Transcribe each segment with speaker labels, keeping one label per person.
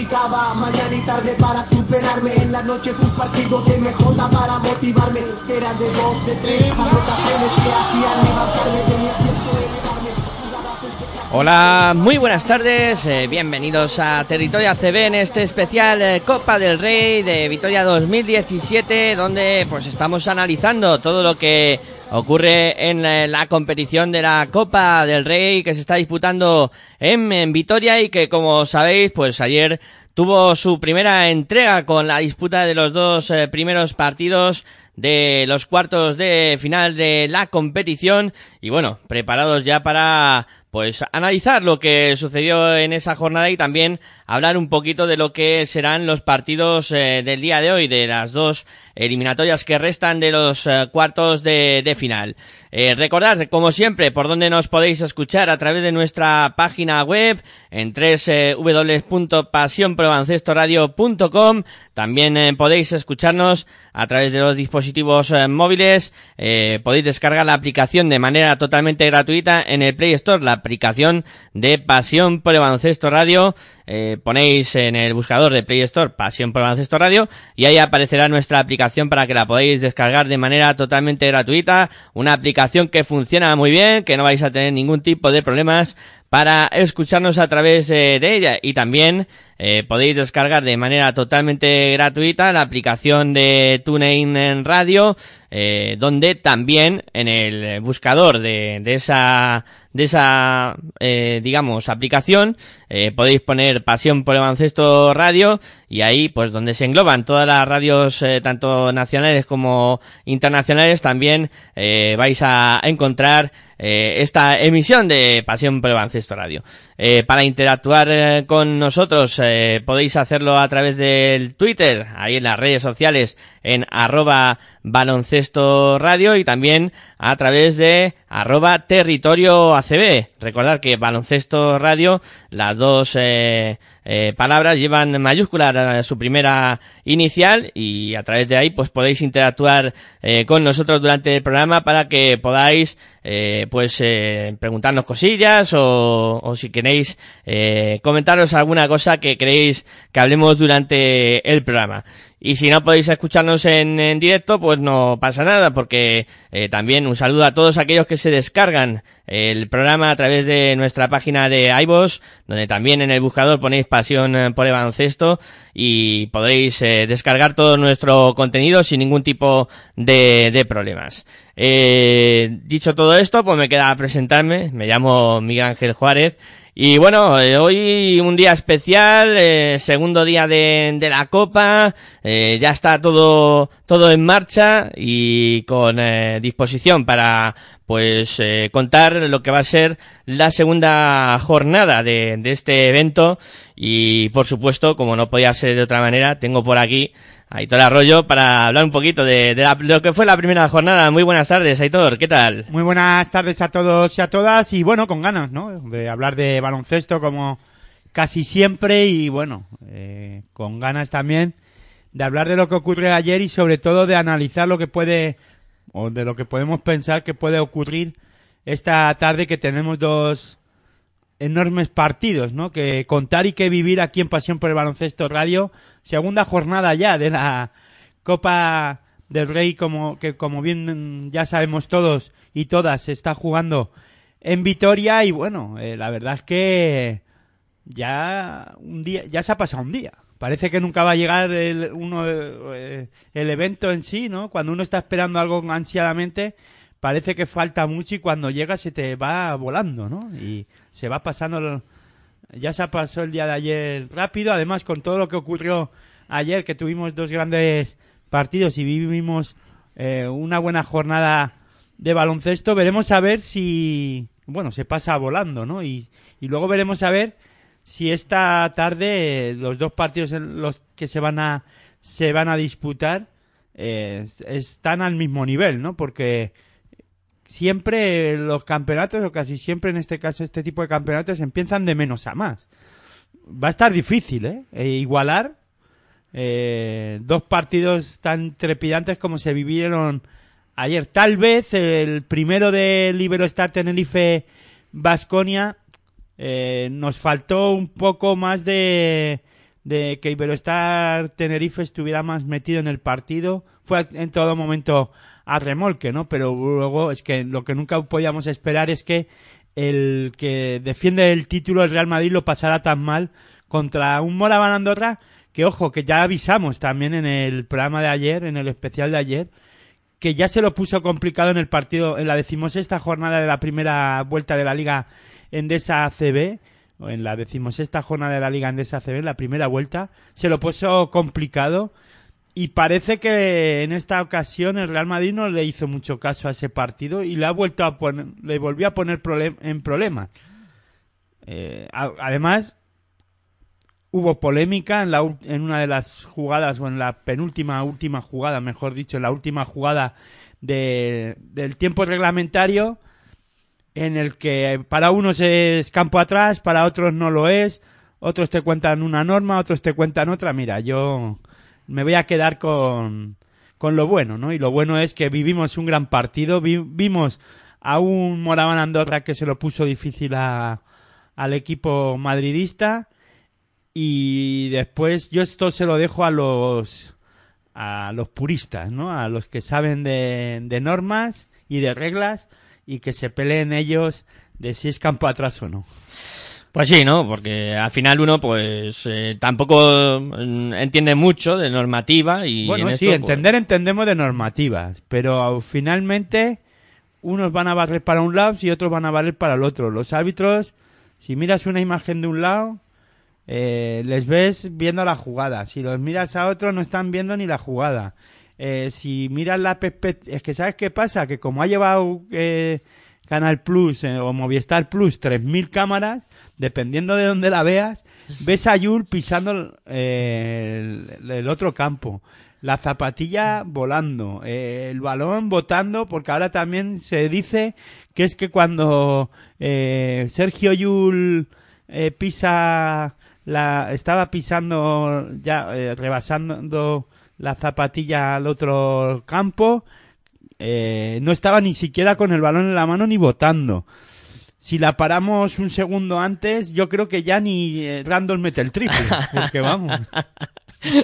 Speaker 1: Practicaba mañana y tarde para superarme En la noche un partido de MJ para motivarme. Era de dos, de tres anotaciones que hacían levantarme de fuerte
Speaker 2: Hola, muy buenas tardes, eh, bienvenidos a Territorio ACB en este especial eh, Copa del Rey de Vitoria 2017 donde pues estamos analizando todo lo que ocurre en la, la competición de la Copa del Rey que se está disputando en, en Vitoria y que como sabéis pues ayer tuvo su primera entrega con la disputa de los dos eh, primeros partidos de los cuartos de final de la competición. Y bueno, preparados ya para pues analizar lo que sucedió en esa jornada y también hablar un poquito de lo que serán los partidos eh, del día de hoy, de las dos eliminatorias que restan de los eh, cuartos de, final. Eh, recordad, como siempre, por donde nos podéis escuchar a través de nuestra página web en www.pasionprobancestoradio.com. También eh, podéis escucharnos a través de los dispositivos eh, móviles. Eh, podéis descargar la aplicación de manera totalmente gratuita en el Play Store, la aplicación de Pasión por Radio. Eh, ponéis en el buscador de Play Store Pasión por Baloncesto Radio y ahí aparecerá nuestra aplicación para que la podáis descargar de manera totalmente gratuita. Una aplicación que funciona muy bien, que no vais a tener ningún tipo de problemas para escucharnos a través de, de ella y también eh, podéis descargar de manera totalmente gratuita la aplicación de TuneIn en Radio eh, donde también en el buscador de, de esa de esa eh, digamos aplicación eh, podéis poner Pasión por el Baloncesto Radio y ahí pues donde se engloban todas las radios eh, tanto nacionales como internacionales también eh, vais a encontrar eh, esta emisión de Pasión por el Baloncesto Radio. Para interactuar con nosotros podéis hacerlo a través del Twitter, ahí en las redes sociales en arroba baloncesto radio y también a través de arroba territorio ACB. Recordad que baloncesto radio, las dos eh, eh, palabras llevan mayúsculas a su primera inicial y a través de ahí pues podéis interactuar eh, con nosotros durante el programa para que podáis pues preguntarnos cosillas o, o si queréis eh, comentaros alguna cosa que queréis que hablemos durante el programa. Y si no podéis escucharnos en, en directo, pues no pasa nada, porque también un saludo a todos aquellos que se descargan el programa a través de nuestra página de iVoox, donde también en el buscador ponéis pasión eh, por el baloncesto y podréis eh, descargar todo nuestro contenido sin ningún tipo de, problemas. Eh, dicho todo esto, pues me queda presentarme. Me llamo Miguel Ángel Juárez. Y bueno, eh, hoy un día especial, eh, segundo día de, de la Copa, eh, ya está todo, todo en marcha y con eh, disposición para pues contar lo que va a ser la segunda jornada de, de este evento. Y por supuesto, como no podía ser de otra manera, tengo por aquí Aitor Arroyo para hablar un poquito de, la- de lo que fue la primera jornada. Muy buenas tardes, Aitor, ¿qué tal?
Speaker 3: Muy buenas tardes a todos y a todas y bueno, con ganas, ¿no? De hablar de baloncesto como casi siempre y bueno, eh, con ganas también de hablar de lo que ocurrió ayer y sobre todo de analizar lo que puede o de lo que podemos pensar que puede ocurrir esta tarde que tenemos dos enormes partidos, ¿no? Que contar y que vivir aquí en Pasión por el Baloncesto Radio, segunda jornada ya de la Copa del Rey, como que como bien ya sabemos todos y todas se está jugando en Vitoria y bueno, eh, la verdad es que ya un día, ya se ha pasado un día. Parece que nunca va a llegar el, uno, eh, el evento en sí, ¿no? Cuando uno está esperando algo ansiadamente, parece que falta mucho y cuando llega se te va volando, ¿no? Y se va pasando, ya se pasado el día de ayer rápido, además con todo lo que ocurrió ayer, que tuvimos dos grandes partidos y vivimos eh, una buena jornada de baloncesto, veremos a ver si, bueno, se pasa volando, ¿no? Y, y luego veremos a ver si esta tarde los dos partidos en los que se van a se van a disputar eh, están al mismo nivel, ¿no? Porque siempre los campeonatos, o casi siempre en este caso este tipo de campeonatos, empiezan de menos a más. Va a estar difícil, ¿eh? E igualar eh, dos partidos tan trepidantes como se vivieron ayer. Tal vez el primero de Libero Star Tenerife Basconia eh, nos faltó un poco más de, de que Iberostar Tenerife estuviera más metido en el partido. Fue en todo momento a remolque, ¿no? Pero luego es que lo que nunca podíamos esperar es que el que defiende el título el Real Madrid lo pasara tan mal contra un Moraván Andorra que ojo, que ya avisamos también en el programa de ayer, en el especial de ayer, que ya se lo puso complicado en el partido, en la decimosexta jornada de la primera vuelta de la Liga Endesa ACB, o en la decimosexta jornada de la Liga Endesa ACB, en la primera vuelta, se lo puso complicado y parece que en esta ocasión el Real Madrid no le hizo mucho caso a ese partido y le ha vuelto a poner, le volvió a poner en problemas. Eh, además, hubo polémica en, la, en una de las jugadas, o en la penúltima, última jugada, mejor dicho, en la última jugada de, del tiempo reglamentario, en el que para unos es campo atrás, para otros no lo es, otros te cuentan una norma, otros te cuentan otra. Mira, yo me voy a quedar con, con lo bueno, ¿no? Y lo bueno es que vivimos un gran partido, vimos a un Moraván Andorra que se lo puso difícil a, al equipo madridista y después yo esto se lo dejo a los a los puristas, ¿no? A los que saben de, de normas y de reglas y que se peleen ellos de si es campo atrás o no.
Speaker 2: Pues sí, ¿no? Porque al final uno, pues, eh, tampoco mm, entiende mucho de normativa y...
Speaker 3: Bueno,
Speaker 2: en
Speaker 3: sí,
Speaker 2: esto,
Speaker 3: entender entendemos de normativas, pero finalmente unos van a valer para un lado y otros van a valer para el otro. Los árbitros, si miras una imagen de un lado, eh, les ves viendo la jugada. Si los miras a otros, no están viendo ni la jugada. Eh, si miras la perspectiva... Es que, ¿sabes qué pasa? Que como ha llevado eh, Canal Plus eh, o Movistar Plus 3.000 cámaras, dependiendo de dónde la veas, ves a Yul pisando eh, el, otro campo. La zapatilla volando, eh, el balón botando, porque ahora también se dice que es que cuando Sergio Yul pisa estaba pisando ya rebasando la zapatilla al otro campo eh, no estaba ni siquiera con el balón en la mano ni votando si la paramos un segundo antes yo creo que ya ni eh, Randall mete el triple porque vamos.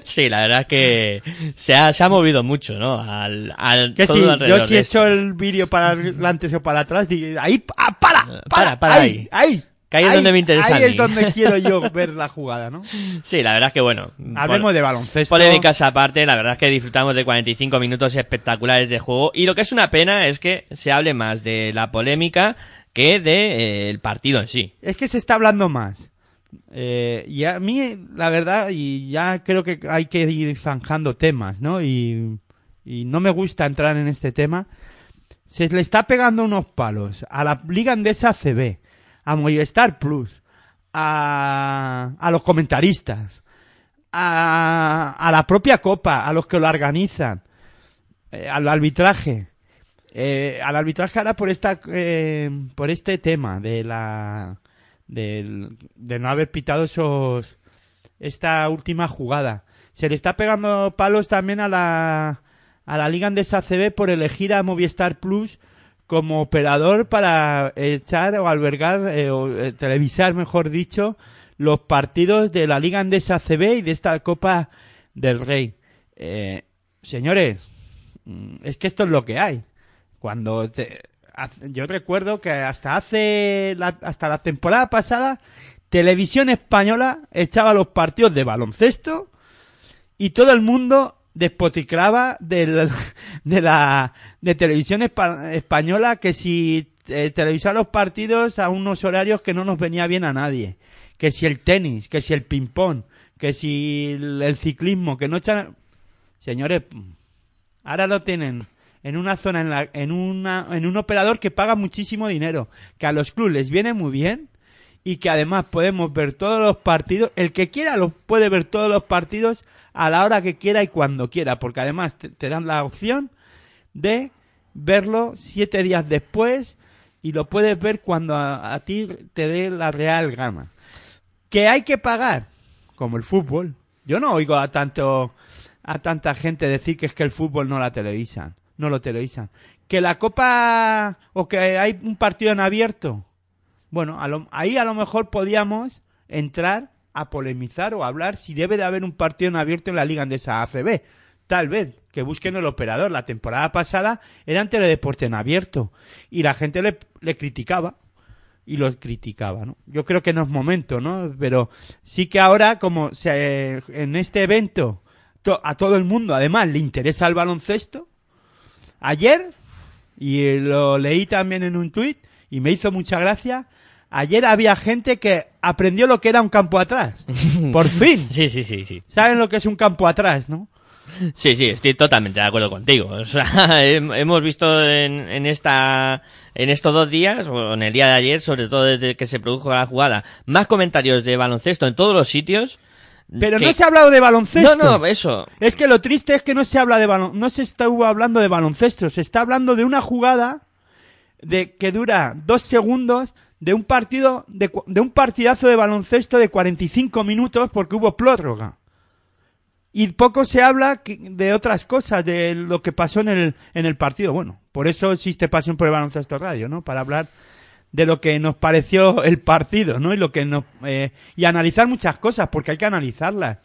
Speaker 2: Sí, la verdad es que se ha, se ha movido mucho, ¿no? Al, al
Speaker 3: que
Speaker 2: todo
Speaker 3: sí, yo si he hecho el vídeo para adelante o para atrás ahí ah, para, para,
Speaker 2: Para, para
Speaker 3: ahí, ahí,
Speaker 2: Que ahí es donde me interesa
Speaker 3: ahí
Speaker 2: a
Speaker 3: es donde quiero yo ver la jugada ¿no?
Speaker 2: Sí, la verdad es que bueno.
Speaker 3: hablemos de baloncesto
Speaker 2: Polémicas aparte, la verdad es que disfrutamos de 45 minutos espectaculares de juego. Y lo que es una pena es que se hable más de la polémica que de eh, el partido en sí.
Speaker 3: es que se está hablando más. Eh, y a mí, la verdad, y ya creo que hay que ir zanjando temas, ¿no? Y, y no me gusta entrar en este tema. Se le está pegando unos palos a la Liga Andesa CB, a Movistar Plus, a, a los comentaristas, a, a la propia Copa, a los que lo organizan, eh, al arbitraje. Eh, al arbitraje ahora por esta eh, por este tema de la del- de no haber pitado esos esta última jugada se le está pegando palos también a la a la Liga Andesa CB por elegir a Movistar Plus como operador para echar o albergar eh, o eh, televisar mejor dicho los partidos de la Liga Andesa CB y de esta Copa del Rey. Eh, señores mm, es que esto es lo que hay. Cuando te, yo recuerdo que hasta hace hasta la temporada pasada Televisión Española echaba los partidos de baloncesto y todo el mundo despoticaba del, de la de televisión espa- española que si eh, los partidos a unos horarios que no nos venía bien a nadie. Que si el tenis que si el ping pong que si el, el ciclismo que no echan señores ahora lo tienen en una zona en, la, en una en un operador que paga muchísimo dinero que a los clubes les viene muy bien y que además podemos ver todos los partidos. El que quiera los puede ver todos los partidos a la hora que quiera y cuando quiera, porque además te, dan la opción de verlo siete días después y lo puedes ver cuando a, a ti te dé la real gana. Que hay que pagar, como el fútbol. Yo no oigo a tanto a tanta gente decir que es que el fútbol no la televisan, no lo televisan. Que la copa o que hay un partido en abierto, bueno, a lo- ahí a lo mejor podíamos entrar a polemizar o hablar si debe de haber un partido en abierto en la Liga Andesa ACB. Tal vez, que busquen el operador. La temporada pasada eran teledeporte en abierto y la gente le, le criticaba y los criticaba, ¿no? Yo creo que no es momento, ¿no? Pero sí que ahora, como se, en este evento to- a todo el mundo además le interesa el baloncesto, ayer, y lo leí también en un tuit y me hizo mucha gracia, ayer había gente que aprendió lo que era un campo atrás. Por fin.
Speaker 2: Sí, sí, sí, sí.
Speaker 3: ¿Saben lo que es un campo atrás, no?
Speaker 2: Sí, sí, estoy totalmente de acuerdo contigo. O sea, hem- hemos visto en, en esta, en estos dos días, o en el día de ayer, sobre todo desde que se produjo la jugada, más comentarios de baloncesto en todos los sitios.
Speaker 3: Pero
Speaker 2: que-
Speaker 3: no se ha hablado de baloncesto.
Speaker 2: No, no, eso.
Speaker 3: Es que lo triste es que no se habla de balon no se estuvo hablando de baloncesto, se está hablando de una jugada de que dura dos segundos de un partido de, de un partidazo de baloncesto de 45 minutos porque hubo prórroga. Y poco se habla de otras cosas, de lo que pasó en el, en el partido. Bueno, por eso existe Pasión por el Baloncesto Radio, ¿no? Para hablar de lo que nos pareció el partido, ¿no? Y lo que nos, eh, y analizar muchas cosas, porque hay que analizarlas.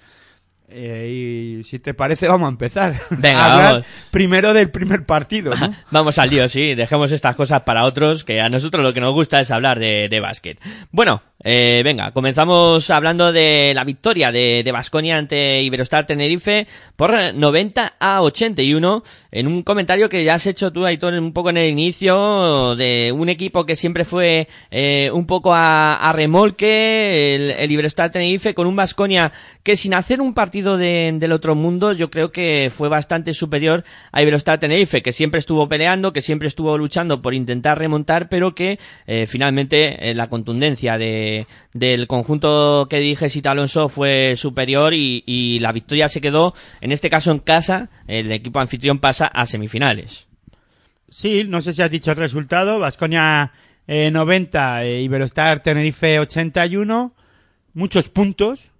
Speaker 3: Eh, y si te parece, vamos a empezar.
Speaker 2: Venga,
Speaker 3: a hablar
Speaker 2: vamos.
Speaker 3: primero del primer partido, ¿no?
Speaker 2: Vamos al lío, sí, dejemos estas cosas para otros, que a nosotros lo que nos gusta es hablar de, de básquet. Bueno, eh, venga, comenzamos hablando de la victoria de de Baskonia ante Iberostar Tenerife por 90 a 81, en un comentario que ya has hecho tú, Aitor, un poco en el inicio, de un equipo que siempre fue eh, un poco a, a remolque, el, el Iberostar Tenerife, con un Baskonia que sin hacer un partido de- del otro mundo, yo creo que fue bastante superior a Iberostar Tenerife, que siempre estuvo peleando, que siempre estuvo luchando por intentar remontar, pero que eh, finalmente eh, la contundencia de, del conjunto que dirige Sita Alonso fue superior y, la victoria se quedó, en este caso en casa, el equipo anfitrión pasa a semifinales.
Speaker 3: Sí, no sé si has dicho el resultado. Vasconia 90, eh, Iberostar Tenerife 81. Muchos puntos,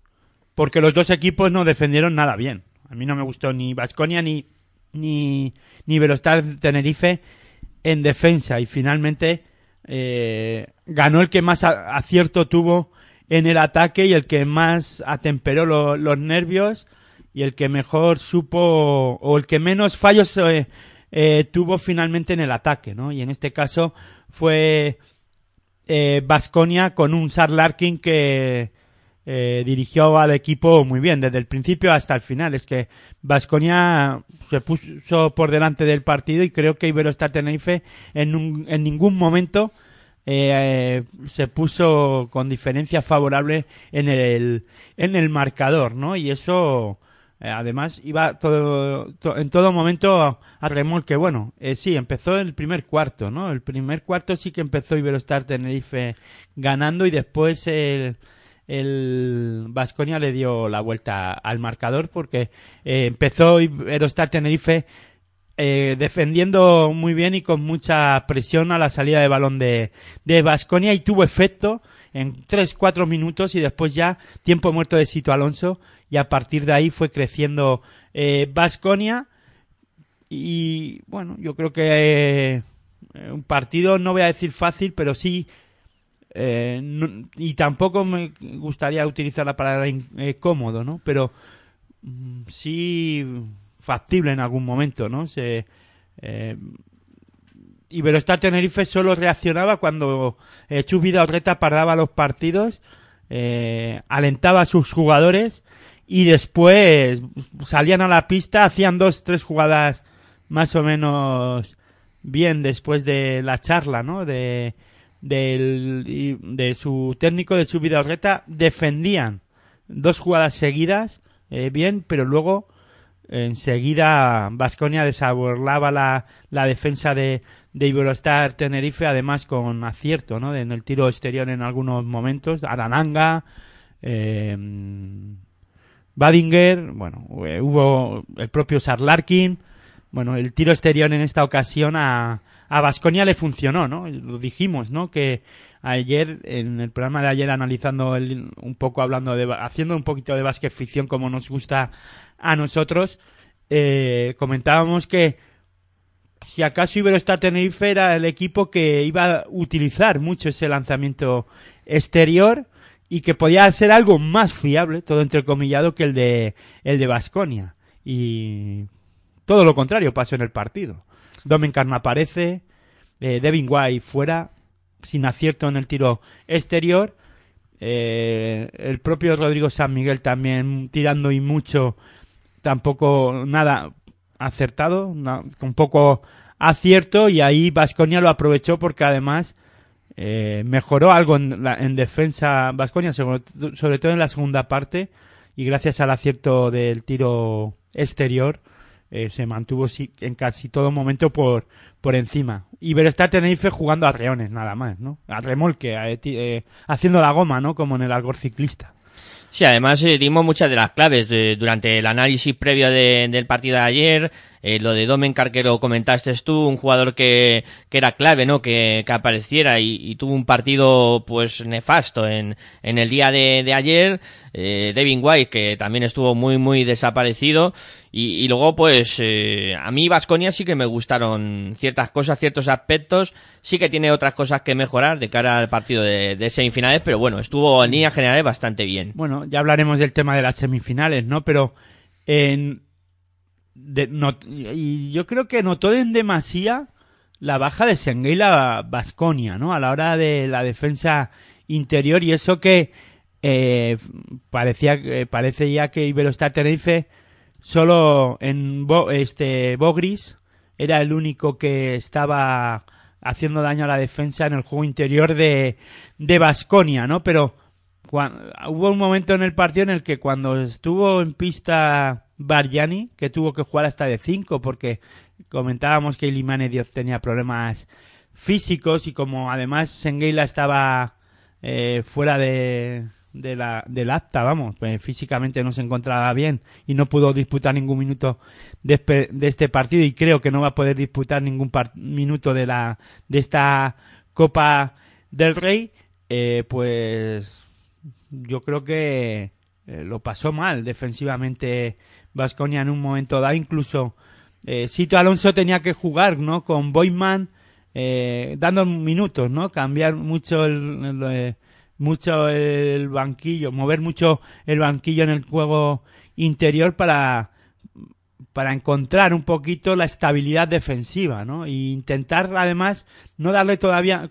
Speaker 3: porque los dos equipos no defendieron nada bien. A mí no me gustó ni Vasconia ni, ni, ni Iberostar Tenerife en defensa. Y finalmente eh, ganó el que más acierto tuvo en el ataque y el que más atemperó lo- los nervios y el que mejor supo o el que menos fallos eh, eh, tuvo finalmente en el ataque, ¿no? Y en este caso fue Vasconia con un Sar Larkin que eh, dirigió al equipo muy bien desde el principio hasta el final. Es que Vasconia se puso por delante del partido y creo que Iberostar Tenerife en, un- en ningún momento eh, se puso con diferencia favorable en el, en el marcador, ¿no? Y eso, eh, además, iba todo, to- en todo momento a, a remolque. Bueno, eh, sí, empezó el primer cuarto, ¿no? El primer cuarto sí que empezó Iberostar Tenerife ganando y después el, el Vasconia le dio la vuelta al marcador porque eh, empezó Iberostar Tenerife eh, defendiendo muy bien y con mucha presión a la salida de balón de, Vasconia y tuvo efecto en 3-4 minutos y después ya tiempo muerto de Sito Alonso y a partir de ahí fue creciendo Vasconia y bueno, yo creo que eh, un partido no voy a decir fácil, pero sí eh, y tampoco me gustaría utilizar la palabra eh, cómodo, ¿no? Pero mm, sí factible en algún momento, ¿no? Se, eh, Tenerife solo reaccionaba cuando eh, Chus Vidaurreta paraba los partidos eh, alentaba a sus jugadores y después salían a la pista, hacían dos, tres jugadas más o menos bien después de la charla, ¿no? De, del, de su técnico de su Vidorreta, defendían dos jugadas seguidas, eh, bien, pero luego enseguida Vasconia desaborlaba la, la defensa de, de Iberostar Tenerife, además con acierto, ¿no? En el tiro exterior en algunos momentos, Arananga, eh, Badinger, bueno, eh, hubo el propio Sarlarkin, bueno, el tiro exterior en esta ocasión a, a Vasconia le funcionó, ¿no? Lo dijimos, ¿no? Que ayer, en el programa de ayer, analizando el- un poco, hablando de, haciendo un poquito de básquet ficción como nos gusta a nosotros, eh, comentábamos que si acaso Iberostar Tenerife era el equipo que iba a utilizar mucho ese lanzamiento exterior y que podía ser algo más fiable, todo entrecomillado, que el de el de Basconia. Y todo lo contrario pasó en el partido. Domen no aparece, eh, Devin White fuera, sin acierto en el tiro exterior. eh, el propio Rodrigo San Miguel también tirando y mucho, tampoco nada acertado, na- con poco acierto y ahí Vasconia lo aprovechó porque además eh, mejoró algo en, la- en defensa Vasconia, sobre todo en la segunda parte y gracias al acierto del tiro exterior eh, se mantuvo en casi todo momento por, por encima. Y Iberostar Tenerife jugando a reones nada más, ¿no? A remolque, a- eh, haciendo la goma, ¿no? Como en el algor ciclista.
Speaker 2: Sí, además eh, dimos muchas de las claves de- durante el análisis previo de- del partido de ayer. Eh, lo de Domen que lo comentaste tú, un jugador que, que era clave, ¿no? Que, que apareciera y, y tuvo un partido, pues, nefasto en, en el día de, de ayer. Eh, Devin White, que también estuvo muy, muy desaparecido. Y, y luego, pues, eh, a mí Vasconia sí que me gustaron ciertas cosas, ciertos aspectos. Sí que tiene otras cosas que mejorar de cara al partido de, de semifinales, pero bueno, estuvo en líneas generales bastante bien.
Speaker 3: Bueno, ya hablaremos del tema de las semifinales, ¿no? Pero en y yo creo que notó en demasía la baja de Sengueila Basconia, ¿no? A la hora de la defensa interior y eso que eh, parecía eh, parece ya que Iberostar Tenerife solo en este Bogris era el único que estaba haciendo daño a la defensa en el juego interior de de Basconia, ¿no? Pero hubo un momento en el partido en el que cuando estuvo en pista Barjani, que tuvo que jugar hasta de 5 porque comentábamos que Ilimane Dios tenía problemas físicos y como además Sengueila estaba eh, fuera de, de la, del acta, vamos, pues físicamente no se encontraba bien y no pudo disputar ningún minuto de, de este partido y creo que no va a poder disputar ningún minuto de la de esta Copa del Rey, eh, pues yo creo que eh, lo pasó mal defensivamente Vasconia en un momento dado, incluso eh, Sito Alonso tenía que jugar, ¿no? Con Boyman eh, dando minutos, ¿no? Cambiar mucho el, eh, mucho el banquillo, mover mucho el banquillo en el juego interior para para encontrar un poquito la estabilidad defensiva, ¿no? E intentar además no darle todavía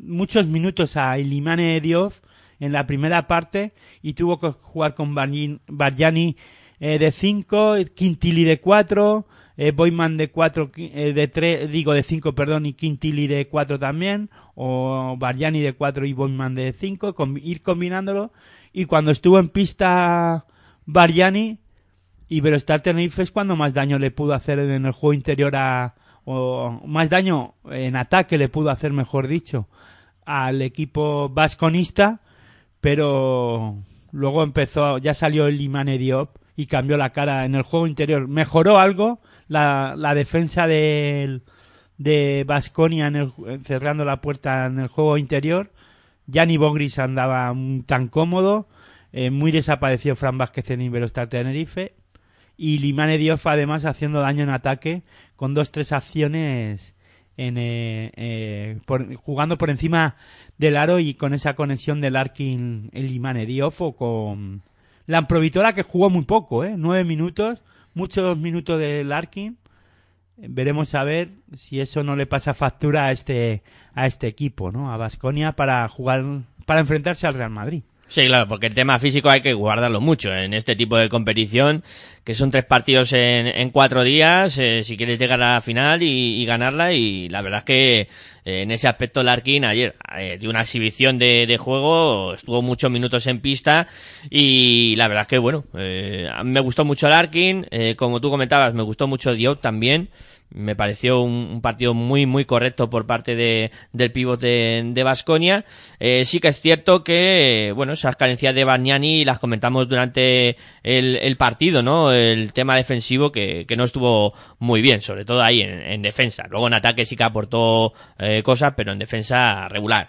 Speaker 3: muchos minutos a Ilimane Diop en la primera parte y tuvo que jugar con Bargiani eh, de 5, Quintili de 4, eh, Boyman de 4, de 3, digo de 5, perdón, y Quintili de 4 también, o Bargiani de 4 y Boyman de 5, ir combinándolo. Y cuando estuvo en pista Bargiani, Iberostar Tenerife es cuando más daño le pudo hacer en el juego interior a, o más daño en ataque le pudo hacer, mejor dicho, al equipo vasconista, pero luego empezó, ya salió el Imane Diop y cambió la cara en el juego interior. Mejoró algo la, la defensa del, de el, cerrando la puerta en el juego interior. Gianni Bogris andaba tan cómodo, eh, muy desaparecido Fran Vázquez en Iberostar Tenerife y Limane Diouf además haciendo daño en ataque con dos tres acciones en, eh, eh, por- jugando por encima del aro y con esa conexión del Arkin el Limane o con la Amprovitola que jugó muy poco, ¿eh? nueve minutos, muchos minutos del Arkin. Veremos a ver si eso no le pasa factura a este a este equipo, ¿no? A Basconia para jugar para enfrentarse al Real Madrid.
Speaker 2: Sí, claro, porque el tema físico hay que guardarlo mucho. En este tipo de competición, que son tres partidos en, en cuatro días, eh, si quieres llegar a la final y, ganarla, y la verdad es que eh, en ese aspecto Larkin ayer eh, dio una exhibición de, de, juego, estuvo muchos minutos en pista, y la verdad es que bueno, me gustó mucho Larkin, como tú comentabas, me gustó mucho Diop también, me pareció un, un, partido muy muy correcto por parte de, del pivote de Vasconia. Eh, sí que es cierto que bueno esas carencias de Bagnani las comentamos durante el, partido, ¿no? El tema defensivo que, que, no estuvo muy bien, sobre todo ahí en, en defensa. Luego en ataque sí que aportó eh, cosas, pero en defensa regular.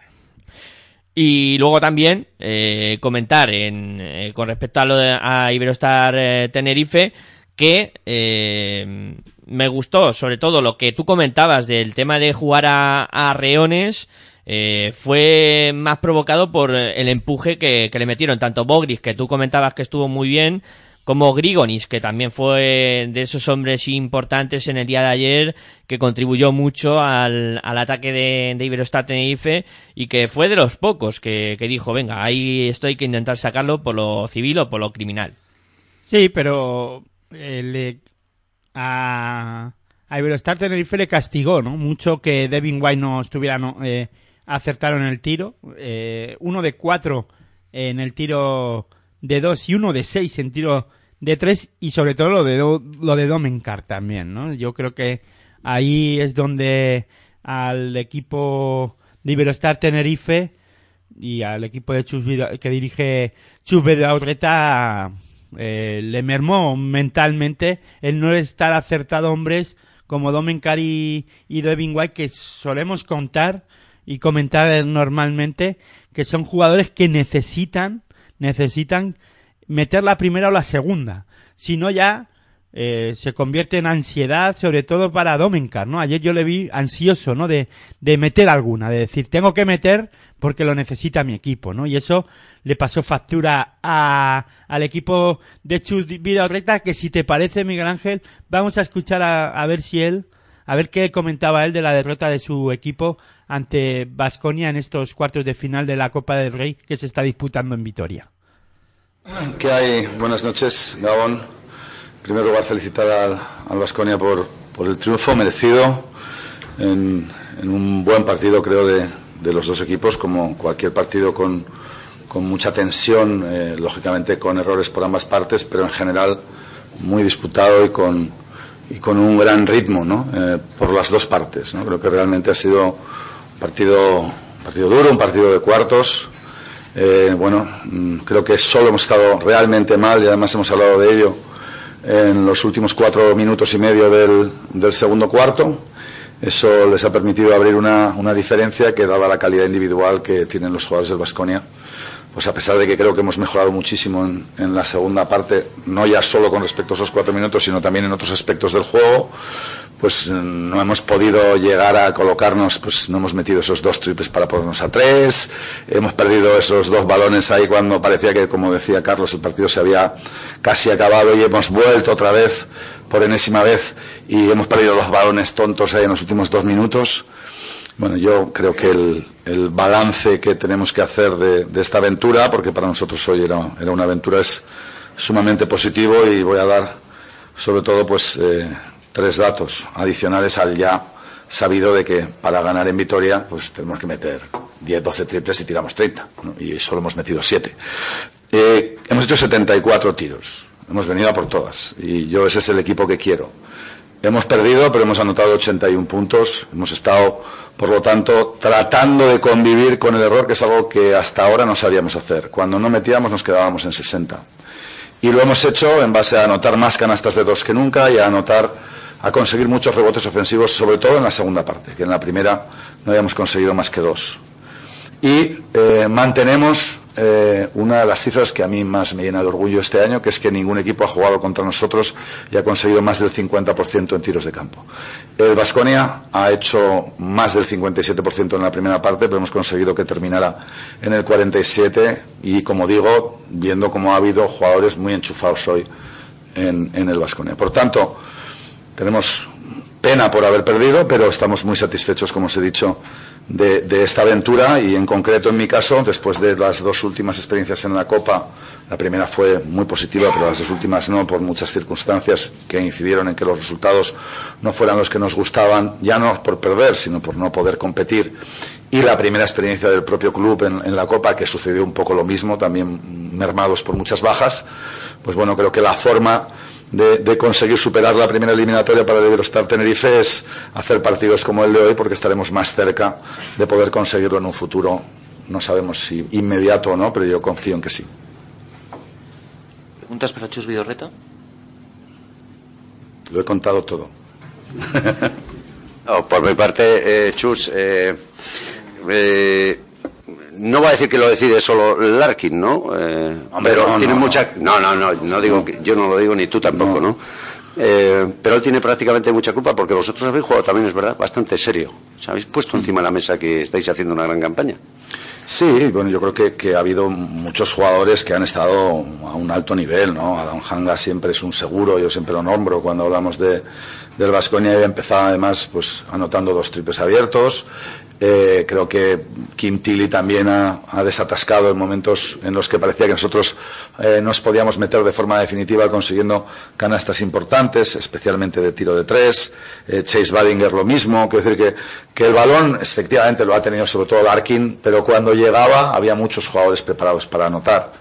Speaker 2: Y luego también eh, comentar en, eh, con respecto a lo de a Iberostar Tenerife que eh, me gustó sobre todo lo que tú comentabas del tema de jugar a, reones eh, fue más provocado por el empuje que, que, le metieron tanto Bogris que tú comentabas que estuvo muy bien como Grigonis que también fue de esos hombres importantes en el día de ayer que contribuyó mucho al, al ataque de, de Iberostar Tenerife y que fue de los pocos que, que dijo venga ahí esto hay que intentar sacarlo por lo civil o por lo criminal
Speaker 3: Sí, pero eh, le, a, a Iberostar Tenerife le castigó, ¿no? Mucho que Devin White no estuviera no, eh, acertado en el tiro. Eh, uno de cuatro en el tiro de dos y uno de seis en tiro de tres y sobre todo lo de, lo de Domenkar también, ¿no? Yo creo que ahí es donde al equipo de Iberostar Tenerife y al equipo de Chus que dirige Chus Vidaurreta eh, le mermó mentalmente el no estar acertado hombres como Domenkar y, y Devin White que solemos contar y comentar normalmente que son jugadores que necesitan necesitan meter la primera o la segunda. Si no ya eh, se convierte en ansiedad, sobre todo para Domenkar, ¿no? Ayer yo le vi ansioso, ¿no? De, de meter alguna, de decir, tengo que meter porque lo necesita mi equipo, ¿no? Y eso le pasó factura a, al equipo de Chus Vidal que si te parece, Miguel Ángel, vamos a escuchar a, a ver si él, a ver qué comentaba él de la derrota de su equipo ante Vasconia en estos cuartos de final de la Copa del Rey que se está disputando en Vitoria.
Speaker 4: ¿Qué hay? Buenas noches, Gabón. En primer lugar, felicitar al Vasconia por, el triunfo merecido en, un buen partido, creo, de, los dos equipos, como cualquier partido con, mucha tensión, eh, lógicamente con errores por ambas partes, pero en general muy disputado y con, y con un gran ritmo eh, por las dos partes. Creo que realmente ha sido un partido, un partido duro, un partido de cuartos. Eh, bueno, mm, creo que solo hemos estado realmente mal y además hemos hablado de ello en los últimos cuatro minutos y medio del, del segundo cuarto. Eso les ha permitido abrir una, diferencia que, dada la calidad individual que tienen los jugadores del Vasconia, pues a pesar de que creo que hemos mejorado muchísimo en, la segunda parte, no ya solo con respecto a esos cuatro minutos, sino también en otros aspectos del juego, pues no hemos podido llegar a colocarnos, pues no hemos metido esos dos triples para ponernos a tres, hemos perdido esos dos balones ahí cuando parecía que, como decía Carlos, el partido se había casi acabado y hemos vuelto otra vez por enésima vez y hemos perdido dos balones tontos ahí en los últimos dos minutos. Bueno, yo creo que el, el balance que tenemos que hacer de, esta aventura, porque para nosotros hoy era, era, una aventura, es sumamente positivo y voy a dar sobre todo pues eh, tres datos adicionales al ya sabido de que para ganar en Vitoria pues tenemos que meter 10, 12 triples y tiramos 30 ¿no? y solo hemos metido 7. Eh, hemos hecho 74 tiros, hemos venido a por todas y yo ese es el equipo que quiero. Hemos perdido, pero hemos anotado 81 puntos. Hemos estado, por lo tanto, tratando de convivir con el error, que es algo que hasta ahora no sabíamos hacer. Cuando no metíamos, nos quedábamos en 60. Y lo hemos hecho en base a anotar más canastas de dos que nunca y a anotar, a conseguir muchos rebotes ofensivos, sobre todo en la segunda parte, que en la primera no habíamos conseguido más que dos. Y eh, mantenemos eh, una de las cifras que a mí más me llena de orgullo este año, que es que ningún equipo ha jugado contra nosotros y ha conseguido más del 50% en tiros de campo. El Vasconia ha hecho más del 57% en la primera parte, pero hemos conseguido que terminara en el 47% y, como digo, viendo cómo ha habido jugadores muy enchufados hoy en, en el Vasconia. Por tanto, tenemos pena por haber perdido, pero estamos muy satisfechos, como os he dicho, de, esta aventura y en concreto en mi caso, después de las dos últimas experiencias en la Copa, la primera fue muy positiva, pero las dos últimas no, por muchas circunstancias que incidieron en que los resultados no fueran los que nos gustaban, ya no por perder, sino por no poder competir. Y la primera experiencia del propio club en la Copa, que sucedió un poco lo mismo, también mermados por muchas bajas, pues bueno, creo que la forma de, de, conseguir superar la primera eliminatoria para el Eurostar Tenerife es hacer partidos como el de hoy porque estaremos más cerca de poder conseguirlo en un futuro. No sabemos si inmediato o no, pero yo confío en que sí.
Speaker 5: ¿Preguntas para Chus Vidorreta?
Speaker 4: Lo he contado todo.
Speaker 6: no, por mi parte, eh, Chus, eh, eh, no va a decir que lo decide solo Larkin, ¿no? Eh,
Speaker 4: Hombre,
Speaker 6: pero
Speaker 4: no,
Speaker 6: tiene
Speaker 4: no,
Speaker 6: mucha. No, no, no, no digo que yo no lo digo ni tú tampoco, ¿no? Eh, pero él tiene prácticamente mucha culpa porque vosotros habéis jugado también, es verdad, bastante serio. Os habéis puesto encima de la mesa que estáis haciendo una gran campaña.
Speaker 4: Sí, bueno, yo creo que, que, ha habido muchos jugadores que han estado a un alto nivel, ¿no? Adam Hanga siempre es un seguro, yo siempre lo nombro cuando hablamos de, del Vasconia y empezaba además pues anotando dos triples abiertos. Eh, creo que Kim Tilly también ha, desatascado en momentos en los que parecía que nosotros eh, nos podíamos meter de forma definitiva consiguiendo canastas importantes, especialmente de tiro de tres. Eh, Chase Badinger lo mismo. Quiero decir que, que el balón efectivamente lo ha tenido sobre todo Larkin, pero cuando llegaba había muchos jugadores preparados para anotar.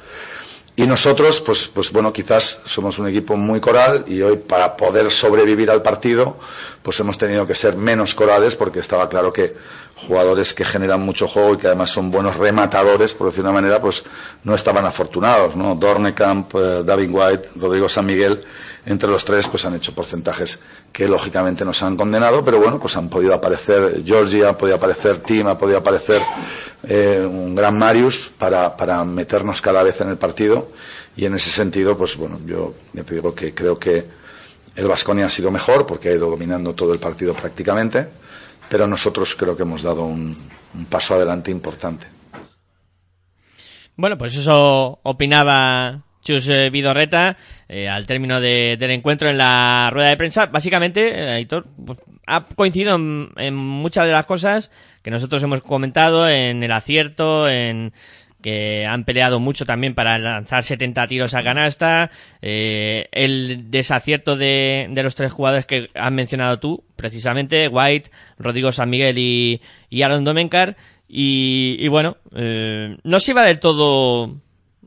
Speaker 4: Y nosotros, pues, pues bueno, quizás somos un equipo muy coral y hoy para poder sobrevivir al partido, pues hemos tenido que ser menos corales porque estaba claro que jugadores que generan mucho juego y que además son buenos rematadores, por decir una manera, pues no estaban afortunados, ¿no? Dornekamp, eh, David White, Rodrigo San Miguel, entre los tres pues han hecho porcentajes que lógicamente nos han condenado, pero bueno, pues han podido aparecer Georgia, ha podido aparecer Tim, ha podido aparecer eh, un gran Marius para, para meternos cada vez en el partido y en ese sentido, pues bueno, yo ya te digo que creo que el Vasconia ha sido mejor porque ha ido dominando todo el partido prácticamente pero nosotros creo que hemos dado un, un paso adelante importante.
Speaker 2: Bueno, pues eso opinaba Chus eh, Vidorreta eh, al término de, del encuentro en la rueda de prensa. Básicamente, eh, Aitor, pues, ha coincidido en, en, muchas de las cosas que nosotros hemos comentado, en el acierto, en que han peleado mucho también para lanzar 70 tiros a canasta, eh, el desacierto de, de, los tres jugadores que has mencionado tú, precisamente, White, Rodrigo San Miguel y, y Aaron Domencar, y, y bueno, eh, no se iba del todo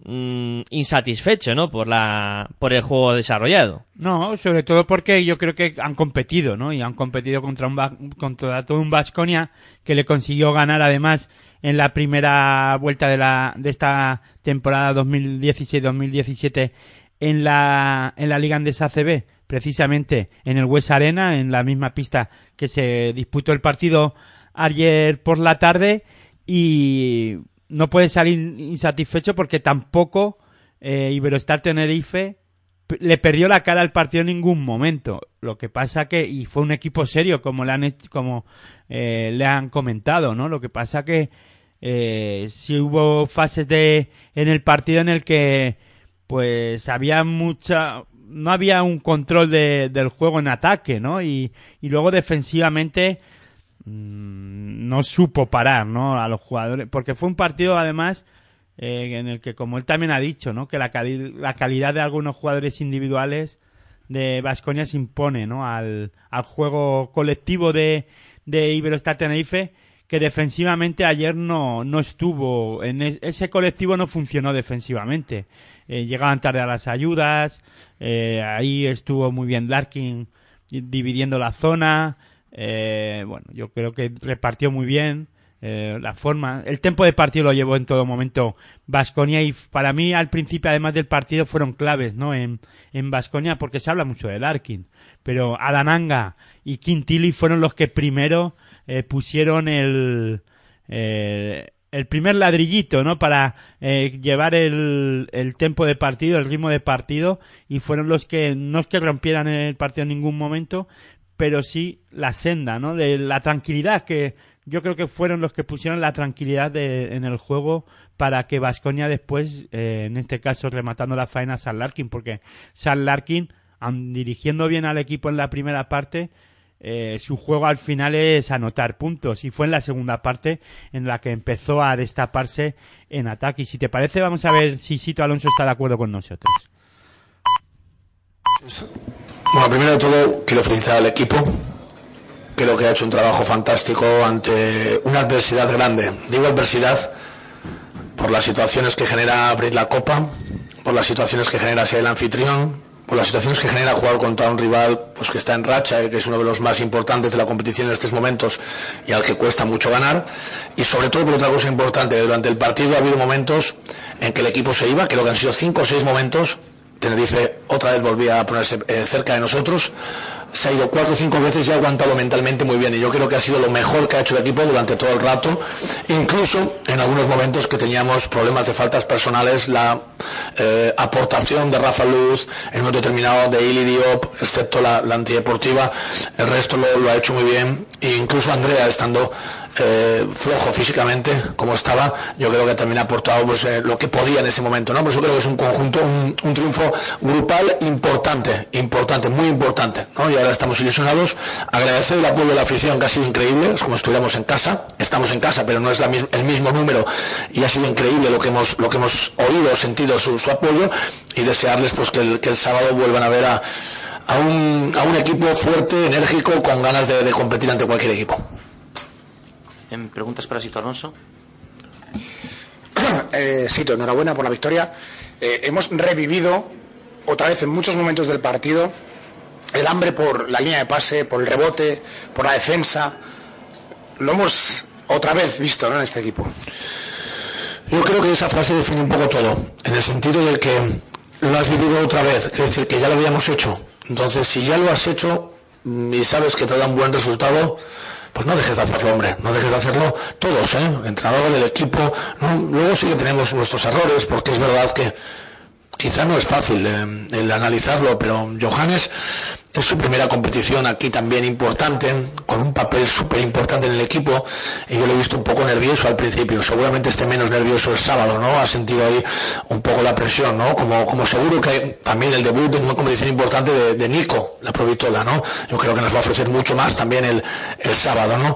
Speaker 2: mmm, insatisfecho, ¿no? Por la, por el juego desarrollado.
Speaker 3: No, sobre todo porque yo creo que han competido, ¿no? Y han competido contra un, contra todo un Vasconia que le consiguió ganar además en la primera vuelta de la de esta temporada 2016-2017 en la en la Liga Andesa ACB, precisamente en el West Arena, en la misma pista que se disputó el partido ayer por la tarde y no puede salir insatisfecho porque tampoco eh, Iberostar Tenerife le perdió la cara al partido en ningún momento. Lo que pasa que, y fue un equipo serio, como le han, como, eh, le han comentado, ¿no? Lo que pasa que eh, sí hubo fases de, en el partido en el que, pues, había mucha, no había un control de, del juego en ataque, ¿no? Y, y luego defensivamente, mmm, no supo parar, ¿no? A los jugadores, porque fue un partido, además, eh, en el que, como él también ha dicho, ¿no? Que la, la calidad de algunos jugadores individuales de Vasconia se impone, ¿no? Al, al juego colectivo de, de Iberostar Tenerife, que defensivamente ayer no, no estuvo, en es, ese colectivo no funcionó defensivamente. Eh, llegaban tarde a las ayudas, eh, ahí estuvo muy bien Larkin dividiendo la zona, eh, bueno, yo creo que repartió muy bien la forma, el tiempo de partido lo llevó en todo momento Vasconia y para mí al principio además del partido fueron claves, ¿no? En en Vasconia porque se habla mucho de Larkin, pero Adananga y Quintili fueron los que primero eh, pusieron el eh, el primer ladrillito, ¿no? Para eh, llevar el, el tempo de partido, el ritmo de partido, y fueron los que, no es que rompieran el partido en ningún momento, pero sí la senda, ¿no? De la tranquilidad que yo creo que fueron los que pusieron la tranquilidad de, en el juego para que Vasconia después, eh, en este caso rematando la faena a San Larkin, porque San Larkin, dirigiendo bien al equipo en la primera parte, eh, su juego al final es anotar puntos y fue en la segunda parte en la que empezó a destaparse en ataque. Y si te parece, vamos a ver si Sito Alonso está de acuerdo con nosotros.
Speaker 5: Bueno, primero de todo, quiero felicitar al equipo. Creo que ha hecho un trabajo fantástico ante una adversidad grande. Digo adversidad por las situaciones que genera abrir la copa, por las situaciones que genera ser el anfitrión, por las situaciones que genera jugar contra un rival pues que está en racha, eh, que es uno de los más importantes de la competición en estos momentos y al que cuesta mucho ganar, y sobre todo por otra cosa importante, durante el partido ha habido momentos en que el equipo se iba, creo que han sido cinco o seis momentos, Tenerife otra vez volvía a ponerse eh, cerca de nosotros, se ha ido cuatro o cinco veces y ha aguantado mentalmente muy bien. Y yo creo que ha sido lo mejor que ha hecho el equipo durante todo el rato. Incluso en algunos momentos que teníamos problemas de faltas personales, la eh, aportación de Rafa Luz en un momento determinado de Ili Diop, excepto la, antideportiva, el resto lo, lo, ha hecho muy bien. E incluso Andrea estando eh, flojo físicamente como estaba, yo creo que también ha aportado pues, eh, lo que podía en ese momento, ¿no? Por eso creo que es un conjunto, un, triunfo grupal importante, importante, muy importante, ¿no? Y ahora estamos ilusionados. Agradecer el apoyo de la afición, que ha sido increíble, es como estuviéramos en casa, estamos en casa, pero no es la, el mismo número, y ha sido increíble lo que hemos, lo que hemos oído, sentido su, apoyo, y desearles pues que el, que el sábado vuelvan a ver a, a, un, a un equipo fuerte, enérgico, con ganas de competir ante cualquier equipo.
Speaker 7: ¿Preguntas para Sito Alonso?
Speaker 8: eh, Sito, enhorabuena por la victoria. Eh, hemos revivido otra vez en muchos momentos del partido el hambre por la línea de pase, por el rebote, por la defensa. Lo hemos otra vez visto en este equipo.
Speaker 5: Yo creo que esa frase define un poco todo, en el sentido de que lo has vivido otra vez, es decir, que ya lo habíamos hecho. Entonces, si ya lo has hecho y sabes que te da un buen resultado, pues no dejes de hacerlo, hombre, no dejes de hacerlo todos, ¿eh? Entrenador, del equipo, luego sí que tenemos nuestros errores, porque es verdad que quizá no es fácil eh, el analizarlo, pero Johannes es su primera competición aquí también importante, con un papel súper importante en el equipo, y yo lo he visto un poco nervioso al principio, seguramente esté menos nervioso el sábado, ¿no? Ha sentido ahí un poco la presión, ¿no? Como, como seguro que también el debut en una competición importante de, Nico, la Provitola, ¿no? Yo creo que nos va a ofrecer mucho más también el, el sábado, ¿no?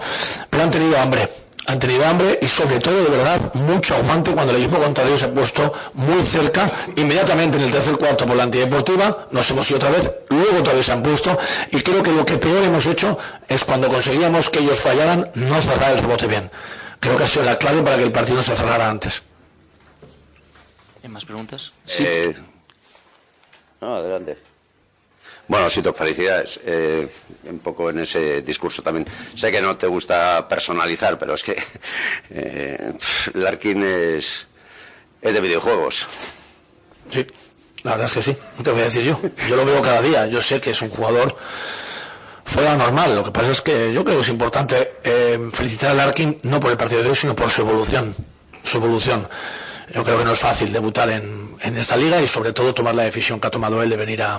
Speaker 5: Pero han tenido hambre, han tenido hambre y sobre todo de verdad mucho aguante cuando el equipo contrario se ha puesto muy cerca inmediatamente en el tercer cuarto por la antideportiva nos hemos ido otra vez luego otra vez se han puesto y creo que lo que peor hemos hecho es cuando conseguíamos que ellos fallaran no cerrar el rebote bien creo que ha sido la clave para que el partido se cerrara antes
Speaker 7: ¿Hay más preguntas?
Speaker 6: Sí. Eh, no, adelante. Bueno, Sito, felicidades. Eh, un poco en ese discurso también. Sé que no te gusta personalizar, pero es que eh, Larkin es, es de videojuegos.
Speaker 5: Sí, la verdad es que sí. Te voy a decir yo. Yo lo veo cada día. Yo sé que es un jugador fuera normal. Lo que pasa es que yo creo que es importante eh, felicitar a Larkin no por el partido de hoy, sino por su evolución. Su evolución. Yo creo que no es fácil debutar en, en esta liga y sobre todo tomar la decisión que ha tomado él de venir a,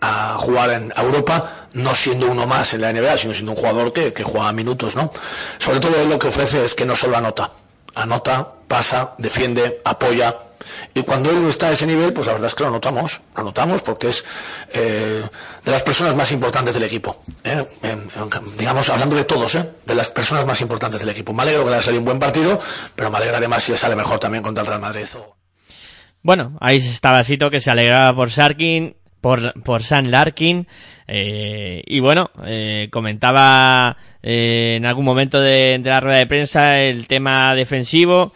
Speaker 5: a jugar en Europa, no siendo uno más en la NBA, sino siendo un jugador que, que juega minutos, ¿no? Sobre todo lo que ofrece es que no solo anota, anota, pasa, defiende, apoya. Y cuando él está a ese nivel, pues la verdad es que lo notamos, lo notamos porque es eh, de las personas más importantes del equipo. ¿eh? digamos, hablando de todos, ¿eh? de las personas más importantes del equipo. Me alegro que le haya salido un buen partido, pero me alegra además si le sale mejor también contra el Real Madrid.
Speaker 2: Bueno, ahí estaba Sito que se alegraba por Sarkin por, por San Larkin. Eh, y bueno, eh, comentaba eh, en algún momento de, la rueda de prensa el tema defensivo.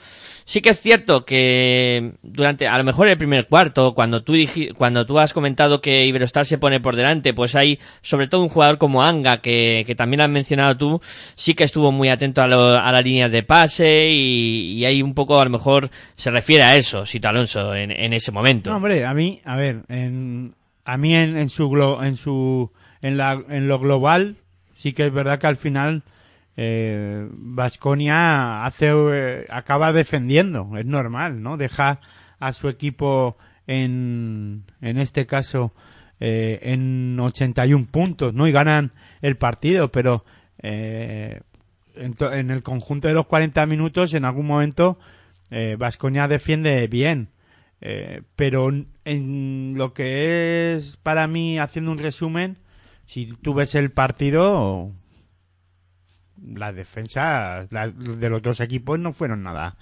Speaker 2: Sí que es cierto que durante, a lo mejor el primer cuarto, cuando tú, cuando tú has comentado que Iberostar se pone por delante, pues hay sobre todo un jugador como Anga, que, que también has mencionado tú, sí que estuvo muy atento a, lo, a las líneas de pase y, y ahí un poco a lo mejor se refiere a eso, Sito Alonso, en, en ese momento.
Speaker 3: No, hombre, a mí, a ver, en, a mí en, en su en su en la en lo global sí que es verdad que al final eh, Vasconia hace eh, acaba defendiendo es normal no deja a su equipo en en este caso eh, en 81 puntos no y ganan el partido pero eh, en, en, el conjunto de los 40 minutos en algún momento Vasconia defiende bien eh, pero en lo que es para mí, haciendo un resumen, si tú ves el partido, las defensas de los dos equipos no fueron nada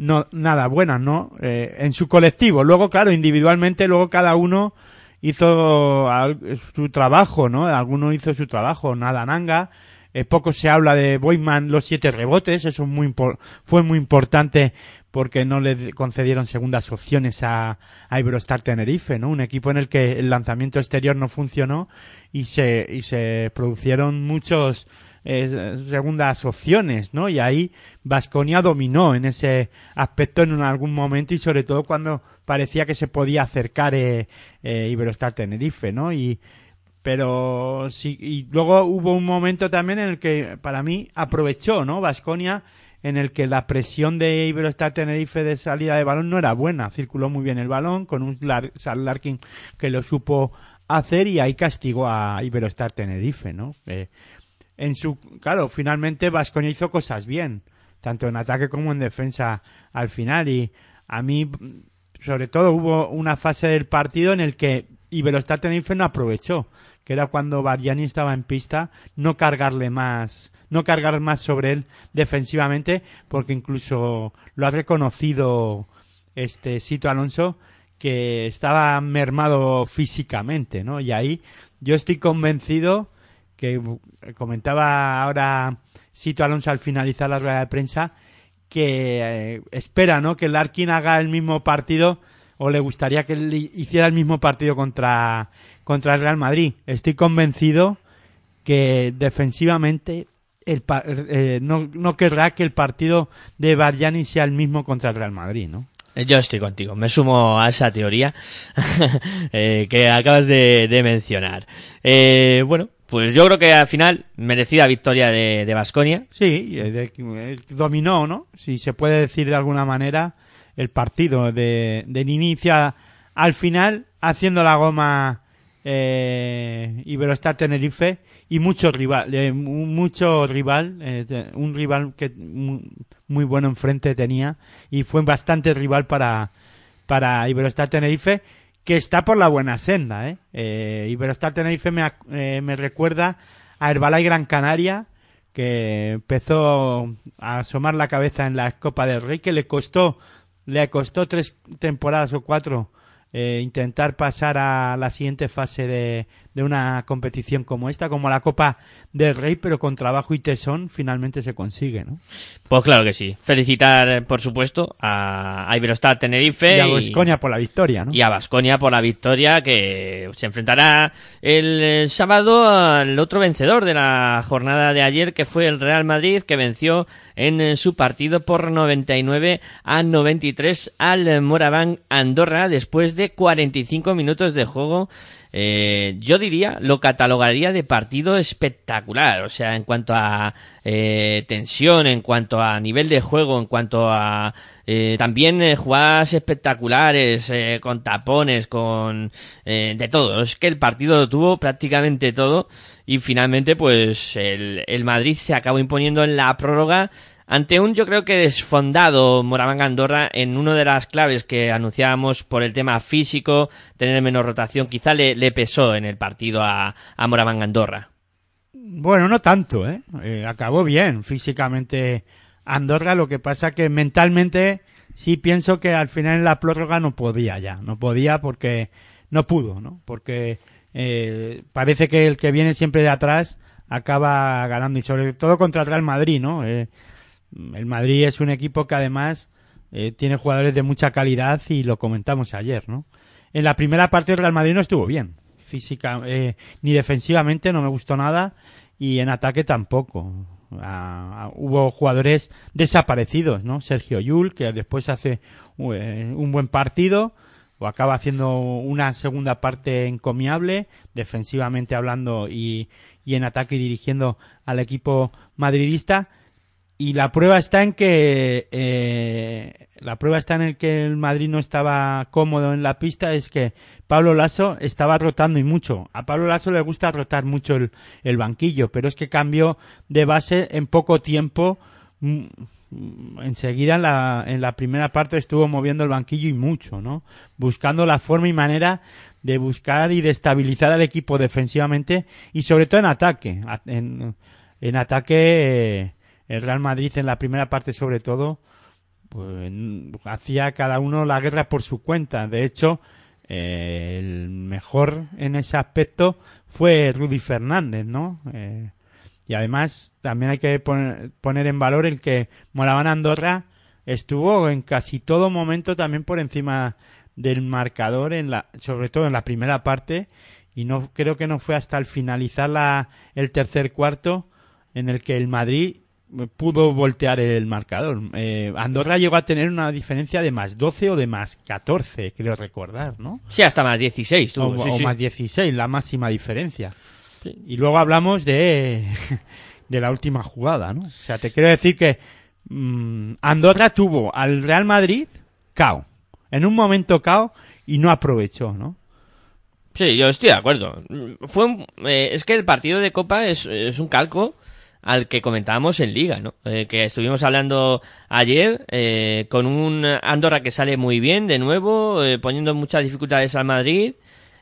Speaker 3: no nada buenas, ¿no? Eh, en su colectivo. Luego, claro, individualmente, luego cada uno hizo su trabajo, ¿no? Alguno hizo su trabajo. Nada Nanga. Eh, poco se habla de Boyman los siete rebotes. Eso es muy fue muy importante porque no le concedieron segundas opciones a, a Iberostar Tenerife, ¿no? Un equipo en el que el lanzamiento exterior no funcionó y se, y se produjeron muchos eh, segundas opciones, ¿no? Y ahí Vasconia dominó en ese aspecto en algún momento y sobre todo cuando parecía que se podía acercar eh, eh, Iberostar Tenerife, ¿no? Y pero sí y luego hubo un momento también en el que para mí aprovechó, ¿no? Vasconia en el que la presión de Iberostar Tenerife de salida de balón no era buena, circuló muy bien el balón con un Lar- Larkin que lo supo hacer y ahí castigó a Iberostar Tenerife, ¿no? Eh, en su claro finalmente Vasconia hizo cosas bien tanto en ataque como en defensa al final y a mí sobre todo hubo una fase del partido en el que Iberostar Tenerife no aprovechó que era cuando Bargiani estaba en pista no cargarle más no cargar más sobre él defensivamente porque incluso lo ha reconocido este Sito Alonso que estaba mermado físicamente no y ahí yo estoy convencido que eh, comentaba ahora Sito Alonso al finalizar la rueda de prensa que eh, espera no que Larkin haga el mismo partido o le gustaría que hiciera el mismo partido contra contra el Real Madrid. Estoy convencido que defensivamente el pa- eh, no, no querrá que el partido de Bargiani sea el mismo contra el Real Madrid no
Speaker 2: Eh, Yo estoy contigo, me sumo a esa teoría eh, que acabas de, de mencionar. Eh, bueno, pues yo creo que al final merecida victoria de, de Baskonia.
Speaker 3: Sí, eh, de- dominó, ¿no? Si se puede decir de alguna manera el partido de, del inicio al final, haciendo la goma eh, Iberostar Tenerife y mucho rival, eh, mu- mucho rival, eh, un rival que mu- muy bueno enfrente tenía y fue bastante rival para para Iberostar Tenerife que está por la buena senda, ¿eh? Eh, Tenerife me, eh, me recuerda a Herbalife Gran Canaria que empezó a asomar la cabeza en la Copa del Rey que le costó le costó tres temporadas o cuatro eh, intentar pasar a la siguiente fase de, de una competición como esta, como la Copa del Rey, pero con trabajo y tesón finalmente se consigue, ¿no?
Speaker 2: Pues claro que sí. Felicitar, eh, por supuesto, a, Iberostar Tenerife
Speaker 3: Y a Baskonia por la victoria, ¿no?
Speaker 2: y a Baskonia por la victoria que se enfrentará el, eh, sábado al otro vencedor de la jornada de ayer que fue el Real Madrid que venció en eh, su partido por 99 a 93 al Moraván Andorra después de 45 minutos de juego eh, yo diría, lo catalogaría de partido espectacular, o sea, en cuanto a eh, tensión, en cuanto a nivel de juego, en cuanto a eh, también eh, jugadas espectaculares, eh, con tapones, con de todo. Es que el partido lo tuvo prácticamente todo y finalmente, pues el, el Madrid se acabó imponiendo en la prórroga ante un yo creo que desfondado Moraván Andorra en una de las claves que anunciábamos por el tema físico, tener menos rotación, quizá le, pesó en el partido a, a Moraván Andorra.
Speaker 3: Bueno, no tanto, ¿eh? Eh, Acabó bien físicamente Andorra, lo que pasa que mentalmente sí pienso que al final en la prórroga no podía ya, no podía porque no pudo, ¿no? Porque eh, parece que el que viene siempre de atrás acaba ganando y sobre todo contra el Real Madrid, ¿no? Eh, el Madrid es un equipo que además eh, tiene jugadores de mucha calidad y lo comentamos ayer, ¿no? En la primera parte el Real Madrid no estuvo bien, física eh, ni defensivamente no me gustó nada y en ataque tampoco. Ah, ah, hubo jugadores desaparecidos, ¿no? Sergio Yul que después hace eh, un buen partido o acaba haciendo una segunda parte encomiable defensivamente hablando y, y en ataque dirigiendo al equipo madridista y la prueba está en que eh, la prueba está en el que el Madrid no estaba cómodo en la pista es que Pablo Lasso estaba rotando y mucho. A Pablo Lasso le gusta rotar mucho el, el banquillo, pero es que cambió de base en poco tiempo mm, enseguida en la, en la primera parte estuvo moviendo el banquillo y mucho, ¿no? Buscando la forma y manera de buscar y de estabilizar al equipo defensivamente y sobre todo en ataque. En, en ataque, eh, el Real Madrid en la primera parte sobre todo, pues hacía cada uno la guerra por su cuenta. De hecho, eh, el mejor en ese aspecto fue Rudy Fernández, ¿no? Eh, y además también hay que poner, poner en valor el que Moraván Andorra estuvo en casi todo momento también por encima del marcador en la, sobre todo en la primera parte y no creo que no fue hasta el finalizar la, el tercer cuarto en el que el Madrid pudo voltear el marcador. Eh, Andorra llegó a tener una diferencia de más 12 o de más 14, creo recordar, ¿no?
Speaker 2: Sí, hasta más 16 tuvo,
Speaker 3: o,
Speaker 2: sí,
Speaker 3: o
Speaker 2: sí.
Speaker 3: más 16, la máxima diferencia. Y luego hablamos de, de la última jugada, ¿no? O sea, te quiero decir que mm, Andorra tuvo al Real Madrid cao, en un momento cao y no aprovechó, ¿no?
Speaker 2: Sí, yo estoy de acuerdo. Fue un- eh, es que el partido de Copa es, es un calco al que comentábamos en Liga, ¿no? Eh, que estuvimos hablando ayer eh, con un Andorra que sale muy bien de nuevo, eh, poniendo muchas dificultades al Madrid.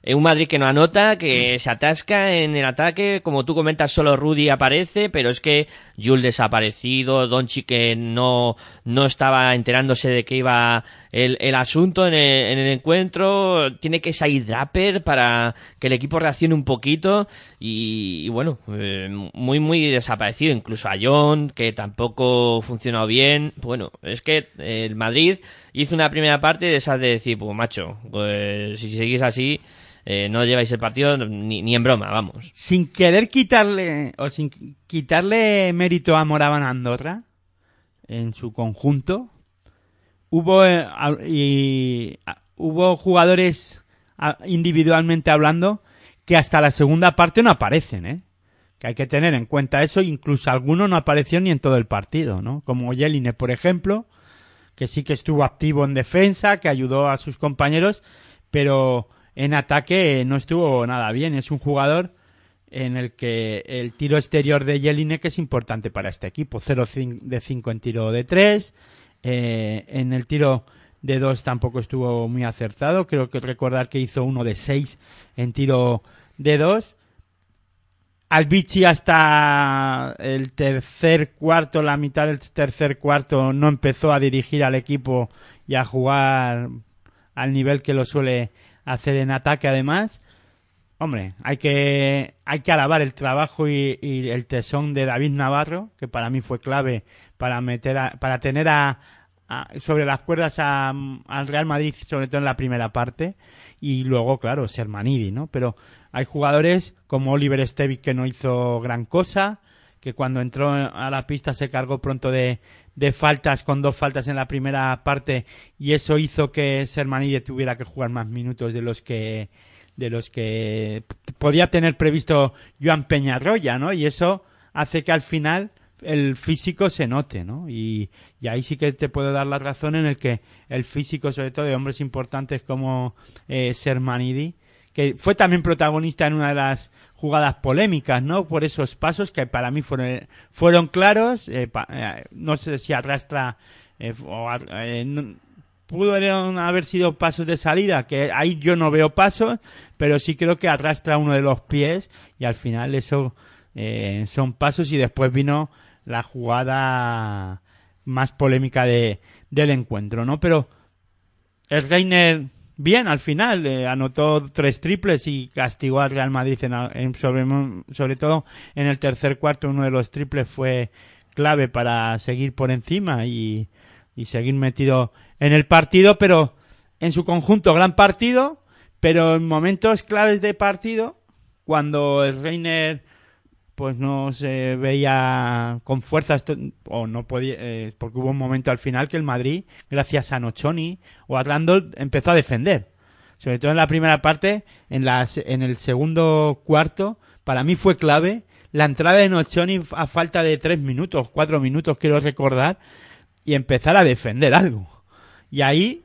Speaker 2: Eh, un Madrid que no anota, que se atasca en el ataque. Como tú comentas, solo Rudy aparece, pero es que Jules desaparecido, Donchi que no, no estaba enterándose de que iba el, el asunto en el, en el encuentro. Tiene que salir Draper para que el equipo reaccione un poquito. Y, bueno, eh, muy, muy desaparecido. Incluso a John, que tampoco funcionó bien. Bueno, es que el Madrid hizo una primera parte de esas de decir, pues macho, pues si seguís así, eh, no lleváis el partido ni, ni en broma, vamos.
Speaker 3: Sin querer quitarle, o sin quitarle mérito a Moraban Andorra, en su conjunto, hubo, eh, y, a- hubo jugadores a- individualmente hablando que hasta la segunda parte no aparecen, ¿eh? Que hay que tener en cuenta eso, incluso alguno no apareció ni en todo el partido, ¿no? Como Yeline, por ejemplo, que sí que estuvo activo en defensa, que ayudó a sus compañeros, pero en ataque no estuvo nada bien. Es un jugador en el que el tiro exterior de Jelinek es importante para este equipo. 0 cin- de 5 en tiro de 3. En el tiro de 2 tampoco estuvo muy acertado. Creo que recordar que hizo uno de 6 en tiro de 2. Albici hasta el tercer cuarto, la mitad del tercer cuarto, no empezó a dirigir al equipo y a jugar al nivel que lo suele hacer en ataque además. Hombre, hay que, hay que alabar el trabajo y el tesón de David Navarro, que para mí fue clave para meter a- para tener a, sobre las cuerdas al Real Madrid, sobre todo en la primera parte, y luego, claro, Sermanidi, ¿no? Pero hay jugadores como Oliver Stevic que no hizo gran cosa, que cuando entró a la pista se cargó pronto de, de faltas, con dos faltas en la primera parte, y eso hizo que Sermanidi tuviera que jugar más minutos de los que de los que podía tener previsto Joan Peñarroya, ¿no? Y eso hace que al final el físico se note, ¿no? Y, y ahí sí que te puedo dar la razón en el que el físico, sobre todo de hombres importantes como eh, Sermanidi, que fue también protagonista en una de las jugadas polémicas, ¿no? Por esos pasos que para mí fueron, fueron claros, eh, eh, no sé si arrastra eh, o no- pudieron haber sido pasos de salida, que ahí yo no veo pasos, pero sí creo que arrastra uno de los pies y al final eso son pasos y después vino la jugada más polémica de, del encuentro, ¿no? Pero el Reiner bien al final, eh, anotó tres triples y castigó al Real Madrid en, sobre todo en el tercer cuarto, uno de los triples fue clave para seguir por encima y, y seguir metido en el partido, pero en su conjunto gran partido, pero en momentos claves de partido, cuando el Reiner pues no se veía con fuerzas to- o no podía eh, porque hubo un momento al final que el Madrid gracias a Nochoni o a Randall empezó a defender. Sobre todo en la primera parte en las en el segundo cuarto para mí fue clave la entrada de Nochoni a falta de tres minutos cuatro minutos quiero recordar y empezar a defender algo. Y ahí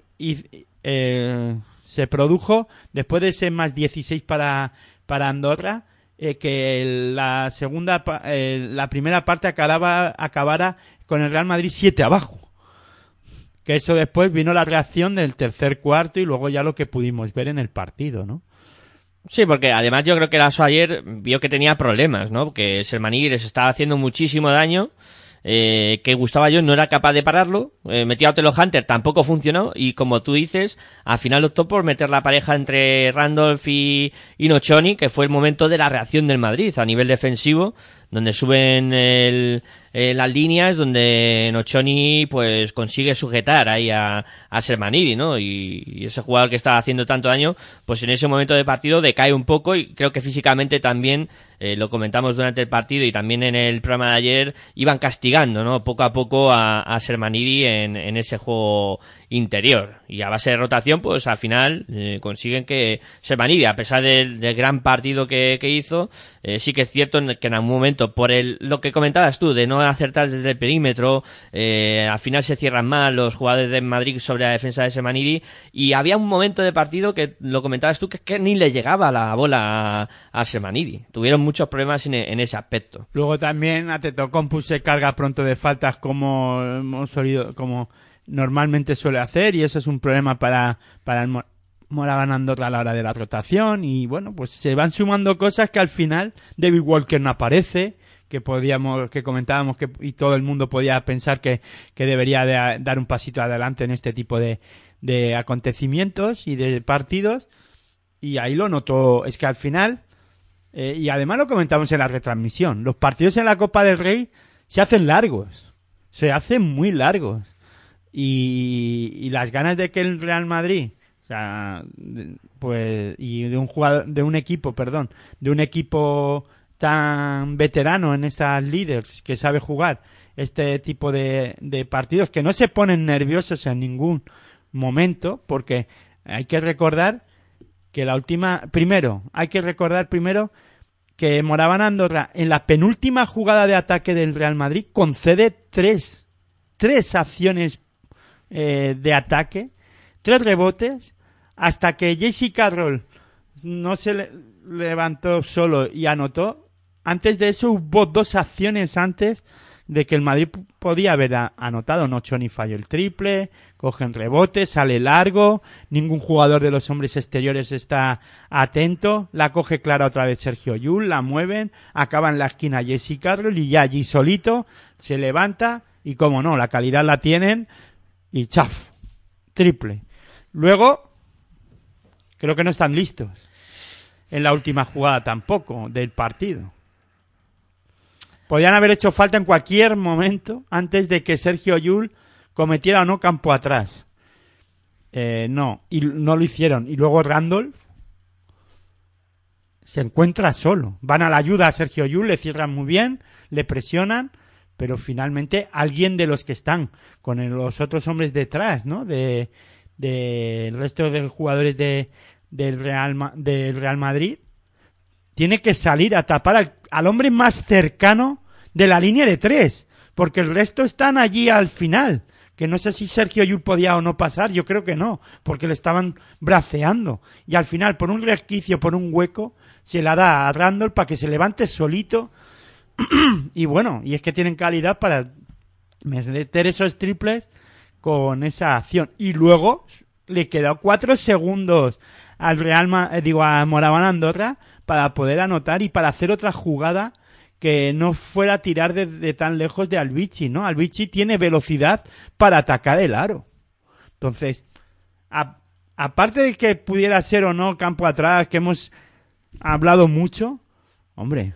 Speaker 3: eh, se produjo después de ese más 16 para para Andorra eh, que la segunda eh, la primera parte acababa acabara con el Real Madrid 7 abajo. Que eso después vino la reacción del tercer cuarto y luego ya lo que pudimos ver en el partido, ¿no?
Speaker 2: Sí, porque además yo creo que el ASO ayer vio que tenía problemas, ¿no? Que Sermaní les estaba haciendo muchísimo daño eh, que Gustavo yo no era capaz de pararlo, eh, metió a Otelo Hunter, tampoco funcionó, y como tú dices, al final optó por meter la pareja entre Randolph y, y Nochoni, que fue el momento de la reacción del Madrid a nivel defensivo, donde suben el, eh, las líneas donde Nochoni pues consigue sujetar ahí a, a Sermanidi, ¿no? Y, y, ese jugador que estaba haciendo tanto daño, pues en ese momento de partido decae un poco y creo que físicamente también, eh, lo comentamos durante el partido y también en el programa de ayer, iban castigando, ¿no? Poco a poco a, a Sermanidi en, en ese juego interior. Y a base de rotación, pues al final eh, consiguen que Sermanidi, a pesar del, del gran partido que, que hizo, eh, sí que es cierto que en algún momento, por el, lo que comentabas tú, de no acertar desde el perímetro, eh, al final se cierran mal los jugadores de Madrid sobre la defensa de Semanidi, y había un momento de partido que lo comentabas tú, que es que ni le llegaba la bola a, a Semanidi. Tuvieron muchos problemas en, ese aspecto.
Speaker 3: Luego también Atetocompu se carga pronto de faltas como hemos oído, como normalmente suele hacer, y eso es un problema para, para el Moraban Andorra a la hora de la rotación y bueno, pues se van sumando cosas que al final David Walker no aparece, que podíamos, que comentábamos que y todo el mundo podía pensar que, que debería de, dar un pasito adelante en este tipo de, de acontecimientos y de partidos y ahí lo notó, es que al final eh, y además lo comentamos en la retransmisión, los partidos en la Copa del Rey se hacen largos, se hacen muy largos. Y, las ganas de que el Real Madrid o sea, pues, y de un jugador, de un equipo, perdón, de un equipo tan veterano en estas líderes que sabe jugar este tipo de, de partidos que no se ponen nerviosos en ningún momento porque hay que recordar que la última, primero, hay que recordar primero que Moraban Andorra en la penúltima jugada de ataque del Real Madrid concede tres, tres acciones eh, de ataque tres rebotes hasta que JC Carroll no se le levantó solo y anotó. Antes de eso hubo dos acciones antes de que el Madrid podía haber anotado. Nochoni falló el triple, cogen rebote, sale largo, ningún jugador de los hombres exteriores está atento, la coge clara otra vez Sergio Yul, la mueven, acaba en la esquina Jesse Carroll y ya allí solito se levanta y como no, la calidad la tienen y chaf, triple. Luego, creo que no están listos. En la última jugada tampoco del partido. Podían haber hecho falta en cualquier momento antes de que Sergio Yul cometiera o no campo atrás. Eh, no, y no lo hicieron. Y luego Randolph se encuentra solo. Van a la ayuda a Sergio Yul, le cierran muy bien, le presionan, pero finalmente alguien de los que están con los otros hombres detrás, ¿no? De, del resto de jugadores de, del, Real, del Real Madrid, tiene que salir a tapar al, hombre más cercano de la línea de tres, porque el resto están allí al final. Que no sé si Sergio Yul podía o no pasar, yo creo que no, porque le estaban braceando. Y al final, por un resquicio, por un hueco, se la da a Randall para que se levante solito. y bueno, y es que tienen calidad para meter esos triples con esa acción. Y luego le quedó cuatro segundos al Real, eh, digo, a Moraban Andorra para poder anotar y para hacer otra jugada que no fuera a tirar de, de tan lejos de Albici, ¿no? Albici tiene velocidad para atacar el aro. Entonces, aparte de que pudiera ser o no campo atrás, que hemos hablado mucho, hombre,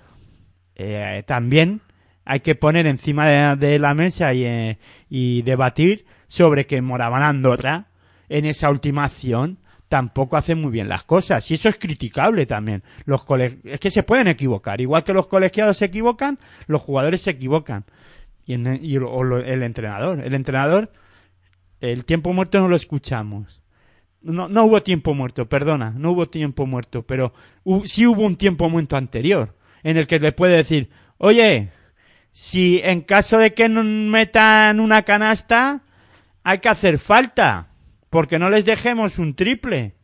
Speaker 3: eh, también hay que poner encima de, de la mesa y, eh, y, debatir sobre que Moraban Andorra en esa última acción tampoco hace muy bien las cosas. Y eso es criticable también. Los es que se pueden equivocar, igual que los colegiados se equivocan, los jugadores se equivocan. Y o lo, el entrenador, el entrenador el tiempo muerto no lo escuchamos. No, no hubo tiempo muerto, perdona, no hubo tiempo muerto, pero hu sí hubo un tiempo muerto anterior en el que le puede decir, oye, si en caso de que no metan una canasta, hay que hacer falta, porque no les dejemos un triple.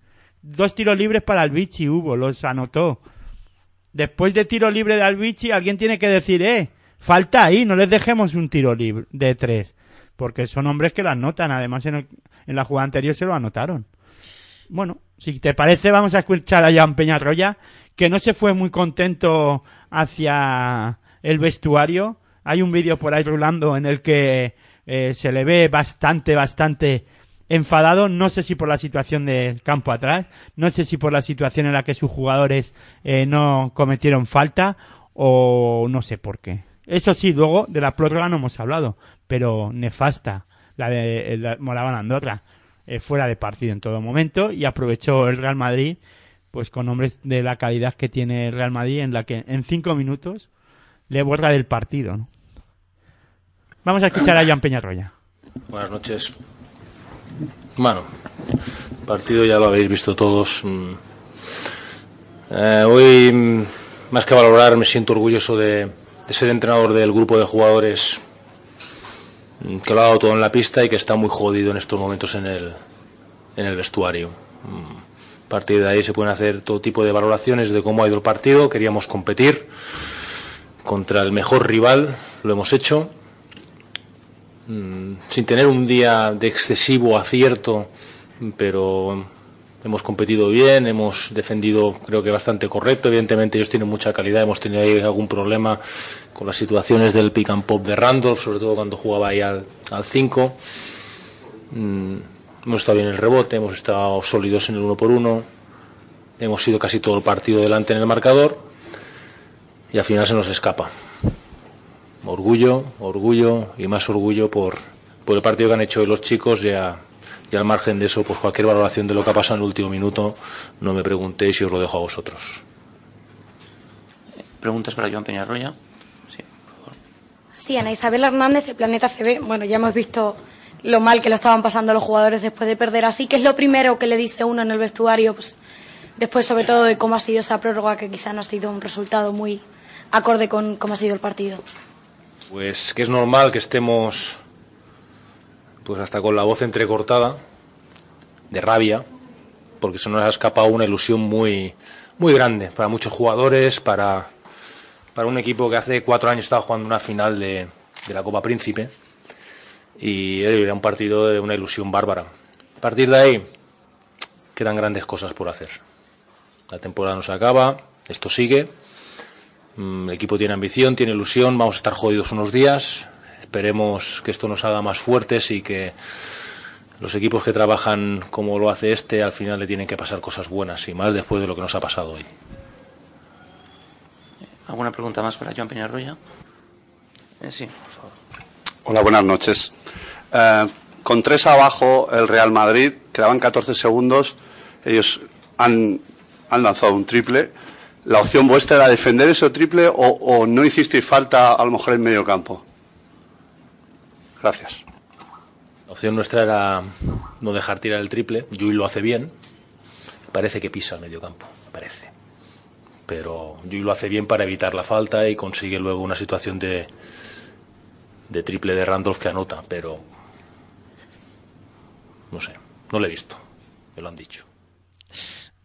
Speaker 3: Dos tiros libres para Albici hubo, los anotó. Después de tiro libre de Albici, alguien tiene que decir, eh, falta ahí, no les dejemos un tiro libre de tres, porque son hombres que lo anotan, además en, el- en la jugada anterior se lo anotaron. Bueno, si te parece, vamos a escuchar a Jan Peñarroya, que no se fue muy contento hacia el vestuario. Hay un vídeo por ahí rulando en el que eh, se le ve bastante, bastante enfadado. No sé si por la situación del campo atrás, no sé si por la situación en la que sus jugadores eh, no cometieron falta o no sé por qué. Eso sí, luego de la prórroga no hemos hablado, pero nefasta la de la Moraban Andorra eh, fuera de partido en todo momento y aprovechó el Real Madrid pues con hombres de la calidad que tiene el Real Madrid en la que en cinco minutos le borra del partido ¿no? vamos a escuchar a Jan Peñarroya
Speaker 9: Buenas noches. Bueno, partido ya lo habéis visto todos. Mm. Eh, hoy, mm, más que valorar, me siento orgulloso de, de ser entrenador del grupo de jugadores mm, que lo ha dado todo en la pista y que está muy jodido en estos momentos en el, en el vestuario. A partir de ahí se pueden hacer todo tipo de valoraciones de cómo ha ido el partido. Queríamos competir contra el mejor rival, lo hemos hecho mm, sin tener un día de excesivo acierto, pero hemos competido bien, hemos defendido creo que bastante correcto, evidentemente ellos tienen mucha calidad, hemos tenido ahí algún problema con las situaciones del pick and pop de Randolph, sobre todo cuando jugaba ahí al 5. hemos estado bien en el rebote, hemos estado sólidos en el uno por uno, hemos sido casi todo el partido delante en el marcador y al final se nos escapa orgullo, orgullo y más orgullo por, por el partido que han hecho hoy los chicos y, a- y al margen de eso, pues cualquier valoración de lo que ha pasado en el último minuto, no me preguntéis y os lo dejo a vosotros.
Speaker 7: ¿Preguntas para Joan Peñarroya?
Speaker 10: Sí, Ana Isabel Hernández de Planeta CB. Bueno, ya hemos visto lo mal que lo estaban pasando los jugadores después de perder así, que es lo primero que le dice uno en el vestuario, pues, después sobre todo de cómo ha sido esa prórroga, que quizá no ha sido un resultado muy acorde con cómo ha sido el partido.
Speaker 9: Pues que es normal que estemos pues hasta con la voz entrecortada de rabia, porque se nos ha escapado una ilusión muy muy grande para muchos jugadores, para, para un equipo que hace cuatro años estaba jugando una final de, de la Copa Príncipe y era un partido de una ilusión bárbara. A partir de ahí quedan grandes cosas por hacer. La temporada no se acaba, esto sigue, El equipo tiene ambición, tiene ilusión, vamos a estar jodidos unos días. Esperemos que esto nos haga más fuertes y que los equipos que trabajan como lo hace este al final le tienen que pasar cosas buenas y más después de lo que nos ha pasado hoy.
Speaker 7: ¿Alguna pregunta más para Joan Peñarroya? Eh, sí, por favor.
Speaker 11: Hola, buenas noches. Eh, con tres abajo el Real Madrid, quedaban 14 segundos, ellos han, han lanzado un triple. ¿La opción vuestra era defender ese triple o, o no hicisteis falta a lo mejor en medio campo? Gracias.
Speaker 9: La opción nuestra era no dejar tirar el triple. Yui lo hace bien. Parece que pisa el medio campo, parece. Pero Yui lo hace bien para evitar la falta y consigue luego una situación de, de triple de Randolph que anota, pero no sé, no lo he visto, me lo han dicho.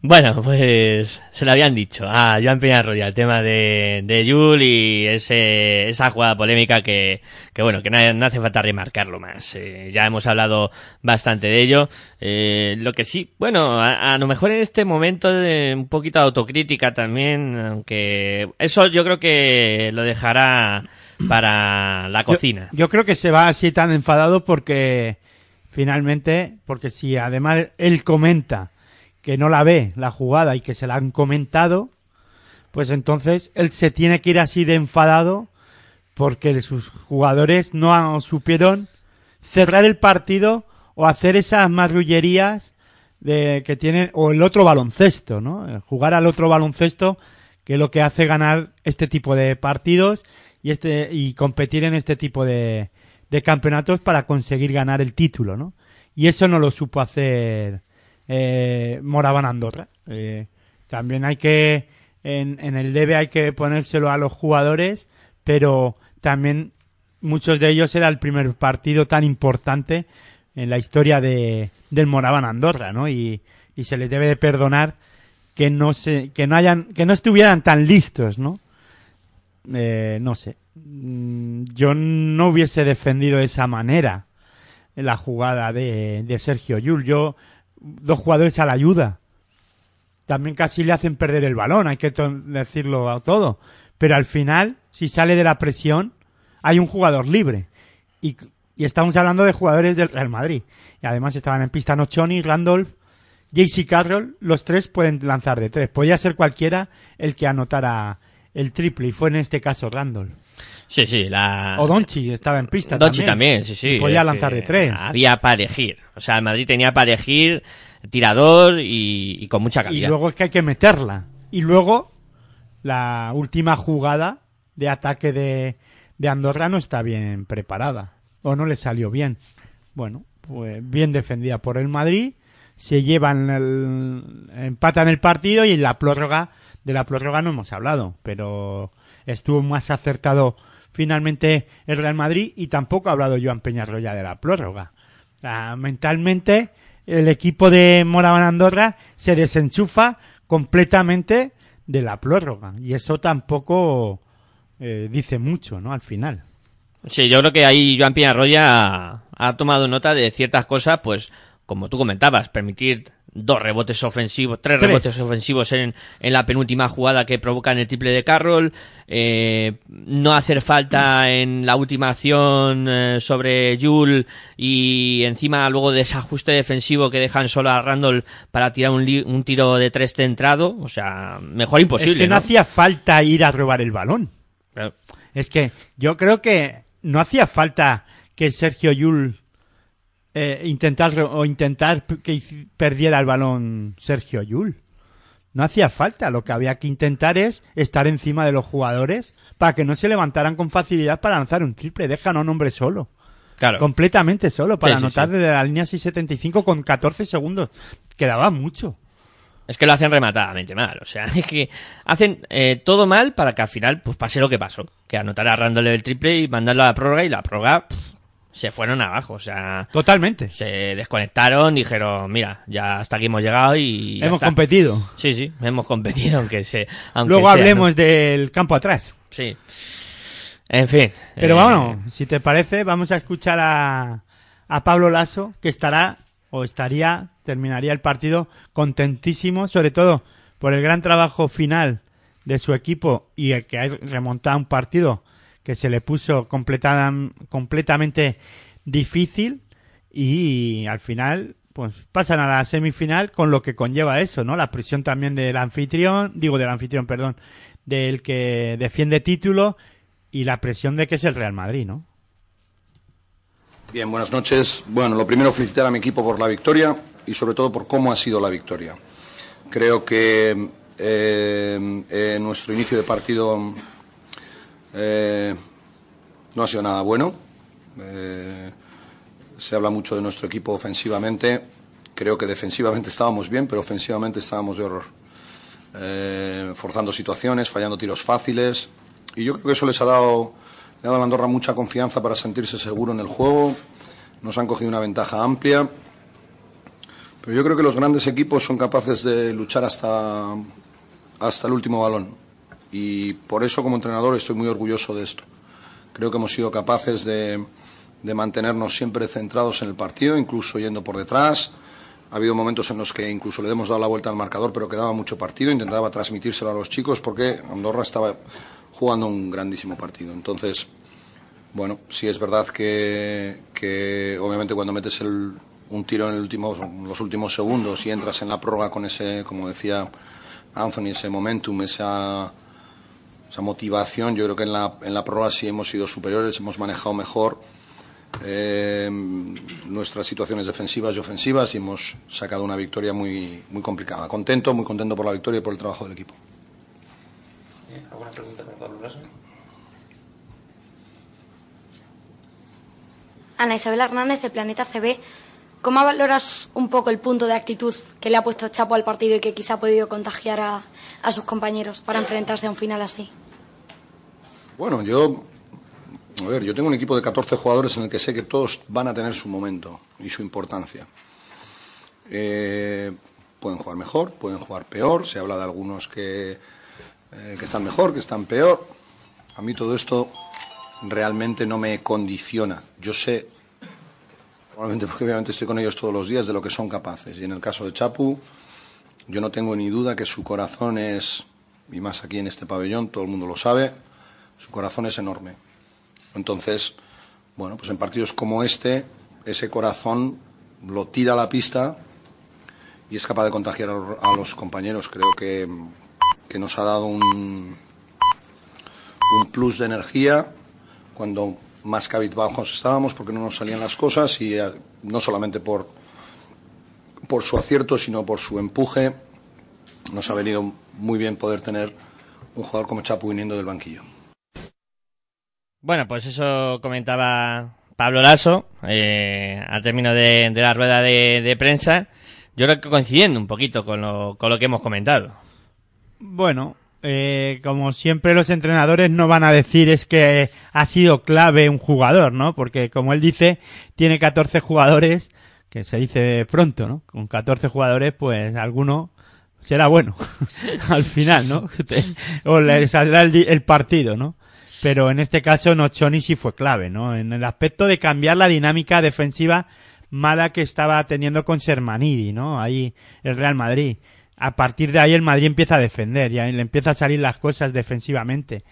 Speaker 2: Bueno, pues se lo habían dicho a Joan Peñarroya el tema de, de Yul y ese, esa jugada polémica que, que bueno, que no, no hace falta remarcarlo más. Eh, ya hemos hablado bastante de ello. Eh, lo que sí, bueno, a, a lo mejor en este momento de un poquito de autocrítica también, aunque eso yo creo que lo dejará para la cocina.
Speaker 3: Yo, yo creo que se va así tan enfadado porque finalmente, porque si además él comenta que no la ve la jugada y que se la han comentado, pues entonces él se tiene que ir así de enfadado porque sus jugadores no supieron cerrar el partido o hacer esas marrullerías de que tienen o el otro baloncesto, ¿no? Jugar al otro baloncesto que es lo que hace ganar este tipo de partidos y este y competir en este tipo de, de campeonatos para conseguir ganar el título, ¿no? Y eso no lo supo hacer eh, Moraban Andorra. Eh, también hay que, en, el debe hay que ponérselo a los jugadores, pero también muchos de ellos era el primer partido tan importante en la historia de, del Moraban Andorra, ¿no? Y, y se les debe de perdonar que no se, que no hayan, que no estuvieran tan listos, ¿no? Eh, no sé. mm, yo no hubiese defendido de esa manera la jugada de, de Sergio Yul. Yo, dos jugadores a la ayuda. También casi le hacen perder el balón, hay que decirlo a todo. Pero al final, si sale de la presión, hay un jugador libre. Y, y estamos hablando de jugadores del Real Madrid. Y además estaban en pista Nochoni, Randolph, JC Carroll, los tres pueden lanzar de tres. Podía ser cualquiera el que anotara el triple, y fue en este caso Randolph.
Speaker 2: Sí, sí, la...
Speaker 3: O Donchi estaba en pista
Speaker 2: Donchi
Speaker 3: también.
Speaker 2: también, sí, sí.
Speaker 3: Y podía lanzar de tres.
Speaker 2: Había para elegir. O sea, el Madrid tenía para elegir tirador y, y con mucha
Speaker 3: Y
Speaker 2: calidad.
Speaker 3: luego es que hay que meterla. Y luego, la última jugada de ataque de, de Andorra no está bien preparada. O no le salió bien. Bueno, pues bien defendida por el Madrid. Se llevan el, empatan el partido y en la prórroga, de la prórroga no hemos hablado, pero estuvo más acertado finalmente el Real Madrid y tampoco ha hablado Joan Peñarroya de la prórroga. Mentalmente, el equipo de Moraván Andorra se desenchufa completamente de la prórroga y eso tampoco eh, dice mucho, ¿no? Al final.
Speaker 2: Sí, yo creo que ahí Joan Piñarroya ha, ha tomado nota de ciertas cosas, pues, como tú comentabas, permitir dos rebotes ofensivos, tres,
Speaker 3: Tres.
Speaker 2: rebotes ofensivos en, en la penúltima jugada que provocan el triple de Carroll, eh, no hacer falta en la última acción eh, sobre Jul y encima luego desajuste defensivo que dejan solo a Randall para tirar un, li- un tiro de tres centrado, o sea, mejor imposible.
Speaker 3: es que no,
Speaker 2: ¿no?
Speaker 3: hacía falta ir a robar el balón.
Speaker 2: Claro.
Speaker 3: Es que yo creo que no hacía falta que Sergio Yul eh, intentar o intentar que perdiera el balón Sergio Yul. No hacía falta, lo que había que intentar es estar encima de los jugadores para que no se levantaran con facilidad para lanzar un triple. Dejan a un hombre solo.
Speaker 2: Claro.
Speaker 3: Completamente solo para
Speaker 2: Sí,
Speaker 3: anotar
Speaker 2: sí.
Speaker 3: desde la línea 675 con 14 segundos. Quedaba mucho.
Speaker 2: Es que lo hacen rematadamente mal. O sea, es que hacen eh, todo mal para que al final pues pase lo que pasó. Que anotara a Randall el triple y mandarlo a la prórroga y la prórroga pff, se fueron abajo. O sea,
Speaker 3: Totalmente.
Speaker 2: se desconectaron, dijeron, mira, ya hasta aquí hemos llegado y...
Speaker 3: Hemos
Speaker 2: está".
Speaker 3: competido.
Speaker 2: Sí, sí, hemos competido, aunque se... Aunque
Speaker 3: Luego
Speaker 2: sea,
Speaker 3: hablemos
Speaker 2: ¿no?
Speaker 3: del campo atrás.
Speaker 2: Sí. En fin.
Speaker 3: Pero
Speaker 2: eh,
Speaker 3: bueno, si te parece, vamos a escuchar a, a Pablo Lasso, que estará o estaría, terminaría el partido contentísimo, sobre todo por el gran trabajo final de su equipo y el que ha remontado un partido que se le puso completada- completamente difícil y al final pues pasan a la semifinal con lo que conlleva eso, ¿no? La presión también del anfitrión, digo del anfitrión, perdón, del que defiende título y la presión de que es el Real Madrid, ¿no?
Speaker 12: Bien, buenas noches. Bueno, lo primero felicitar a mi equipo por la victoria y sobre todo por cómo ha sido la victoria. Creo que eh, nuestro inicio de partido eh, no ha sido nada bueno. Eh, se habla mucho de nuestro equipo ofensivamente. Creo que defensivamente estábamos bien, pero ofensivamente estábamos de horror. Eh, forzando situaciones, fallando tiros fáciles. Y yo creo que eso les ha dado, le ha dado a Andorra mucha confianza para sentirse seguro en el juego. Nos han cogido una ventaja amplia. Pero yo creo que los grandes equipos son capaces de luchar hasta, hasta el último balón. Y por eso, como entrenador, estoy muy orgulloso de esto. Creo que hemos sido capaces de, de mantenernos siempre centrados en el partido, incluso yendo por detrás. Ha habido momentos en los que incluso le hemos dado la vuelta al marcador, pero quedaba mucho partido. Intentaba transmitírselo a los chicos porque Andorra estaba jugando un grandísimo partido. Entonces, bueno, sí es verdad que, que obviamente cuando metes el, un tiro en el último, los últimos segundos y entras en la prórroga con ese, como decía Anthony, ese momentum, esa, esa motivación, yo creo que en la, en la prórroga sí hemos sido superiores, hemos manejado mejor eh, nuestras situaciones defensivas y ofensivas y hemos sacado una victoria muy, muy complicada. Contento, muy contento por la victoria y por el trabajo del equipo.
Speaker 7: ¿Alguna pregunta para Pablo Lasso?
Speaker 10: Ana Isabel Hernández de Planeta CB. ¿Cómo valoras un poco el punto de actitud que le ha puesto Chapo al partido y que quizá ha podido contagiar a, a sus compañeros para enfrentarse a un final así?
Speaker 12: Bueno, yo, a ver, yo tengo un equipo de 14 jugadores en el que sé que todos van a tener su momento y su importancia. Eh, pueden jugar mejor, pueden jugar peor. Se habla de algunos que, eh, que están mejor, que están peor. A mí todo esto realmente no me condiciona. Yo sé, probablemente porque obviamente estoy con ellos todos los días, de lo que son capaces. Y en el caso de Chapu, yo no tengo ni duda que su corazón es, y más aquí en este pabellón, todo el mundo lo sabe, su corazón es enorme. Entonces, bueno, pues en partidos como este, ese corazón lo tira a la pista y es capaz de contagiar a los compañeros. Creo que, que nos ha dado un, un plus de energía cuando más cabizbajos estábamos porque no nos salían las cosas y eh, no solamente por, por su acierto, sino por su empuje, nos ha venido muy bien poder tener un jugador como Chapu viniendo del banquillo.
Speaker 2: Bueno, pues eso comentaba Pablo Lasso eh, al término de, la rueda de, prensa. Yo creo que coincidiendo un poquito con lo, con lo que hemos comentado.
Speaker 3: Bueno, eh, como siempre los entrenadores no van a decir es que ha sido clave un jugador, ¿no? Porque como él dice, tiene 14 jugadores, que se dice pronto, ¿no? Con 14 jugadores, pues alguno será bueno al final, ¿no? o le saldrá el, partido, ¿no? Pero en este caso Nochoni sí fue clave, ¿no? En el aspecto de cambiar la dinámica defensiva mala que estaba teniendo con Sermanidi, ¿no? Ahí el Real Madrid a partir de ahí el Madrid empieza a defender y le empieza a salir las cosas defensivamente.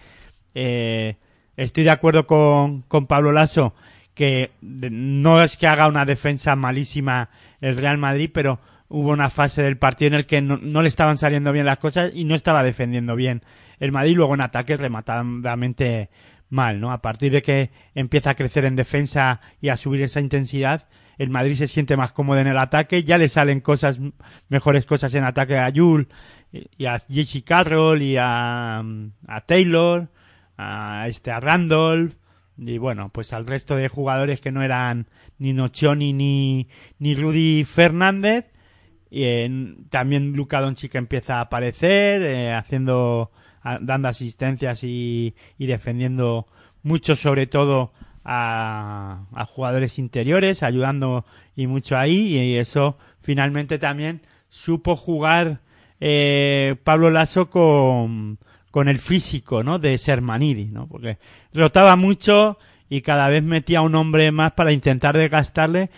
Speaker 3: Eh, estoy de acuerdo con, con Pablo Lasso que no es que haga una defensa malísima el Real Madrid, pero hubo una fase del partido en el que no, le estaban saliendo bien las cosas y no estaba defendiendo bien el Madrid, luego en ataque rematadamente mal, ¿no? A partir de que empieza a crecer en defensa y a subir esa intensidad, el Madrid se siente más cómodo en el ataque, ya le salen cosas, mejores cosas en ataque a Yul y a Jesse Carroll y a, a Taylor, a este a Randolph y bueno, pues al resto de jugadores que no eran ni Nochioni ni, ni Rudy Fernández. Y también Luka Doncic empieza a aparecer, eh, haciendo, dando asistencias y, y defendiendo mucho, sobre todo a, jugadores interiores, ayudando y mucho ahí, y eso finalmente también supo jugar eh, Pablo Lasso con, con el físico, ¿no? De Sermanidi, ¿no? Porque rotaba mucho y cada vez metía un hombre más para intentar desgastarle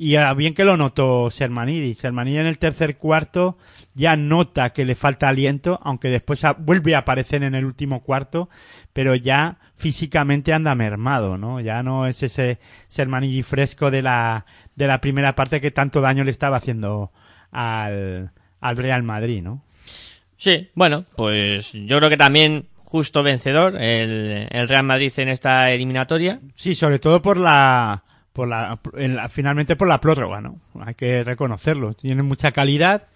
Speaker 3: y bien que lo notó Sermanidi. Sermanidi en el tercer cuarto ya nota que le falta aliento, aunque después vuelve a aparecer en el último cuarto, pero ya físicamente anda mermado, ¿no? Ya no es ese Sermanidi fresco de la, de la primera parte que tanto daño le estaba haciendo al, al Real Madrid, ¿no?
Speaker 2: Sí, bueno, pues yo creo que también justo vencedor el, el Real Madrid en esta eliminatoria.
Speaker 3: Sí, sobre todo por la por la, finalmente por la prórroga, ¿no? Hay que reconocerlo. Tienen mucha calidad.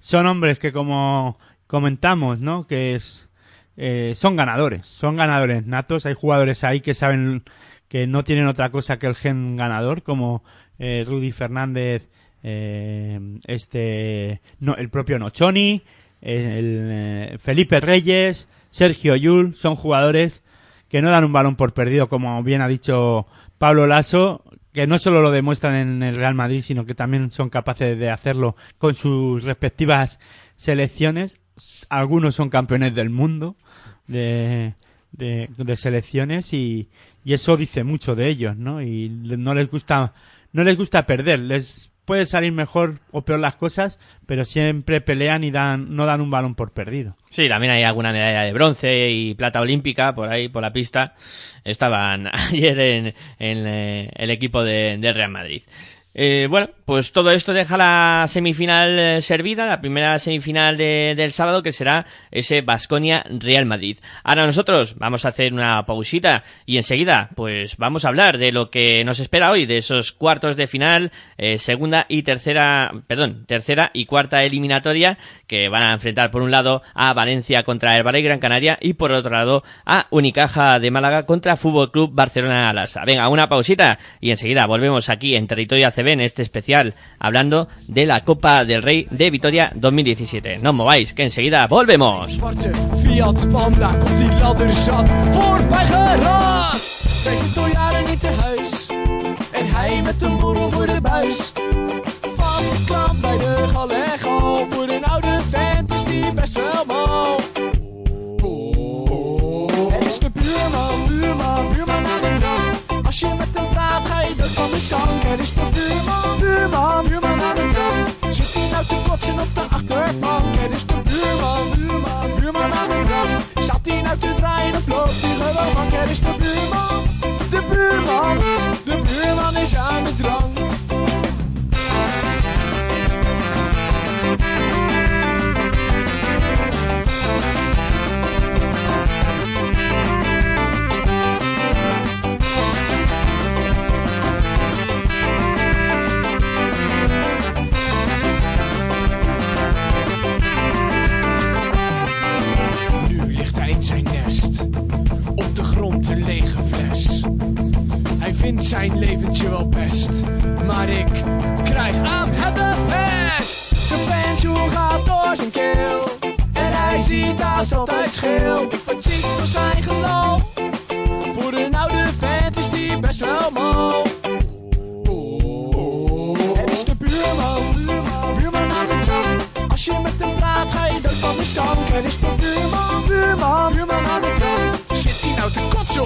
Speaker 3: Son hombres que, como comentamos, ¿no? Que es, eh, son ganadores. Son ganadores natos. Hay jugadores ahí que saben que no tienen otra cosa que el gen ganador, como eh, Rudy Fernández, eh, este, no, el propio Nochoni, el, Felipe Reyes, Sergio Yul, son jugadores que no dan un balón por perdido, como bien ha dicho Pablo Lasso, que no solo lo demuestran en el Real Madrid, sino que también son capaces de hacerlo con sus respectivas selecciones. Algunos son campeones del mundo de, de, selecciones y, y, eso dice mucho de ellos, ¿no? Y no les gusta, no les gusta perder, les puede salir mejor o peor las cosas, pero siempre pelean y dan, no dan un balón por perdido.
Speaker 2: Sí, también hay alguna medalla de bronce y plata olímpica por ahí, por la pista. Estaban ayer en, en eh, el equipo de, de Real Madrid. Eh, bueno, pues todo esto deja la semifinal eh, servida, la primera semifinal del sábado que será ese Basconia Real Madrid. Ahora nosotros vamos a hacer una pausita y enseguida pues vamos a hablar de lo que nos espera hoy, de esos cuartos de final, eh, segunda y tercera, perdón, tercera y cuarta eliminatoria que van a enfrentar por un lado a Valencia contra el Valle Gran Canaria y por otro lado a Unicaja de Málaga contra Fútbol Club Barcelona Alasa. Venga, una pausita y enseguida volvemos aquí en territorio En este especial hablando de la Copa del Rey de Vitoria 2017. No mováis, que enseguida volvemos. Hij met een oude vent is de buurman, buurman, buurman.
Speaker 13: aan de drank. Zit hij nou te kotsen op de achterbank? Er is de buurman, buurman, buurman aan de drank. Zat hij nou te draaien of loopt hij gewoon mank? Er is de buurman, de buurman, de buurman is aan de drank. Zijn leventje wel best, maar ik krijg aan het de pest. Zijn pensioen gaat door zijn keel, en hij ziet haast altijd scheel. Ik word ziek door zijn geloof, voor een oude vent is die best wel mal. Het is de buurman, buurman aan de drank. Als je met hem praat, ga je dood van de stank. Het is de buurman, buurman, buurman aan de drank. Zit hij nou te kotsen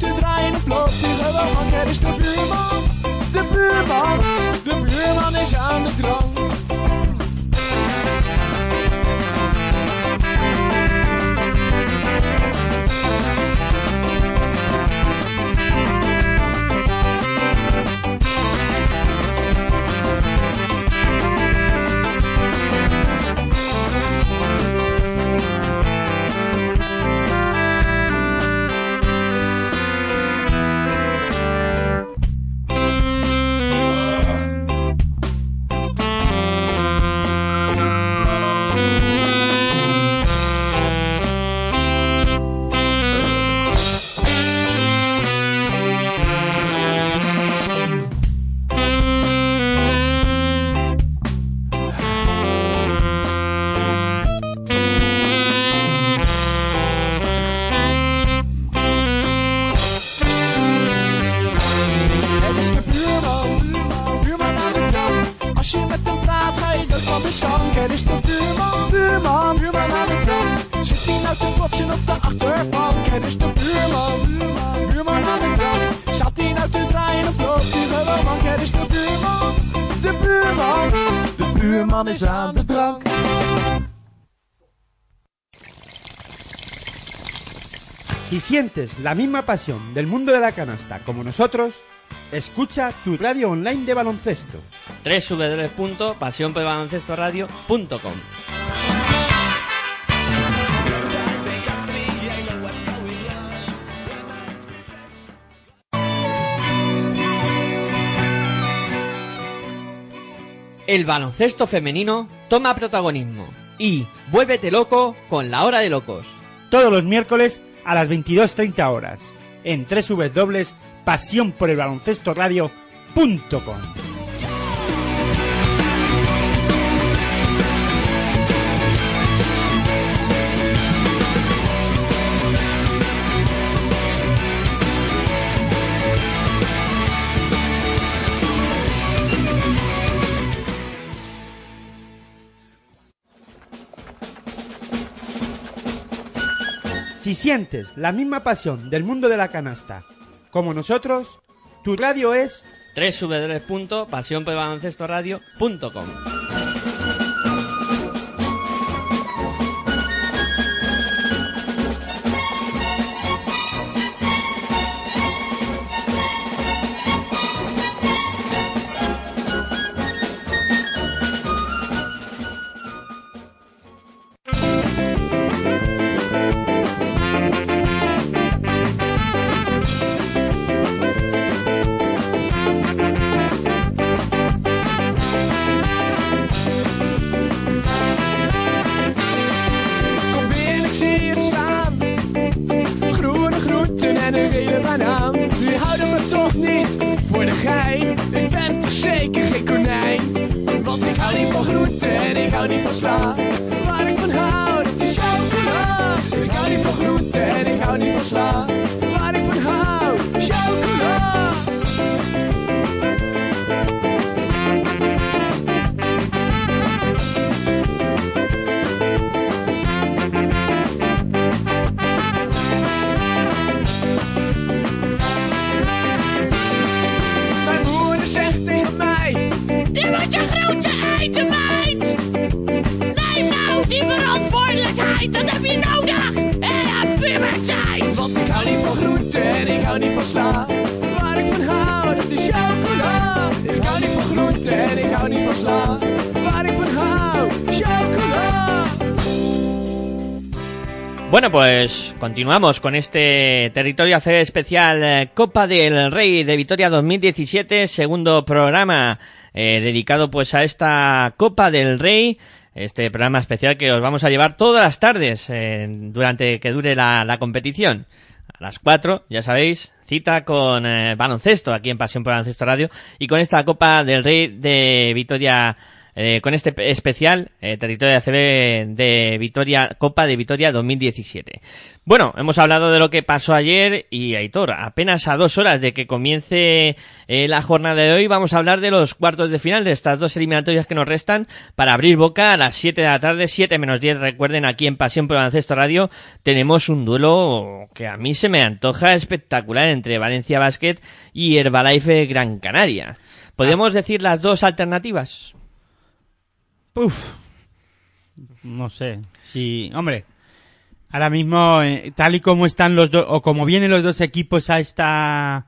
Speaker 13: Nou te draaien of loopt hij gewoon? Het is de buurman, de buurman, de buurman is aan de drank.
Speaker 3: Sientes la misma pasión del mundo de la canasta como nosotros, escucha tu radio online de baloncesto.
Speaker 2: www.pasionpelbaloncestoradio.com El baloncesto femenino toma protagonismo y vuélvete loco con la hora de locos.
Speaker 3: Todos los miércoles a las 22.30 horas en pasión Si sientes la misma pasión del mundo de la canasta como nosotros, tu radio es
Speaker 2: www.pasionpelbaloncestoradio.com continuamos con este territorio ACB especial eh, Copa del Rey de Vitoria 2017, segundo programa eh, dedicado pues a esta Copa del Rey, este programa especial que os vamos a llevar todas las tardes eh, durante que dure la, competición. A las 4, ya sabéis, cita con baloncesto aquí en Pasión por Baloncesto Radio y con esta Copa del Rey de Vitoria eh, con este pe- especial eh, territorio ACB de Vitoria Copa de Vitoria 2017. Bueno, hemos hablado de lo que pasó ayer y Aitor, apenas a dos horas de que comience eh, la jornada de hoy vamos a hablar de los cuartos de final de estas dos eliminatorias que nos restan para abrir boca a las 7 de la tarde, 7 menos 10. Recuerden, aquí en Pasión por Baloncesto Radio tenemos un duelo que a mí se me antoja espectacular entre Valencia Basket y Herbalife Gran Canaria. ¿Podemos decir las dos alternativas?
Speaker 3: No sé. Sí, hombre. Ahora mismo, eh, tal y como están los dos, o como vienen los dos equipos a esta,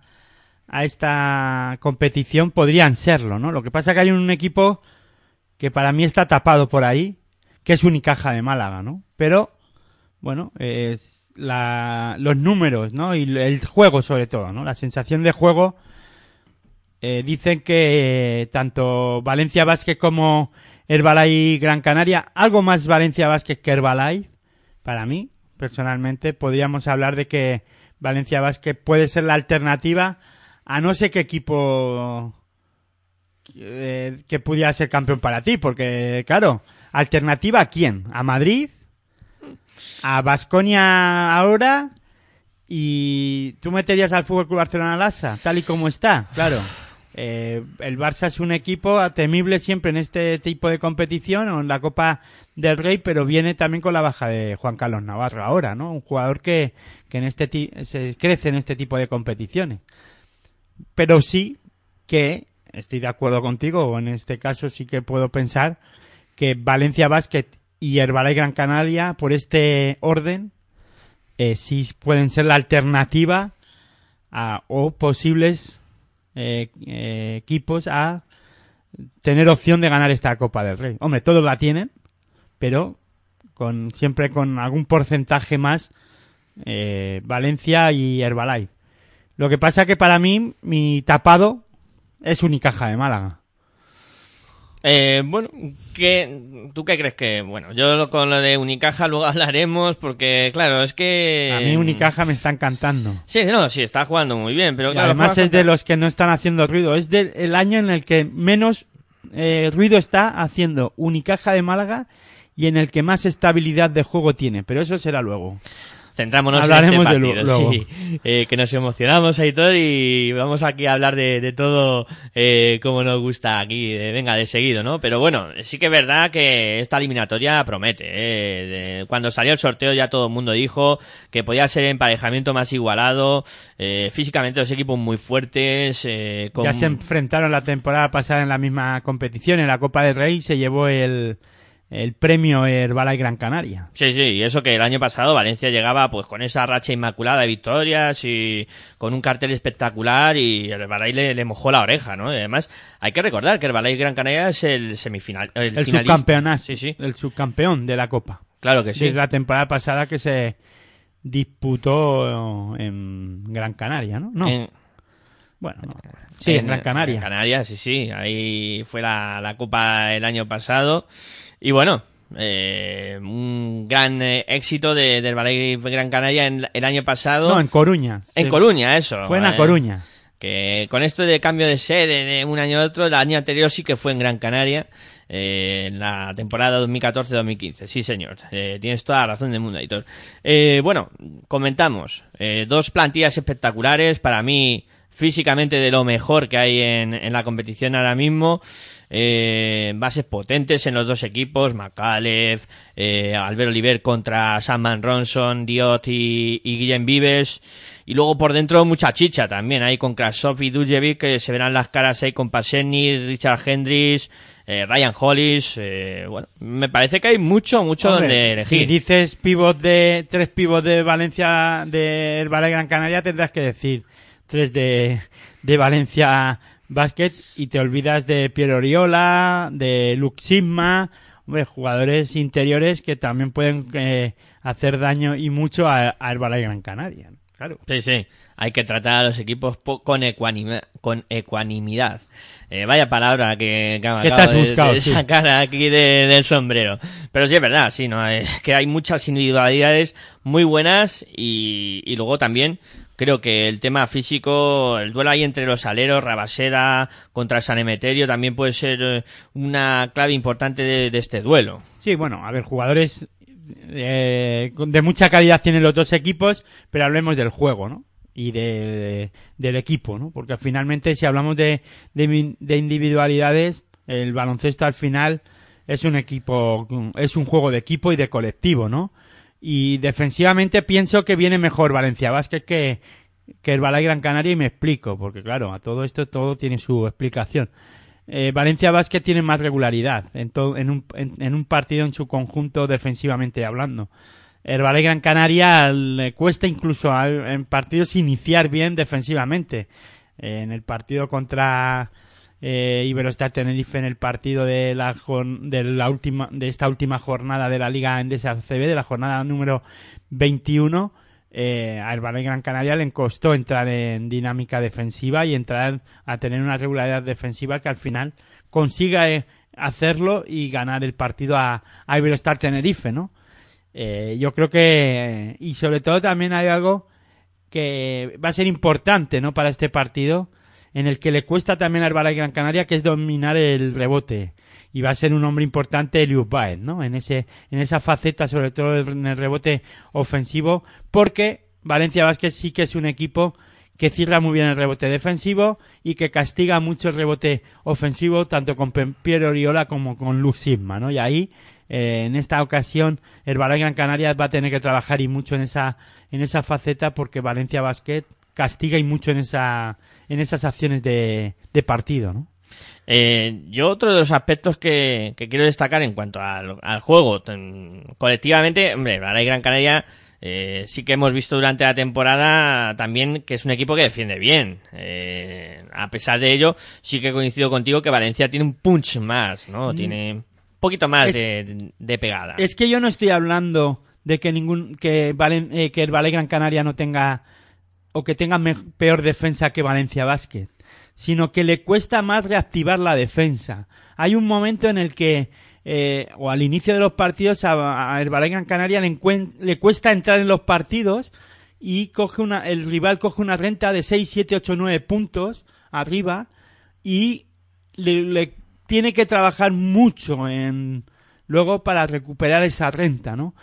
Speaker 3: a esta competición, podrían serlo, ¿no? Lo que pasa que hay un equipo que para mí está tapado por ahí, que es Unicaja de Málaga, ¿no? Pero, bueno, es la, los números, ¿no? Y el juego sobre todo, ¿no? La sensación de juego, eh, dicen que eh, tanto Valencia Basket como Herbalife Gran Canaria, algo más Valencia Basket que Herbalife, para mí, personalmente, podríamos hablar de que Valencia Basket puede ser la alternativa a no sé qué equipo eh, que pudiera ser campeón para ti, porque, claro, alternativa a quién? ¿A Madrid? ¿A Basconia ahora? ¿Y tú meterías al Fútbol Club Barcelona Lassa, tal y como está? Claro. Eh, el Barça es un equipo temible siempre en este tipo de competición o en la Copa del Rey, pero viene también con la baja de Juan Carlos Navarro ahora, ¿no? Un jugador que, que en este se crece en este tipo de competiciones. Pero sí que estoy de acuerdo contigo, o en este caso sí que puedo pensar que Valencia Basket y Herbalife Gran Canaria, por este orden, eh, sí pueden ser la alternativa a, o posibles eh, eh, equipos a tener opción de ganar esta Copa del Rey. Hombre, todos la tienen, pero con siempre con algún porcentaje más eh, Valencia y Herbalife. Lo que pasa que para mí mi tapado es Unicaja de Málaga.
Speaker 2: Eh, bueno, ¿qué, ¿tú qué crees que...? Bueno, yo con lo de Unicaja luego hablaremos porque, claro, es que...
Speaker 3: A mí Unicaja me está encantando.
Speaker 2: Sí, no, sí, está jugando muy bien, pero claro...
Speaker 3: además es de los que no están haciendo ruido. Es del el año en el que menos eh, ruido está haciendo Unicaja de Málaga y en el que más estabilidad de juego tiene. Pero eso será luego.
Speaker 2: Centrámonos
Speaker 3: Hablaremos
Speaker 2: en
Speaker 3: de
Speaker 2: este partido,
Speaker 3: luego.
Speaker 2: sí. Eh, que nos emocionamos, Aitor, y vamos aquí a hablar de, de todo eh, como nos gusta aquí, de, venga, de seguido, ¿no? Pero bueno, sí que es verdad que esta eliminatoria promete. eh. De- cuando salió el sorteo ya todo el mundo dijo que podía ser emparejamiento más igualado, eh, físicamente los equipos muy fuertes, eh, con...
Speaker 3: Ya se enfrentaron la temporada pasada en la misma competición, en la Copa del Rey, se llevó el, el premio Herbalife Gran Canaria.
Speaker 2: Sí, sí, y eso que el año pasado Valencia llegaba pues con esa racha inmaculada de victorias y con un cartel espectacular y el Herbalife le, le mojó la oreja, ¿no? Y además, hay que recordar que Herbalife Gran Canaria es el semifinal, el,
Speaker 3: subcampeonato,
Speaker 2: Sí, sí.
Speaker 3: el subcampeón de la Copa.
Speaker 2: Claro que sí.
Speaker 3: Desde la temporada pasada que se disputó en Gran Canaria, ¿no? No.
Speaker 2: En-
Speaker 3: Bueno, no. sí, en, Gran Canaria.
Speaker 2: En Canarias, sí, sí. Ahí fue la, la Copa el año pasado. Y bueno, eh, un gran eh, éxito de, del Herbalife Gran Canaria en, el año pasado.
Speaker 3: No, en Coruña.
Speaker 2: En
Speaker 3: Sí.
Speaker 2: Coruña, eso.
Speaker 3: Fue en La
Speaker 2: eh,
Speaker 3: Coruña.
Speaker 2: Que con esto de cambio de sede de un año a otro, el año anterior sí que fue en Gran Canaria, eh, en la temporada 2014-2015. Sí, señor. Eh, tienes toda la razón del mundo, editor. Eh, bueno, comentamos. eh, dos plantillas espectaculares. Para mí, físicamente de lo mejor que hay en, en la competición ahora mismo. Eh, bases potentes en los dos equipos, Macalef, eh, Albert Oliver contra Samman Ronson, Diot y, y Guillem Vives. Y luego por dentro mucha chicha también, ahí con Krasov y Duljevic, que se verán las caras ahí con Paseni, Richard Hendricks, eh, Ryan Hollis, eh, bueno, me parece que hay mucho, mucho
Speaker 3: Hombre,
Speaker 2: donde elegir.
Speaker 3: Si dices pivot de, tres pivots de Valencia, de Herbalife Gran Canaria, tendrás que decir tres de, de Valencia Basket y te olvidas de Piero Oriola, de Luke Sigma, hombre, jugadores interiores que también pueden eh, hacer daño y mucho a, a Herbalife Gran Canaria. Claro.
Speaker 2: Sí, sí. Hay que tratar a los equipos po- con, ecuanima- con ecuanimidad. Eh, vaya palabra que, que me
Speaker 3: Que te
Speaker 2: acabo de-
Speaker 3: buscado,
Speaker 2: de
Speaker 3: sí.
Speaker 2: sacar aquí de- del sombrero. Pero sí es verdad, sí, no es que hay muchas individualidades muy buenas y, y luego también creo que el tema físico, el duelo ahí entre los aleros, Rabaseda contra San Emeterio también puede ser eh, una clave importante de, este duelo.
Speaker 3: Sí, bueno, a ver, jugadores eh, de mucha calidad tienen los dos equipos, pero hablemos del juego, ¿no? Y de, del equipo, ¿no? Porque finalmente si hablamos de, de individualidades, el baloncesto al final es un equipo, es un juego de equipo y de colectivo, ¿no? Y defensivamente pienso que viene mejor Valencia Vázquez que, que el Balay Gran Canaria y me explico, porque claro, a todo esto todo tiene su explicación. Eh, Valencia Basket tiene más regularidad en, to- en, un, en, un partido en su conjunto defensivamente hablando. El Balay Gran Canaria le cuesta incluso a- en partidos iniciar bien defensivamente. En el partido contra eh, Iberostar Tenerife, en el partido de la, última de esta última jornada de la Liga Endesa CB, de la jornada número 21, eh, al Balay Gran Canaria le costó entrar en dinámica defensiva y entrar a tener una regularidad defensiva que al final consiga eh, hacerlo y ganar el partido a, a Iberostar Tenerife, ¿no? Eh, yo creo que y sobre todo también hay algo que va a ser importante, ¿no? Para este partido en el que le cuesta también Balay Gran Canaria que es dominar el rebote y va a ser un hombre importante Elius Baez, ¿no? En ese en esa faceta sobre todo en el rebote ofensivo porque Valencia Vázquez sí que es un equipo que cierra muy bien el rebote defensivo y que castiga mucho el rebote ofensivo tanto con Piero Oriola como con Lux Sigma, ¿no? Y ahí eh, en esta ocasión el Gran Canaria va a tener que trabajar y mucho en esa en esa faceta porque Valencia Basket castiga y mucho en esa en esas acciones de, de partido, ¿no?
Speaker 2: Eh, yo otro de los aspectos que, que quiero destacar en cuanto al, al juego, ten- colectivamente, hombre, Balay Gran Canaria eh, sí que hemos visto durante la temporada también que es un equipo que defiende bien. Eh, a pesar de ello, sí que coincido contigo que Valencia tiene un punch más, ¿no?
Speaker 3: Mm.
Speaker 2: Tiene un poquito más
Speaker 3: Es-
Speaker 2: de, de pegada.
Speaker 3: Es que yo no estoy hablando de que ningún que, Valen- eh, que el Ballet Gran Canaria no tenga o que tenga peor defensa que Valencia Basket, sino que le cuesta más reactivar la defensa. Hay un momento en el que eh, o al inicio de los partidos a, el Gran Canaria le, cuesta entrar en los partidos y coge una el rival coge una renta de 6, 7, 8, 9 puntos arriba y le, le tiene que trabajar mucho en luego para recuperar esa renta, ¿no?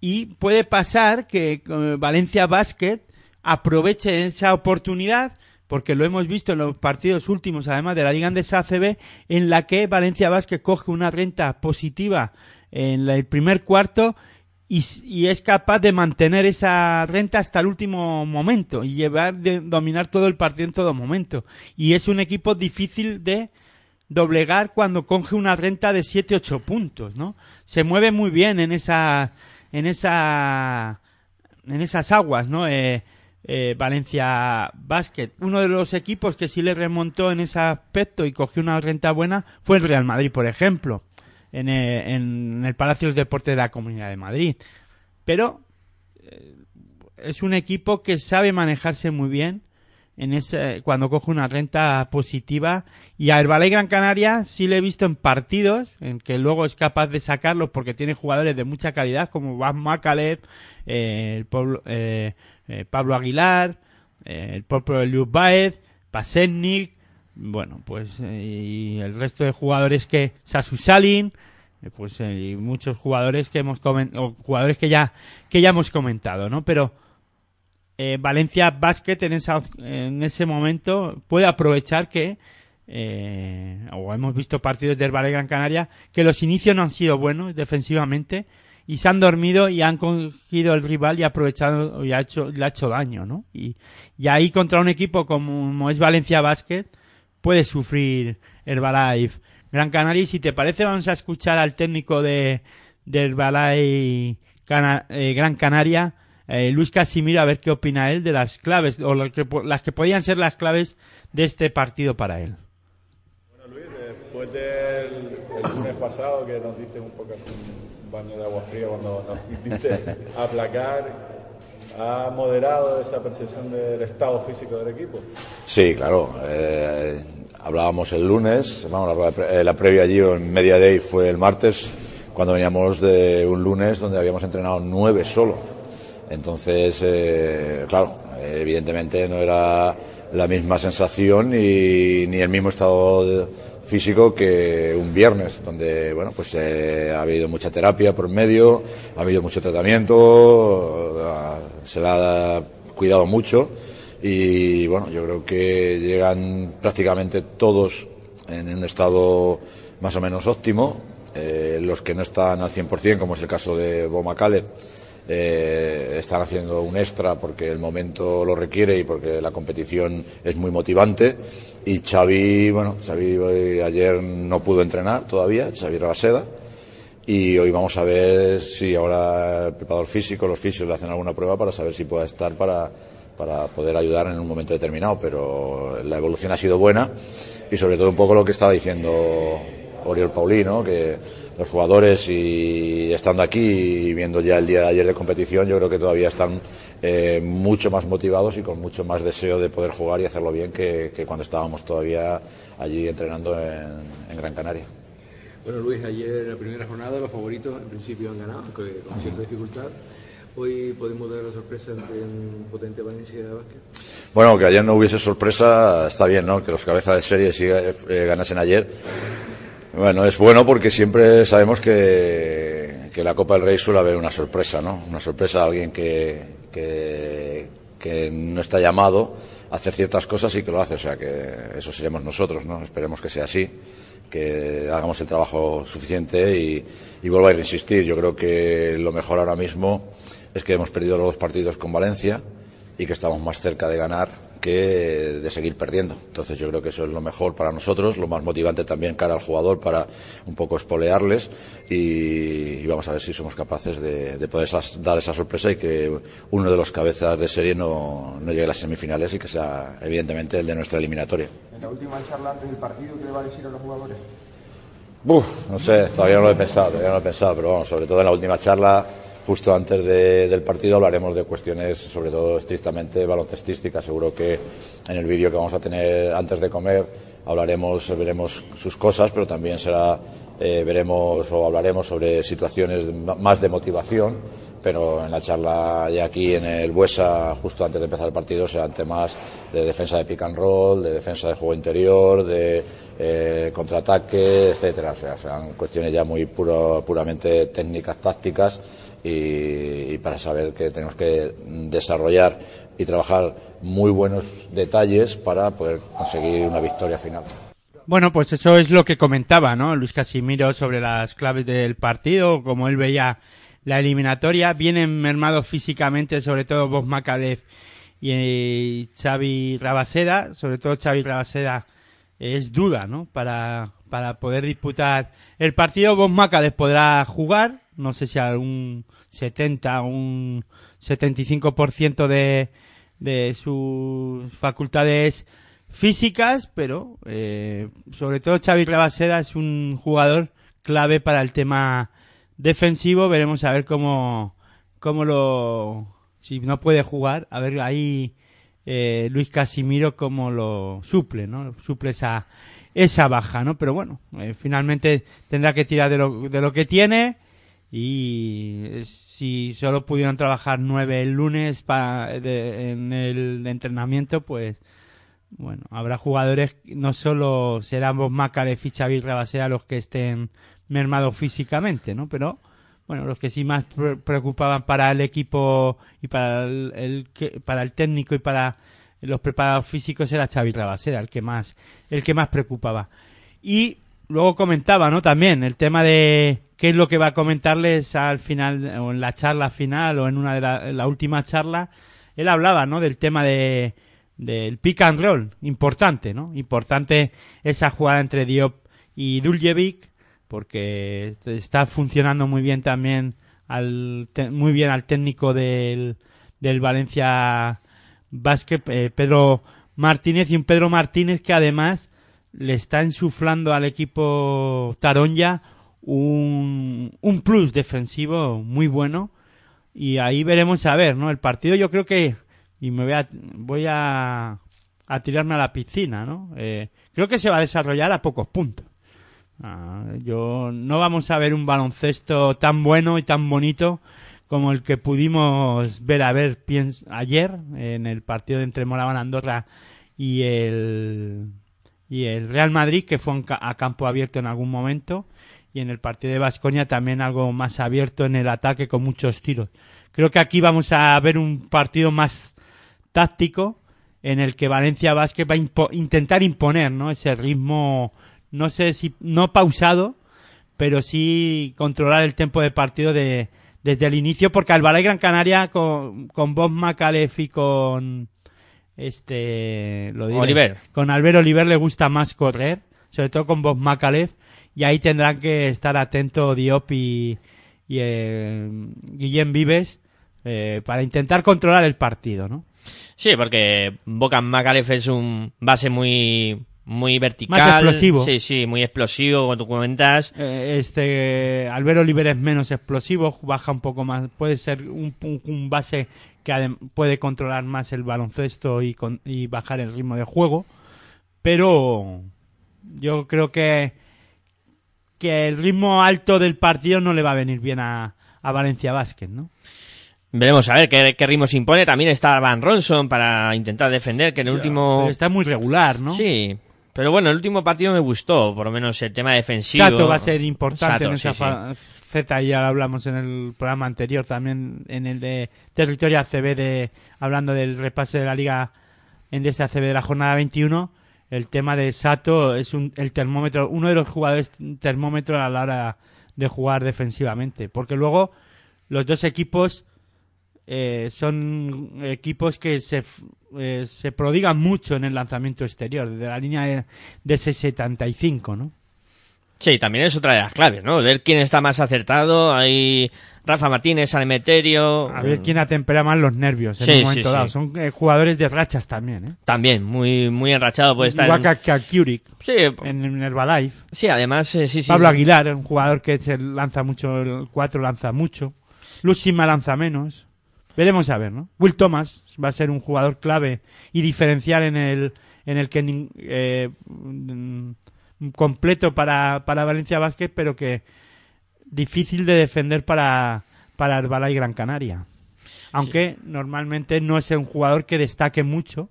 Speaker 3: Y puede pasar que eh, Valencia Basket aproveche esa oportunidad porque lo hemos visto en los partidos últimos, además de la Liga Andesa ACB, en la que Valencia Basket coge una renta positiva en el primer cuarto y, y es capaz de mantener esa renta hasta el último momento y llevar de dominar todo el partido en todo momento. Y es un equipo difícil de doblegar cuando coge una renta de 7-8 puntos, ¿no? Se mueve muy bien en esa en esa en esas aguas, ¿no? Eh, eh, Valencia Basket. Uno de los equipos que sí le remontó en ese aspecto y cogió una renta buena fue el Real Madrid, por ejemplo, en, eh, en el Palacio de Deportes de la Comunidad de Madrid. Pero eh, es un equipo que sabe manejarse muy bien en ese, cuando coge una renta positiva y a Herbalife Gran Canaria sí le he visto en partidos en que luego es capaz de sacarlos porque tiene jugadores de mucha calidad como Bas Macaleb, el eh, eh, Pablo Aguilar, eh, el propio Eliud Baez, Pasetnik, bueno, pues eh, y el resto de jugadores que Sasu Salin, pues y muchos jugadores que hemos o jugadores que ya que ya hemos comentado, ¿no? Pero Valencia Basket en, esa, en ese momento puede aprovechar que, o hemos visto partidos del Valle Gran Canaria, que los inicios no han sido buenos defensivamente y se han dormido y han cogido el rival y aprovechado y ha hecho, le ha hecho daño, ¿no? Y, y ahí contra un equipo como es Valencia Basket puede sufrir Herbalife Gran Canaria y si te parece vamos a escuchar al técnico de, del Balay eh, Gran Canaria, eh, Luis Casimiro, a ver qué opina él de las claves o las que, las que podían ser las claves de este partido para él.
Speaker 14: Bueno Luis, después del, lunes pasado que nos diste un poco un baño de agua fría cuando nos hiciste aplacar, ¿ha moderado esa percepción del estado físico del equipo?
Speaker 15: Sí, claro. Eh, hablábamos el lunes, eh, la, previa allí en Media Day fue el martes, cuando veníamos de un lunes donde habíamos entrenado nueve solo. Entonces, eh, claro, evidentemente no era la misma sensación y, ni el mismo estado físico que un viernes, donde bueno, pues eh, ha habido mucha terapia por medio, ha habido mucho tratamiento, se le ha cuidado mucho y bueno, yo creo que llegan prácticamente todos en un estado más o menos óptimo. Eh, los que no están al 100%, como es el caso de Bomacale, eh, están haciendo un extra porque el momento lo requiere y porque la competición es muy motivante. Y Xavi, bueno, Xavi eh, ayer no pudo entrenar todavía, Xavi Rabaseda. Y hoy vamos a ver si ahora el preparador físico, los fisios le hacen alguna prueba para saber si puede estar para para poder ayudar en un momento determinado, pero la evolución ha sido buena y sobre todo un poco lo que estaba diciendo Oriol Paulino, que los jugadores y estando aquí y viendo ya el día de ayer de competición, yo creo que todavía están eh, mucho más motivados y con mucho más deseo de poder jugar y hacerlo bien que, cuando estábamos todavía allí entrenando en, en, Gran Canaria.
Speaker 16: Bueno, Luis, ayer en la primera jornada los favoritos en principio han ganado, con cierta dificultad hoy podemos dar la sorpresa ante un potente Valencia de básquet?
Speaker 15: Bueno, que ayer no hubiese sorpresa, está bien, ¿no? Que los cabezas de serie sí, eh, ganasen ayer. Bueno, es bueno porque siempre sabemos que, que la Copa del Rey suele haber una sorpresa, ¿no? Una sorpresa a alguien que, que, que no está llamado a hacer ciertas cosas y que lo hace. O sea, que eso seremos nosotros, ¿no? Esperemos que sea así que hagamos el trabajo suficiente y, y vuelvo a insistir. Yo creo que lo mejor ahora mismo es que hemos perdido los dos partidos con Valencia y que estamos más cerca de ganar que de seguir perdiendo. Entonces yo creo que eso es lo mejor para nosotros, lo más motivante también cara al jugador para un poco espolearles y, vamos a ver si somos capaces de, poder dar esa sorpresa y que uno de los cabezas de serie no, no llegue a las semifinales y que sea evidentemente el de nuestra eliminatoria.
Speaker 17: En la última charla antes del partido, ¿qué le va a decir a los jugadores?
Speaker 15: no sé, todavía no lo he pensado, todavía no lo he pensado, pero vamos, sobre todo en la última charla justo antes del partido hablaremos de cuestiones, sobre todo estrictamente baloncestísticas. Seguro que en el vídeo que vamos a tener antes de comer hablaremos, veremos sus cosas, pero también será, eh, veremos o hablaremos sobre situaciones más de motivación. Pero en la charla ya aquí en el Buesa, justo antes de empezar el partido, serán temas de defensa de pick and roll, de defensa de juego interior, de eh, contraataque, etcétera. O sea, serán cuestiones ya muy puro, puramente técnicas, tácticas y, para saber que tenemos que desarrollar y trabajar muy buenos detalles para poder conseguir una victoria final.
Speaker 3: Bueno, pues eso es lo que comentaba, ¿no? Luis Casimiro sobre las claves del partido, como él veía la eliminatoria. Vienen mermados físicamente, sobre todo Bob Macalef y eh, Xavi Rabaseda, sobre todo Xavi Rabaseda es duda, ¿no? Para, para poder disputar el partido. Bob Macalef podrá jugar, no sé si algún 70 un 75% de, de sus facultades físicas, pero eh, sobre todo Xavi Rabaseda es un jugador clave para el tema defensivo. Veremos a ver cómo, cómo lo... Si no puede jugar, a ver ahí eh, Luis Casimiro cómo lo suple, ¿no? Suple esa, esa baja, ¿no? Pero bueno, eh, finalmente tendrá que tirar de lo, de lo que tiene y si solo pudieron trabajar nueve el lunes en el entrenamiento, pues bueno, habrá jugadores, no solo serán vos Maca de Ficha Rabasea los que estén mermados físicamente, ¿no? Pero bueno, los que sí más pre- preocupaban para el equipo y para el, para el técnico y para los preparados físicos era Xavi Rabasera, el que más el que más preocupaba. Y luego comentaba, ¿no? También el tema de qué es lo que va a comentarles al final o en la charla final o en una de la, última charla. Él hablaba, ¿no? Del tema de del pick and roll, importante, ¿no? Importante esa jugada entre Diop y Duljevic porque está funcionando muy bien también al muy bien al técnico del, del Valencia Basket eh, Pedro Martínez y un Pedro Martínez que además le está insuflando al equipo Taronja un, un plus defensivo muy bueno y ahí veremos a ver, ¿no? El partido yo creo que y me voy a voy a, a tirarme a la piscina, ¿no? Eh, creo que se va a desarrollar a pocos puntos. Ah, yo no vamos a ver un baloncesto tan bueno y tan bonito como el que pudimos ver a ver ayer en el partido entre Moraban Andorra y el y el Real Madrid que fue a campo abierto en algún momento y en el partido de Vasconia también algo más abierto en el ataque con muchos tiros. Creo que aquí vamos a ver un partido más táctico en el que Valencia Basket va a impo- intentar imponer ¿no? ese ritmo, no sé si no pausado, pero sí controlar el tiempo de partido de, desde el inicio, porque Albalá y Gran Canaria con, con Bob Macalef y con este lo diré,
Speaker 2: Oliver.
Speaker 3: con Albert Oliver le gusta más correr, sobre todo con Bob Macalef, y ahí tendrán que estar atentos Diop y, y eh, Guillem Vives eh, para intentar controlar el partido, ¿no?
Speaker 2: Sí, porque Bocan Macalef es un base muy muy vertical.
Speaker 3: Más explosivo.
Speaker 2: Sí, sí, muy explosivo, como tú comentas.
Speaker 3: Eh, este Albert Oliver es menos explosivo, baja un poco más, puede ser un, un- un base que puede controlar más el baloncesto y, con- y bajar el ritmo de juego, pero yo creo que que el ritmo alto del partido no le va a venir bien a, a Valencia Basket, ¿no?
Speaker 2: Veremos a ver qué, qué ritmo se impone. También está Van Ronson para intentar defender, que en el último...
Speaker 3: Está muy regular, ¿no?
Speaker 2: Sí, pero bueno, el último partido me gustó, por lo menos el tema defensivo.
Speaker 3: Sato va a ser importante
Speaker 2: Sato,
Speaker 3: en esa
Speaker 2: sí,
Speaker 3: Z, ya lo hablamos en el programa anterior, también en el de Territorio ACB, de, hablando del repase de la Liga Endesa ACB de la jornada 21. El tema de Sato es un, el termómetro, uno de los jugadores termómetro a la hora de jugar defensivamente, porque luego los dos equipos eh, son equipos que se, eh, se prodigan mucho en el lanzamiento exterior, de la línea de, de ese 75, ¿no?
Speaker 2: Sí, también es otra de las claves, ¿no? Ver quién está más acertado. Hay Rafa Martínez, Almeterio.
Speaker 3: A ver quién atempera más los nervios en
Speaker 2: Sí,
Speaker 3: un momento
Speaker 2: sí.
Speaker 3: dado. Son eh, jugadores de rachas también, ¿eh?
Speaker 2: También, muy, muy enrachado puede estar.
Speaker 3: Igual
Speaker 2: en-
Speaker 3: que a
Speaker 2: Sí.
Speaker 3: en, en Herbalife.
Speaker 2: Sí, además, eh, sí, sí.
Speaker 3: Pablo Aguilar, un jugador que se lanza mucho, el 4 lanza mucho. Lucima lanza menos. Veremos a ver, ¿no? Will Thomas va a ser un jugador clave y diferencial en el, en el que eh, mm, completo para, para Valencia Basket, pero que difícil de defender para, para Herbalife y Gran Canaria. Aunque normalmente no es un jugador que destaque mucho,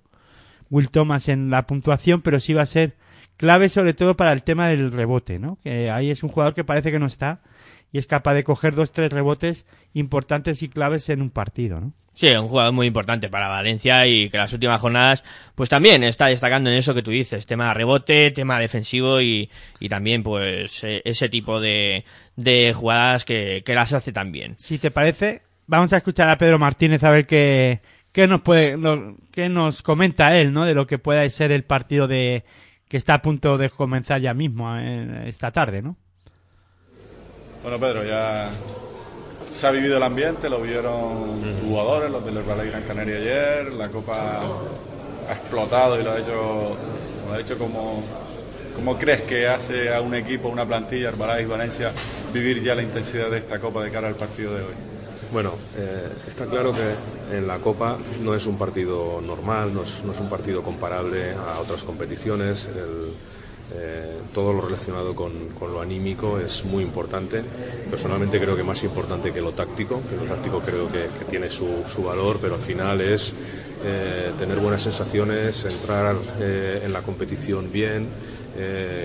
Speaker 3: Will Thomas en la puntuación, pero sí va a ser clave sobre todo para el tema del rebote, ¿no? Que ahí es un jugador que parece que no está y es capaz de coger dos, tres rebotes importantes y claves en un partido, ¿no?
Speaker 2: Sí, un jugador muy importante para Valencia y que las últimas jornadas, pues también está destacando en eso que tú dices, tema rebote, tema defensivo y, y también pues eh, ese tipo de, de jugadas que, que las hace también.
Speaker 3: Si te parece, vamos a escuchar a Pedro Martínez a ver qué, qué nos puede, lo- qué nos comenta él, ¿no? De lo que pueda ser el partido de que está a punto de comenzar ya mismo eh, esta tarde, ¿no?
Speaker 14: Bueno, Pedro, ya se ha vivido el ambiente, lo vieron jugadores, los del Herbalife Gran Canaria ayer, la Copa ha explotado y lo ha hecho, lo ha hecho como, como crees que hace a un equipo, una plantilla, Herbalife Valencia, vivir ya la intensidad de esta Copa de cara al partido de hoy.
Speaker 18: Bueno, eh, está claro que en la Copa no es un partido normal, no es, no es un partido comparable a otras competiciones. El, eh, todo lo relacionado con, lo anímico es muy importante. Personalmente creo que más importante que lo táctico, que lo táctico creo que, tiene su, valor, pero al final es eh, tener buenas sensaciones, entrar eh, en la competición bien,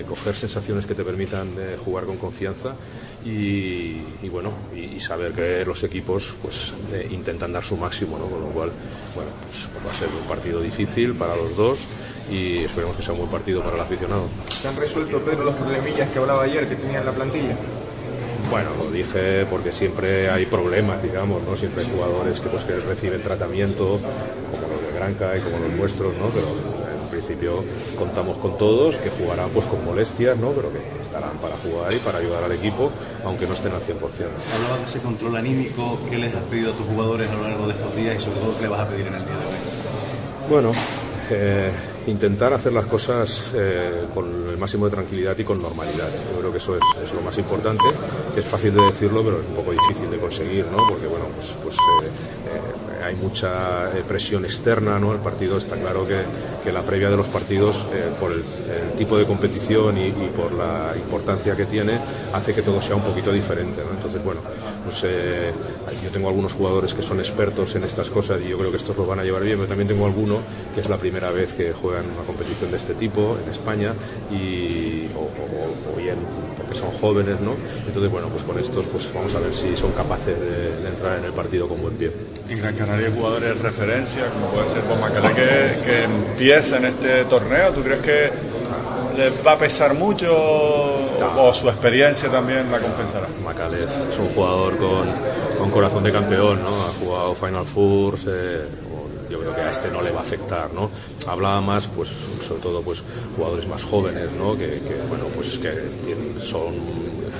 Speaker 18: coger sensaciones que te permitan jugar con confianza y, bueno, y, saber que los equipos pues intentan dar su máximo, ¿no? Con lo cual, bueno, pues va a ser un partido difícil para los dos y esperemos que sea un buen partido para el aficionado.
Speaker 17: ¿Se han resuelto, Pedro, los problemillas que hablaba ayer que tenía en la plantilla?
Speaker 18: Bueno, lo dije porque siempre hay problemas, digamos, ¿no? Siempre hay jugadores que, pues, que reciben tratamiento, como los de Granca y como los nuestros, ¿no? Pero en principio contamos con todos, que jugarán pues con molestias, ¿no? Pero que estarán para jugar y para ayudar al equipo, aunque no estén al 100%.
Speaker 19: Hablabas de ese control anímico, ¿qué les has pedido a tus jugadores a lo largo de estos días y sobre todo qué le vas a pedir en el día de hoy?
Speaker 18: Bueno, eh, intentar hacer las cosas eh, con el máximo de tranquilidad y con normalidad. Yo creo que eso es, lo más importante. Es fácil de decirlo, pero es un poco difícil de conseguir, ¿no? Porque bueno, pues, pues eh, eh, hay mucha presión externa, ¿no? El partido está claro que, que la previa de los partidos, eh, por el, tipo de competición y, por la importancia que tiene, hace que todo sea un poquito diferente. Entonces, bueno, pues eh, yo tengo algunos jugadores que son expertos en estas cosas y yo creo que estos lo van a llevar bien, pero también tengo alguno que es la primera vez que juegan una competición de este tipo en España y o- o bien porque son jóvenes, ¿no? Entonces, bueno, pues con estos pues vamos a ver si son capaces de, de entrar en el partido con buen pie.
Speaker 14: En Gran Canaria hay jugadores de referencia, como puede ser Bob Macalé, que, que empieza en este torneo. ¿Tú crees que les va a pesar mucho o su experiencia también la compensará?
Speaker 18: Macales es un jugador con, con corazón de campeón, ¿no? Ha jugado Final Fours, eh, yo creo que a este no le va a afectar, ¿no? Hablaba más, pues, sobre todo, pues, jugadores más jóvenes, ¿no? Que, bueno, pues, que son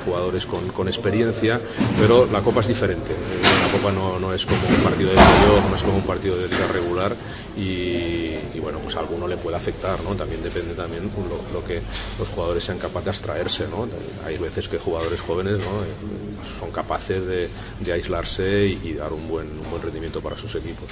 Speaker 18: jugadores con, con experiencia, pero la Copa es diferente. La Copa no, no es como un partido de playoff, no es como un partido de liga regular y, bueno, pues a alguno le puede afectar, ¿no? También depende también lo, lo que los jugadores sean capaces de abstraerse, ¿no? Hay veces que jugadores jóvenes, ¿no? Eh, Son capaces de, de aislarse y, y dar un buen, un buen rendimiento para sus equipos.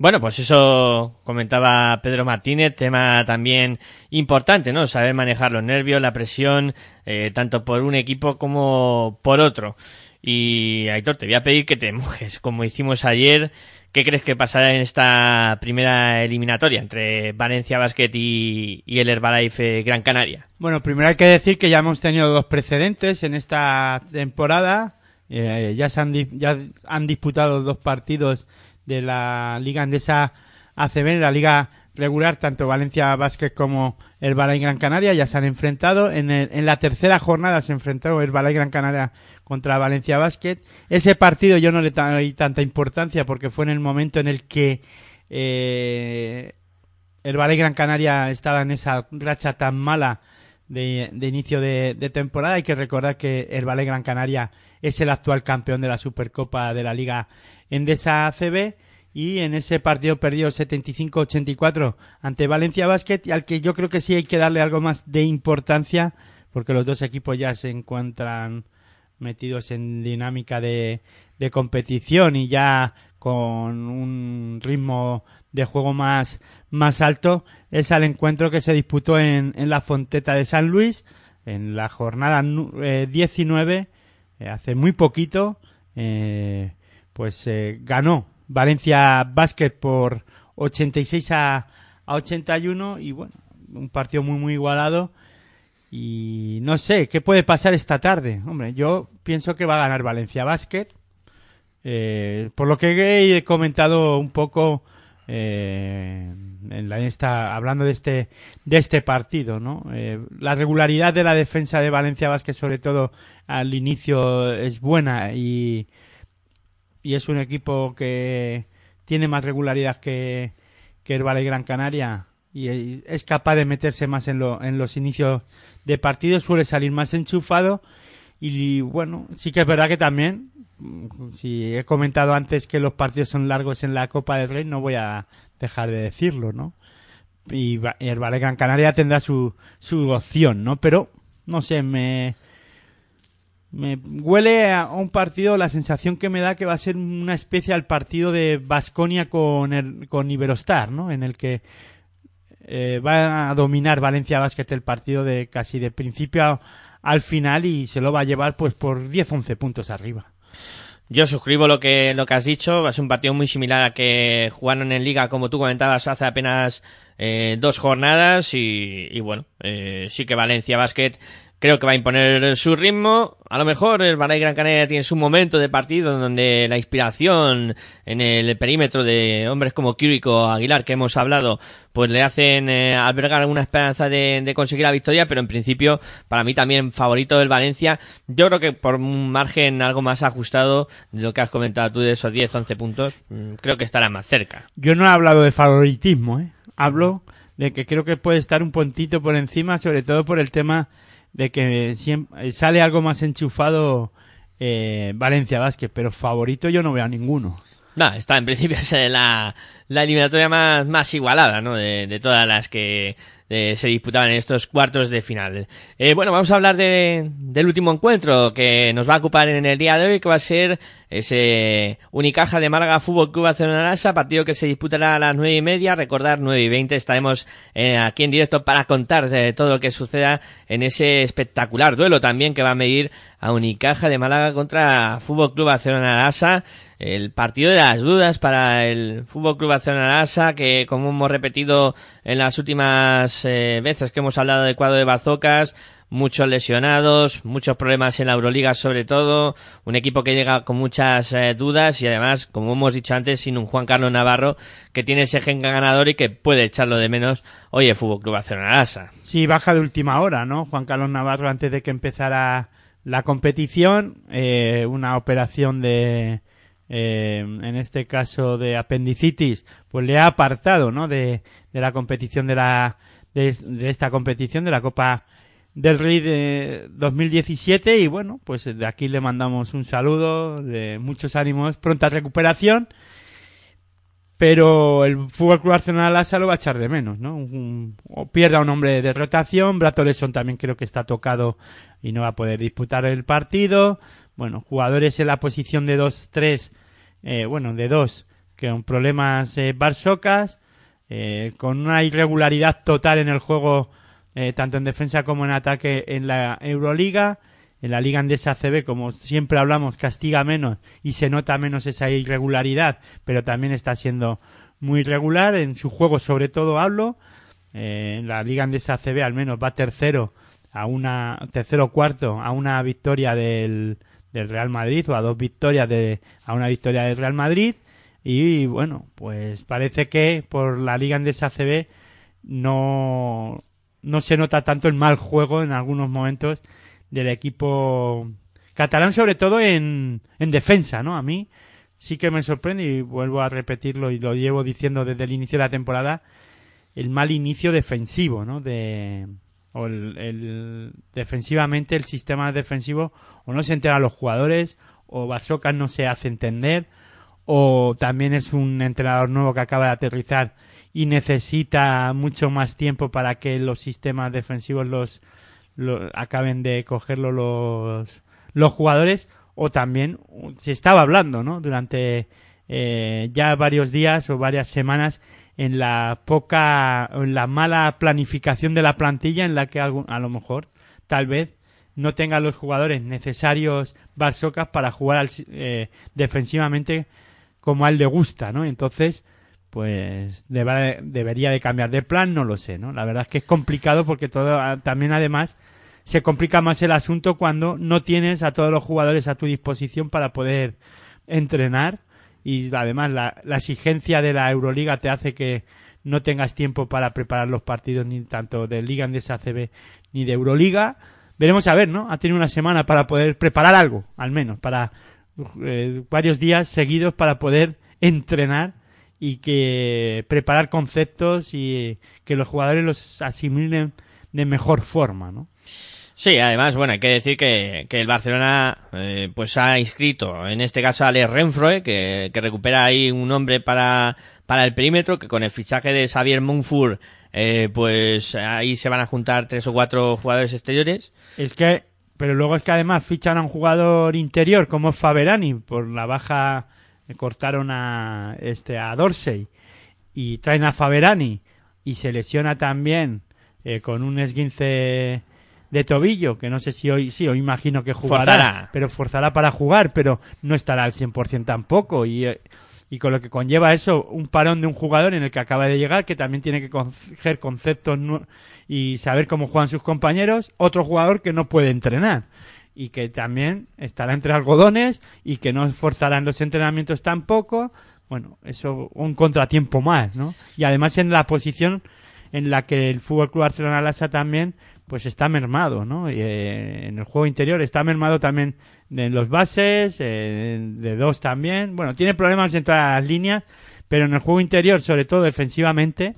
Speaker 2: Bueno, pues eso comentaba Pedro Martínez, tema también importante, ¿no? Saber manejar los nervios, la presión, eh, tanto por un equipo como por otro. Y Aitor, te voy a pedir que te mojes, como hicimos ayer. ¿Qué crees que pasará en esta primera eliminatoria entre Valencia Basket y, el Herbalife Gran Canaria?
Speaker 3: Bueno, primero hay que decir que ya hemos tenido dos precedentes en esta temporada. Eh, ya, se han, ya han disputado dos partidos de la Liga Andesa ACB, la Liga regular, tanto Valencia Basket como Herbalife Gran Canaria ya se han enfrentado. En, el- en la tercera jornada se enfrentó Herbalife Gran Canaria contra Valencia Basket. Ese partido yo no le doy tanta importancia porque fue en el momento en el que eh, el Valle Gran Canaria estaba en esa racha tan mala de, inicio de, temporada. Hay que recordar que el Valle Gran Canaria es el actual campeón de la Supercopa de la Liga Endesa ACB y en ese partido perdió 75-84 ante Valencia Basket y al que yo creo que sí hay que darle algo más de importancia porque los dos equipos ya se encuentran metidos en dinámica de, de competición y ya con un ritmo de juego más, más alto es al encuentro que se disputó en, en la Fonteta de San Luis en la jornada eh, 19 eh, hace muy poquito eh, pues eh, ganó Valencia Basket por 86 a, a 81 y bueno un partido muy muy igualado. Y no sé qué puede pasar esta tarde hombre yo pienso que va a ganar Valencia Basket. Eh, por lo que he comentado un poco eh, en la, esta, hablando de este de este partido, ¿no? La regularidad de la defensa de Valencia Vázquez, sobre todo al inicio, es buena y, y es un equipo que tiene más regularidad que, que el Valle Gran Canaria y es capaz de meterse más en, lo, en los inicios de partido, suele salir más enchufado y bueno, sí que es verdad que también mm, si he comentado antes que los partidos son largos en la Copa del Rey, no voy a dejar de decirlo, ¿no? Y el Valle Gran Canaria tendrá su, su opción, ¿no? Pero, no sé, me, me huele a un partido, la sensación que me da que va a ser una especie al partido de Basconia con, con Iberostar, ¿no? En el que eh, va a dominar Valencia Basket el partido de casi de principio a- al final y se lo va a llevar pues por 10-11 puntos arriba.
Speaker 2: Yo suscribo lo que, lo que has dicho. Es un partido muy similar a que jugaron en Liga, como tú comentabas, hace apenas eh, dos jornadas. Y, y bueno, eh, sí que Valencia Basket creo que va a imponer su ritmo. A lo mejor el Baray Gran Canaria tiene su momento de partido donde la inspiración en el perímetro de hombres como Quirico Aguilar que hemos hablado, pues le hacen eh, albergar alguna esperanza de, de, conseguir la victoria, pero en principio para mí también favorito del Valencia. Yo creo que por un margen algo más ajustado de lo que has comentado tú de esos 10, 11 puntos, mm, creo que estará más cerca.
Speaker 3: Yo no he hablado de favoritismo, ¿eh? Hablo de que creo que puede estar un puntito por encima, sobre todo por el tema de que sale algo más enchufado eh, Valencia Vázquez, pero favorito yo no veo a ninguno.
Speaker 2: No, está en principio es la, la eliminatoria más, más igualada, ¿no? De, de todas las que eh, se disputaban en estos cuartos de final. Eh, bueno, vamos a hablar de, del último encuentro que nos va a ocupar en el día de hoy, que va a ser ese Unicaja de Málaga Fútbol Club Barcelona partido que se disputará a las nueve y media. Recordar, nueve y veinte estaremos eh, aquí en directo para contar de todo lo que suceda en ese espectacular duelo también que va a medir a Unicaja de Málaga contra Fútbol Club Barcelona Lasa. El partido de las dudas para el Fútbol Club Barcelona Lasa, que como hemos repetido en las últimas eh, veces que hemos hablado del cuadro de Barzocas, muchos lesionados, muchos problemas en la Euroliga sobre todo, un equipo que llega con muchas eh, dudas y además, como hemos dicho antes, sin un Juan Carlos Navarro que tiene ese gen ganador y que puede echarlo de menos hoy el Fútbol Club Barcelona Lasa.
Speaker 3: Sí, baja de última hora, ¿no? Juan Carlos Navarro antes de que empezara la competición, eh, una operación de eh, en este caso de apendicitis, pues le ha apartado, ¿no? De, de la competición de la, de, esta competición de la Copa del Rey de 2017 y bueno, pues de aquí le mandamos un saludo, de muchos ánimos, pronta recuperación, pero el Fútbol Club Arsenal Asa lo va a echar de menos, ¿no? Un, o pierda un hombre de rotación, Bratoleson también creo que está tocado y no va a poder disputar el partido, bueno, jugadores en la posición de 2-3 eh, bueno, de dos, con problemas eh, Barsocas, eh, con una irregularidad total en el juego, eh, tanto en defensa como en ataque en la Euroliga. En la Liga Andesa CB, como siempre hablamos, castiga menos y se nota menos esa irregularidad, pero también está siendo muy irregular. En su juego, sobre todo, hablo. Eh, en la Liga Andesa CB, al menos, va tercero a una, tercero cuarto a una victoria del, del Real Madrid o a dos victorias de a una victoria del Real Madrid y bueno pues parece que por la Liga Andesa CB no no se nota tanto el mal juego en algunos momentos del equipo catalán sobre todo en, en defensa no a mí sí que me sorprende y vuelvo a repetirlo y lo llevo diciendo desde el inicio de la temporada el mal inicio defensivo no de o el, defensivamente el sistema defensivo o no se entera a los jugadores o Basocas no se hace entender o también es un entrenador nuevo que acaba de aterrizar y necesita mucho más tiempo para que los sistemas defensivos los, acaben de cogerlo los los jugadores o también se estaba hablando no durante eh, ya varios días o varias semanas en la poca, en la mala planificación de la plantilla en la que a lo mejor, tal vez, no tengan los jugadores necesarios Barsocas para jugar al, eh, defensivamente como a él le gusta, ¿no? Entonces, pues debería de cambiar de plan, no lo sé, ¿no? La verdad es que es complicado porque todo, también además, se complica más el asunto cuando no tienes a todos los jugadores a tu disposición para poder entrenar y además la, la, exigencia de la Euroliga te hace que no tengas tiempo para preparar los partidos ni tanto de Liga ACB ni de Euroliga. Veremos a ver, ¿no? Ha tenido una semana para poder preparar algo, al menos, para eh, varios días seguidos para poder entrenar y que preparar conceptos y que los jugadores los asimilen de mejor forma, ¿no?
Speaker 2: Sí, además, bueno, hay que decir que, que el Barcelona eh, pues ha inscrito, en este caso a Alex Renfroe, que, que, recupera ahí un hombre para, para el perímetro, que con el fichaje de Xavier Monfur, eh, pues ahí se van a juntar tres o cuatro jugadores exteriores.
Speaker 3: Es que, pero luego es que además fichan a un jugador interior como Faberani, por la baja cortaron a este a Dorsey y traen a Faberani y se lesiona también eh, con un esguince de tobillo, que no sé si hoy, sí, hoy imagino que jugará,
Speaker 2: Forzará.
Speaker 3: pero forzará para jugar, pero no estará al 100% tampoco. Y, eh, y con lo que conlleva eso, un parón de un jugador en el que acaba de llegar, que también tiene que coger conceptos y saber cómo juegan sus compañeros, otro jugador que no puede entrenar y que también estará entre algodones y que no esforzará en los entrenamientos tampoco. Bueno, eso un contratiempo más, ¿no? Y además en la posición en la que el Fútbol Club Barcelona Lassa también pues está mermado, ¿no? Y, eh, en el juego interior está mermado también en los bases, eh, de dos también. Bueno, tiene problemas en todas las líneas, pero en el juego interior, sobre todo defensivamente,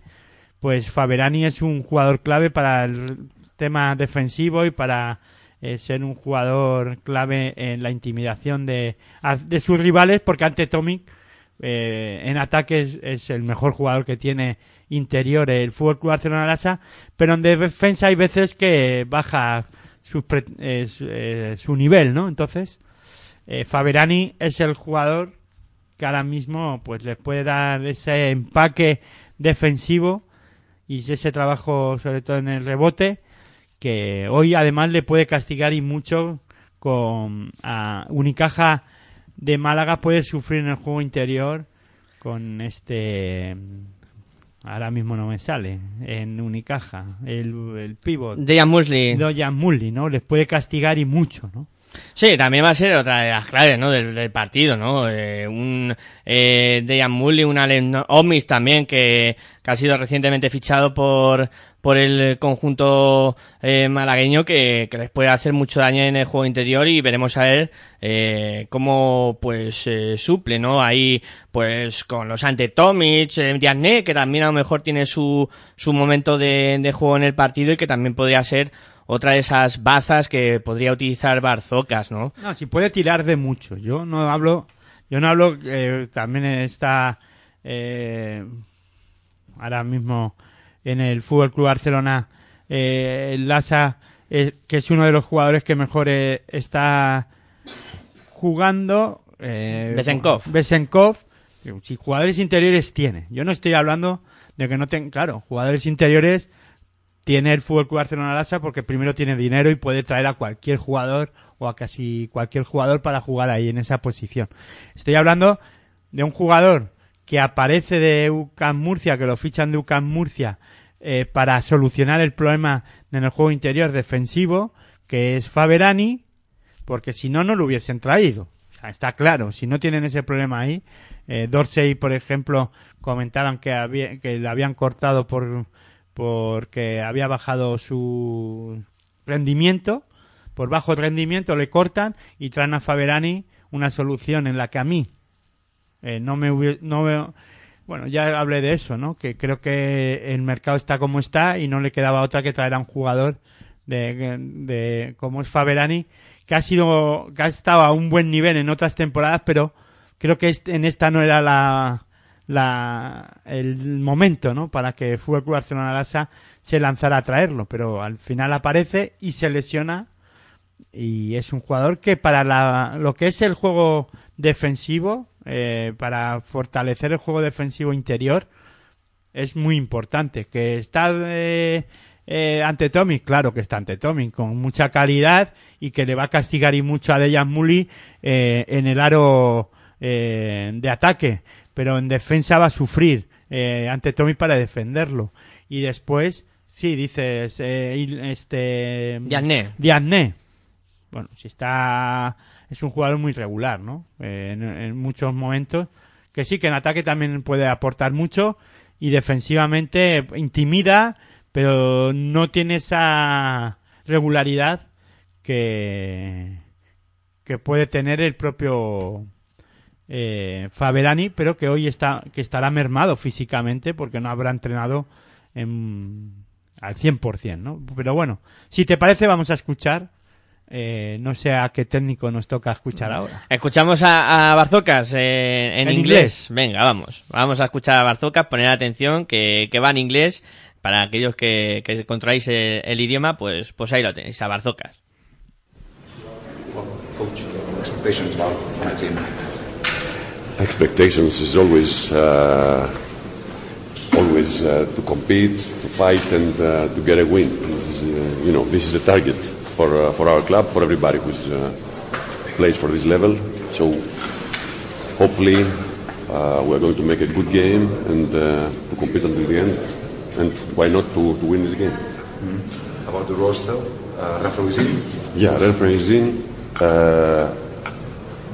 Speaker 3: pues Faberani es un jugador clave para el tema defensivo y para eh, ser un jugador clave en la intimidación de, de sus rivales, porque ante Tomic eh, en ataque es, es el mejor jugador que tiene interior el Fútbol Club Barcelona Lassa, pero en defensa hay veces que baja su, eh, su, eh, su nivel, ¿no? Entonces, eh, Faberani es el jugador que ahora mismo pues le puede dar ese empaque defensivo y ese trabajo sobre todo en el rebote que hoy además le puede castigar y mucho con a Unicaja de Málaga puede sufrir en el juego interior con este ahora mismo no me sale en Unicaja el, el pivot
Speaker 2: Dejan Musley.
Speaker 3: Dejan Musley, no les puede castigar y mucho no
Speaker 2: Sí, también va a ser otra de las claves, ¿no? Del, del partido, ¿no? Eh, un eh, Dejan Mulley, un Allen Omis también que, que ha sido recientemente fichado por por el conjunto eh, malagueño que, que les puede hacer mucho daño en el juego interior y veremos a ver eh, cómo pues eh, suple, ¿no? Ahí pues con los ante Tomic, eh, Diagne, que también a lo mejor tiene su, su momento de, de juego en el partido y que también podría ser otra de esas bazas que podría utilizar Barzocas, ¿no?
Speaker 3: No, si puede tirar de mucho. Yo no hablo, yo no hablo, eh, también está eh, ahora mismo en el Fútbol Club Barcelona eh, eh, que es uno de los jugadores que mejor eh, está jugando. Eh,
Speaker 2: Besenkov.
Speaker 3: Besenkov, si jugadores interiores tiene. Yo no estoy hablando de que no tenga, claro, jugadores interiores tiene el Fútbol Club Barcelona Lassa porque primero tiene dinero y puede traer a cualquier jugador o a casi cualquier jugador para jugar ahí en esa posición. Estoy hablando de un jugador que aparece de UCAM Murcia, que lo fichan de UCAM Murcia eh, para solucionar el problema en el juego interior defensivo, que es Faberani, porque si no, no lo hubiesen traído. Está claro, si no tienen ese problema ahí, eh, Dorsey, por ejemplo, comentaron que, había, que le habían cortado por porque había bajado su rendimiento, por bajo rendimiento le cortan y traen a Faberani una solución en la que a mí eh, no me no bueno, ya hablé de eso, ¿no? Que creo que el mercado está como está y no le quedaba otra que traer a un jugador de, de como es Faberani, que ha sido, que ha estado a un buen nivel en otras temporadas, pero creo que este- en esta no era la, la, el momento, ¿no? Para que Fútbol Barcelona Lassa se lanzara a traerlo, pero al final aparece y se lesiona y es un jugador que para la, lo que es el juego defensivo, eh, para fortalecer el juego defensivo interior, es muy importante. Que está eh, eh, ante Tommy, claro que está ante Tommy, con mucha calidad y que le va a castigar y mucho a Dejan Muli eh, en el aro eh, de ataque, pero en defensa va a sufrir eh, ante Tommy para defenderlo. Y después, sí, dices, eh, este...
Speaker 2: Diagne.
Speaker 3: Diagne. Bueno, si está... Es un jugador muy regular, ¿no? Eh, en, muchos momentos. Que sí, que en ataque también puede aportar mucho y defensivamente intimida, pero no tiene esa regularidad que, que puede tener el propio eh, Faberani, pero que hoy está que estará mermado físicamente porque no habrá entrenado en- al 100%, ¿no? Pero bueno, si te parece vamos a escuchar eh, no sé a qué técnico nos toca escuchar ahora.
Speaker 2: Escuchamos a, a Barzocas eh, en,
Speaker 3: En
Speaker 2: inglés.
Speaker 3: inglés.
Speaker 2: Venga, vamos. Vamos a escuchar a Barzocas, poner atención que, que va en inglés. Para aquellos que, que controláis el, el idioma, pues, pues ahí lo tenéis, a Barzocas.
Speaker 20: Coach, expectations about my team.
Speaker 21: Expectations is always uh, always uh, to compete, to fight, and uh, to get a win. This is, uh, you know, this is a target for uh, for our club, for everybody who uh, plays for this level. So hopefully uh, we're going to make a good game and uh, to compete until the end. And why not to, to win this game?
Speaker 19: About the roster, uh, Rafa is in.
Speaker 21: Yeah, referee is in, uh,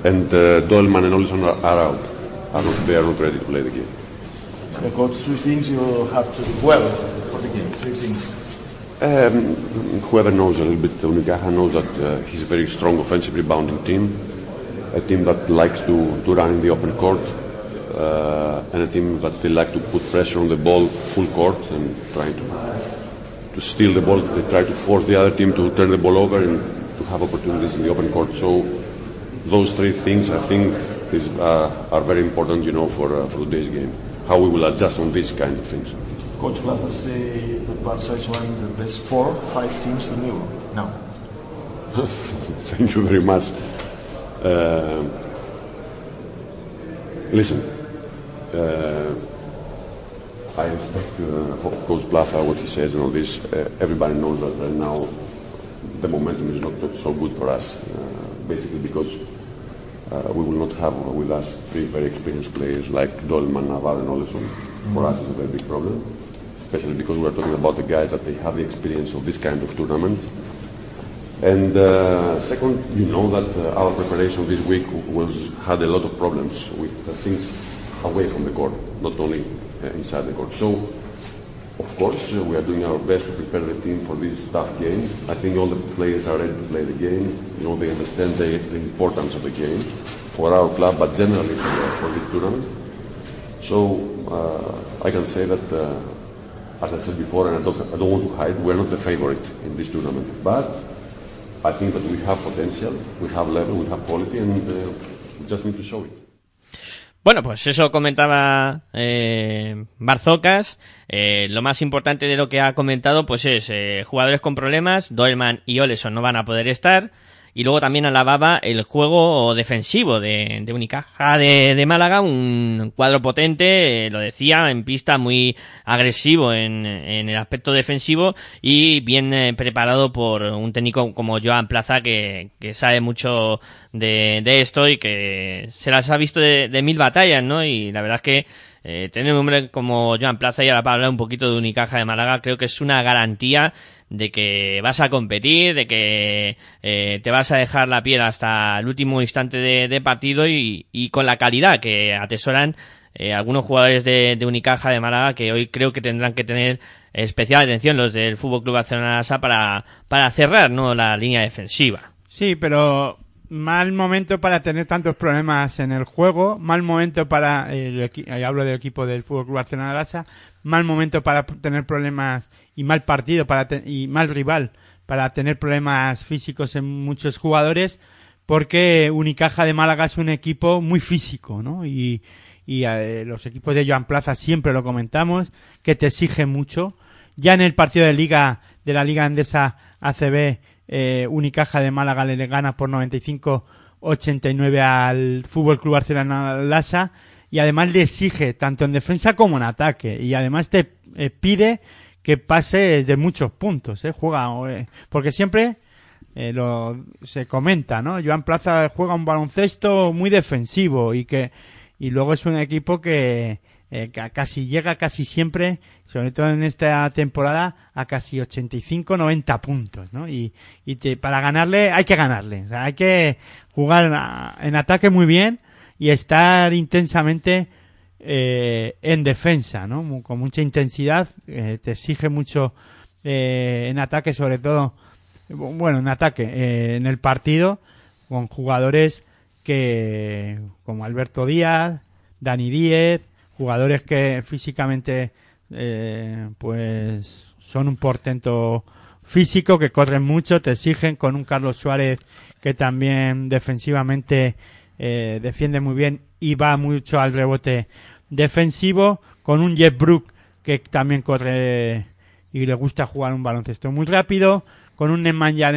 Speaker 21: and uh, Dolman and Olson are, are out. Are not, they are not ready to play the game.
Speaker 22: Uh, got three things you have to do well for the game. Three things.
Speaker 21: Um, whoever knows a little bit Unicaja knows that uh, he's a very strong offensive rebounding team, a team that likes to, to run in the open court, uh, and a team that they like to put pressure on the ball full court and try to to steal the ball. They try to force the other team to turn the ball over and to have opportunities in the open court. So those three things, I think, is, uh, are very important, you know, for uh, for today's game. How we will adjust on these kind of things.
Speaker 22: Coach Plaza say that Barca is one of the best four, five teams in Europe now.
Speaker 21: Thank you very much. Uh, listen, uh, I respect uh, Co- Coach Plaza, what he says and all this. Uh, everybody knows that right now the momentum is not so good for us, uh, basically because uh, we will not have with us three very experienced players like Dolman, Navarro, and Olson. For us, it's a very big problem, especially because we're talking about the guys that they have the experience of this kind of tournaments. And uh, second, you know that uh, our preparation this week was had a lot of problems with uh, things away from the court, not only uh, inside the court. So, of course, uh, we are doing our best to prepare the team for this tough game. I think all the players are ready to play the game. You know, they understand the, the importance of the game for our club, but generally for, for this tournament. So, uh, I can say that, as I said before, and I don't, want to hide, we're not the favorite in this tournament. But I think that we have potential, we have level, we have quality, and uh, we just need to show it.
Speaker 2: Bueno, pues eso comentaba eh, Barzocas. Eh, lo más importante de lo que ha comentado, pues es eh, jugadores con problemas. Doelman y Oleson no van a poder estar. Y luego también alababa el juego defensivo de, de Unicaja de, de Málaga, un cuadro potente, eh, lo decía, en pista muy agresivo en, en el aspecto defensivo y bien eh, preparado por un técnico como Joan Plaza que, que sabe mucho de, de esto y que se las ha visto de, mil batallas, ¿no? Y la verdad es que eh, tener un hombre como Joan Plaza y ahora para hablar un poquito de Unicaja de Málaga creo que es una garantía de que vas a competir, de que eh, te vas a dejar la piel hasta el último instante de, partido y, con la calidad que atesoran eh, algunos jugadores de, de, Unicaja de Málaga que hoy creo que tendrán que tener especial atención los del Fútbol Club Barcelona para, para cerrar ¿no? la línea defensiva.
Speaker 3: Sí, pero mal momento para tener tantos problemas en el juego, mal momento para, el, hablo del equipo del Fútbol Club Barcelona mal momento para tener problemas y mal partido para y mal rival para tener problemas físicos en muchos jugadores, porque Unicaja de Málaga es un equipo muy físico, ¿no? Y, y eh, los equipos de Joan Plaza siempre lo comentamos, que te exigen mucho. Ya en el partido de liga de la Liga Andesa ACB eh, Unicaja de Málaga le gana por 95-89 al Fútbol Club Barcelona Lasa y además le exige tanto en defensa como en ataque y además te eh, pide que pase de muchos puntos, eh, juega eh, porque siempre eh, lo se comenta, ¿no? Joan Plaza juega un baloncesto muy defensivo y que y luego es un equipo que eh, casi llega casi siempre, sobre todo en esta temporada, a casi 85-90 puntos, ¿no? Y, y te, para ganarle hay que ganarle, hay que jugar en ataque muy bien y estar intensamente eh, en defensa, ¿no? Con mucha intensidad, eh, te exige mucho eh, en ataque, sobre todo, bueno, en ataque, eh, en el partido, con jugadores que, como Alberto Díaz, Dani Díez, jugadores que físicamente eh, pues son un portento físico que corren mucho te exigen con un Carlos Suárez que también defensivamente eh, defiende muy bien y va mucho al rebote defensivo con un Jeff Brook que también corre y le gusta jugar un baloncesto muy rápido con un Nemanja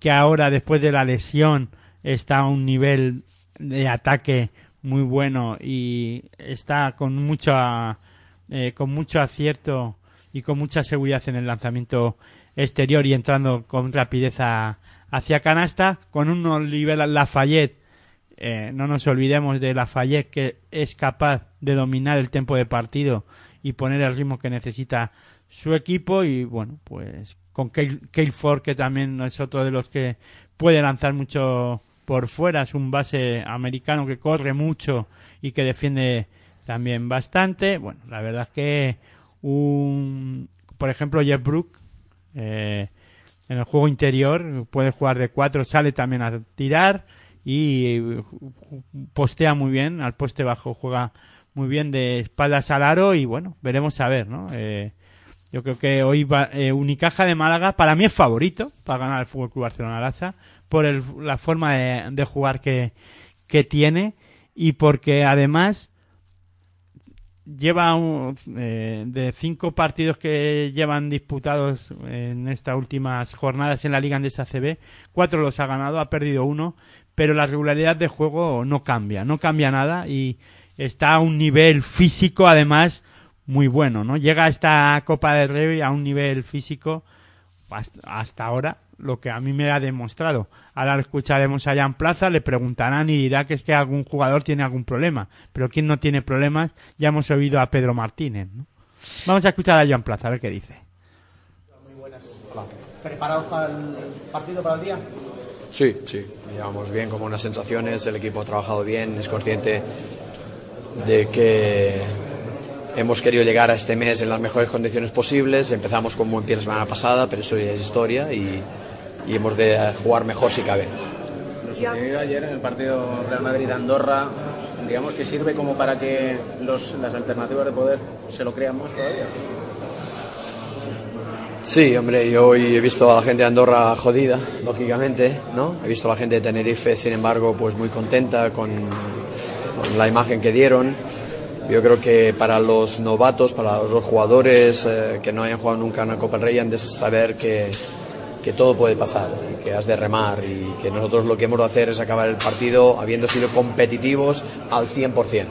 Speaker 3: que ahora después de la lesión está a un nivel de ataque muy bueno y está con mucha eh, con mucho acierto y con mucha seguridad en el lanzamiento exterior y entrando con rapidez a- hacia canasta, con un Oliver Lafayette, eh, no nos olvidemos de Lafayette que es capaz de dominar el tiempo de partido y poner el ritmo que necesita su equipo y bueno, pues con Cale, Cale Ford que también es otro de los que puede lanzar mucho por fuera, es un base americano que corre mucho y que defiende también bastante. Bueno, la verdad es que un, por ejemplo, Jeff Brook, eh, en el juego interior puede jugar de cuatro, sale también a tirar y postea muy bien, al poste bajo juega muy bien de espaldas al aro y bueno, veremos a ver, ¿no? Eh, yo creo que hoy va, eh, Unicaja de Málaga para mí es favorito para ganar el Fútbol Club Barcelona Lassa por el- la forma de, de jugar que, tiene y porque además lleva un- eh, de cinco partidos que llevan disputados en estas últimas jornadas en la Liga Andesa CB, cuatro los ha ganado, ha perdido uno, pero la regularidad de juego no cambia, no cambia nada y está a un nivel físico además muy bueno, ¿no? Llega esta Copa del Rey a un nivel físico hasta ahora lo que a mí me ha demostrado. Ahora escucharemos a Jan Plaza, le preguntarán y dirá que es que algún jugador tiene algún problema. Pero quien no tiene problemas, ya hemos oído a Pedro Martínez. ¿no? Vamos a escuchar a Jan Plaza, a ver qué dice.
Speaker 23: ¿Preparados para el partido, para el día?
Speaker 24: Sí, sí, llevamos bien como unas sensaciones, el equipo ha trabajado bien, es consciente de que hemos querido llegar a este mes en las mejores condiciones posibles, empezamos con buen pie la semana pasada, pero eso ya es historia y, y hemos de jugar mejor si cabe.
Speaker 23: Lo sucedido ayer en el partido Real Madrid-Andorra, digamos que sirve como para que los, las alternativas de poder se lo crean más todavía.
Speaker 24: Sí, hombre, yo hoy he visto a la gente de Andorra jodida, lógicamente, ¿no? He visto a la gente de Tenerife, sin embargo, pues muy contenta con, con la imagen que dieron. Yo creo que para los novatos, para los jugadores eh, que no hayan jugado nunca en una Copa del Rey, han de saber que, que todo puede pasar, que has de remar y que nosotros lo que hemos de hacer es acabar el partido habiendo sido competitivos al 100%.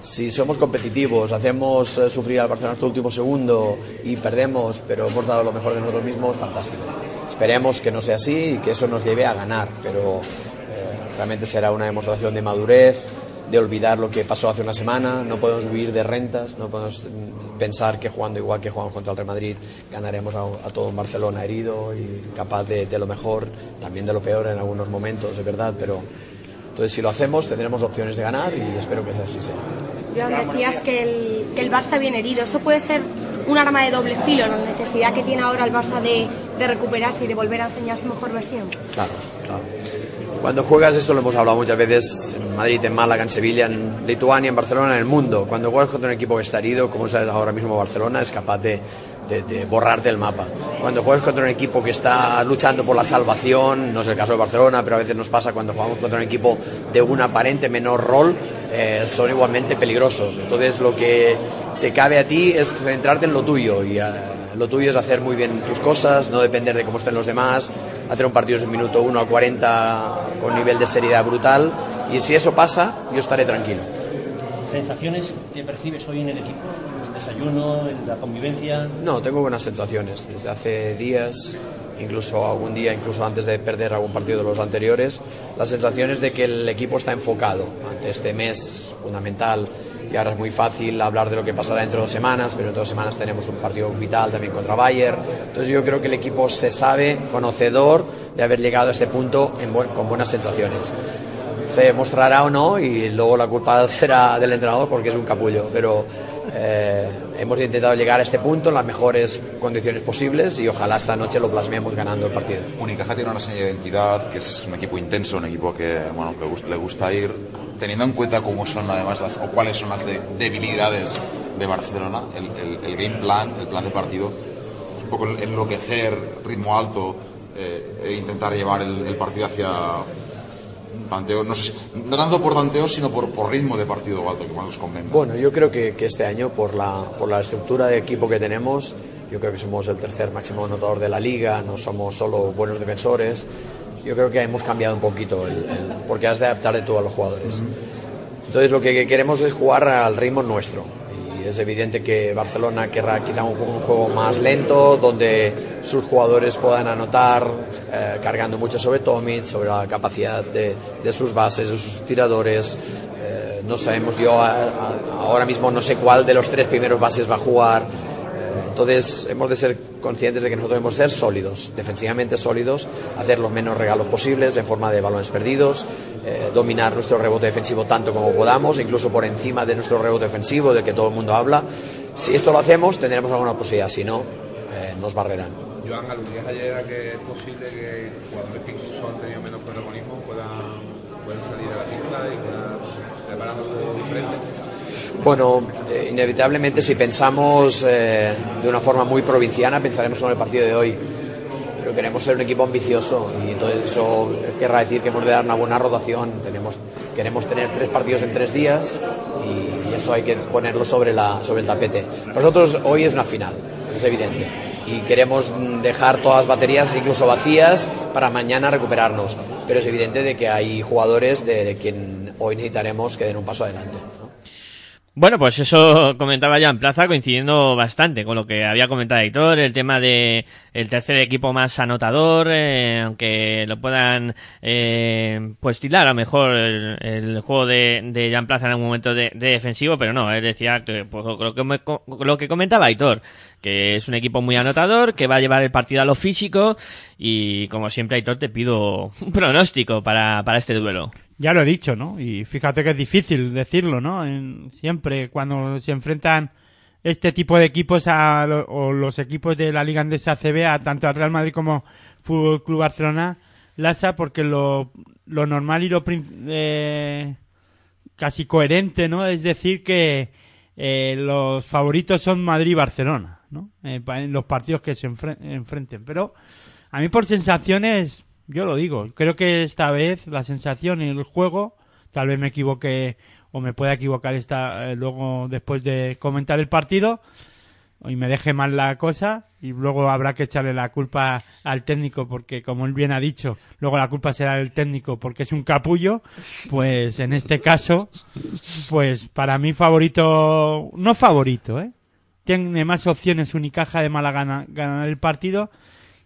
Speaker 24: Si somos competitivos, hacemos eh, sufrir al Barcelona hasta el último segundo y perdemos, pero hemos dado lo mejor de nosotros mismos, fantástico. Esperemos que no sea así y que eso nos lleve a ganar, pero eh, realmente será una demostración de madurez, de olvidar lo que pasó hace una semana. No podemos vivir de rentas, no podemos pensar que jugando igual que jugamos contra el Real Madrid ganaremos a, a todo un Barcelona herido y capaz de, de lo mejor, también de lo peor en algunos momentos, es verdad, pero entonces si lo hacemos tendremos opciones de ganar y espero que así sea.
Speaker 10: Joan, decías que el, que el Barça viene herido. ¿Esto puede ser un arma de doble filo, la necesidad que tiene ahora el Barça de, de recuperarse y de volver a enseñar su mejor versión?
Speaker 24: Claro, claro. Cuando juegas, esto lo hemos hablado muchas veces, en Madrid, en Málaga, en Sevilla, en Lituania, en Barcelona, en el mundo. Cuando juegas contra un equipo que está herido, como es ahora mismo Barcelona, es capaz de, de, de borrarte el mapa. Cuando juegas contra un equipo que está luchando por la salvación, no es el caso de Barcelona, pero a veces nos pasa cuando jugamos contra un equipo de un aparente menor rol, eh, son igualmente peligrosos. Entonces lo que te cabe a ti es centrarte en lo tuyo y eh, lo tuyo es hacer muy bien tus cosas, no depender de cómo estén los demás, hacer un partido en minuto 1 a 40 con nivel de seriedad brutal y si eso pasa, yo estaré tranquilo.
Speaker 25: ¿Sensaciones que percibes hoy en el equipo? ¿En el desayuno, en la convivencia?
Speaker 24: No, tengo buenas sensaciones. Desde hace días, incluso algún día, incluso antes de perder algún partido de los anteriores, las sensaciones de que el equipo está enfocado ante este mes fundamental. Y ahora es muy fácil hablar de lo que pasará dentro de dos semanas, pero en dos semanas tenemos un partido vital también contra Bayern. Entonces yo creo que el equipo se sabe conocedor de haber llegado a este punto en bu- con buenas sensaciones. Se demostrará o no y luego la culpa será del entrenador porque es un capullo, pero eh, hemos intentado llegar a este punto en las mejores condiciones posibles y ojalá esta noche lo plasmemos ganando el partido.
Speaker 26: Unicaja tiene una seña de identidad, que es un equipo intenso, un equipo que bueno, le gusta ir, teniendo en cuenta cómo son además las, o cuáles son las de- debilidades de Barcelona, el, el- el game plan, el plan de partido, es un poco enloquecer, ritmo alto, eh, e intentar llevar el, el partido hacia tanteo, no, sé no tanto por tanteo, sino por, por ritmo de partido alto, que más os convenga.
Speaker 24: Bueno, yo creo que, que este año, por la, por la estructura de equipo que tenemos, yo creo que somos el tercer máximo anotador de la liga, no somos solo buenos defensores. Yo creo que hemos cambiado un poquito, el, el- porque has de adaptar de todo a los jugadores. Entonces, lo que queremos es jugar al ritmo nuestro. Y es evidente que Barcelona querrá quizá un, un juego más lento, donde sus jugadores puedan anotar, eh, cargando mucho sobre Tomic, sobre la capacidad de, de sus bases, de sus tiradores. Eh, no sabemos, yo a- a- ahora mismo no sé cuál de los tres primeros bases va a jugar. Entonces hemos de ser conscientes de que nosotros debemos ser sólidos, defensivamente sólidos, hacer los menos regalos posibles en forma de balones perdidos, eh, dominar nuestro rebote defensivo tanto como podamos, incluso por encima de nuestro rebote defensivo del que todo el mundo habla. Si esto lo hacemos tendremos alguna posibilidad, si no, eh, nos barrerán.
Speaker 27: Joan, aludías ayer a que es posible que jugadores que incluso han tenido menos protagonismo puedan, puedan salir a la pista y puedan preparar algo diferente.
Speaker 24: Bueno, eh, inevitablemente si pensamos eh, de una forma muy provinciana, pensaremos en el partido de hoy. Pero queremos ser un equipo ambicioso y entonces eso querrá decir que hemos de dar una buena rotación. Tenemos, queremos tener tres partidos en tres días y, eso hay que ponerlo sobre, la, sobre el tapete. Para nosotros hoy es una final, es evidente. Y queremos dejar todas las baterías incluso vacías para mañana recuperarnos. Pero es evidente de que hay jugadores de, de quien hoy necesitaremos que den un paso adelante.
Speaker 2: Bueno, pues eso comentaba ya en plaza, coincidiendo bastante con lo que había comentado Aitor, el tema de el tercer equipo más anotador, eh, aunque lo puedan eh, pues tirar a lo mejor el, juego de, de Jan Plaza en algún momento de, de defensivo, pero no, él decía que pues, lo, que me- lo que comentaba Aitor, que es un equipo muy anotador, que va a llevar el partido a lo físico y como siempre Aitor te pido un pronóstico para, para este duelo.
Speaker 3: Ya lo he dicho, ¿no? Y fíjate que es difícil decirlo, ¿no? En- siempre cuando se enfrentan este tipo de equipos a, o los equipos de la Liga Andesa CB a tanto al Real Madrid como Fútbol Club Barcelona, Lasa, porque lo, lo normal y lo eh, casi coherente, ¿no? Es decir que eh, los favoritos son Madrid y Barcelona, ¿no? Eh, en los partidos que se enfre- enfrenten. Pero a mí por sensaciones, yo lo digo, creo que esta vez la sensación y el juego, tal vez me equivoque o me pueda equivocar esta, eh, luego después de comentar el partido y me deje mal la cosa y luego habrá que echarle la culpa al técnico porque como él bien ha dicho, luego la culpa será del técnico porque es un capullo, pues en este caso, pues para mí favorito, no favorito, ¿eh? Tiene más opciones Unicaja de Málaga gana- ganar el partido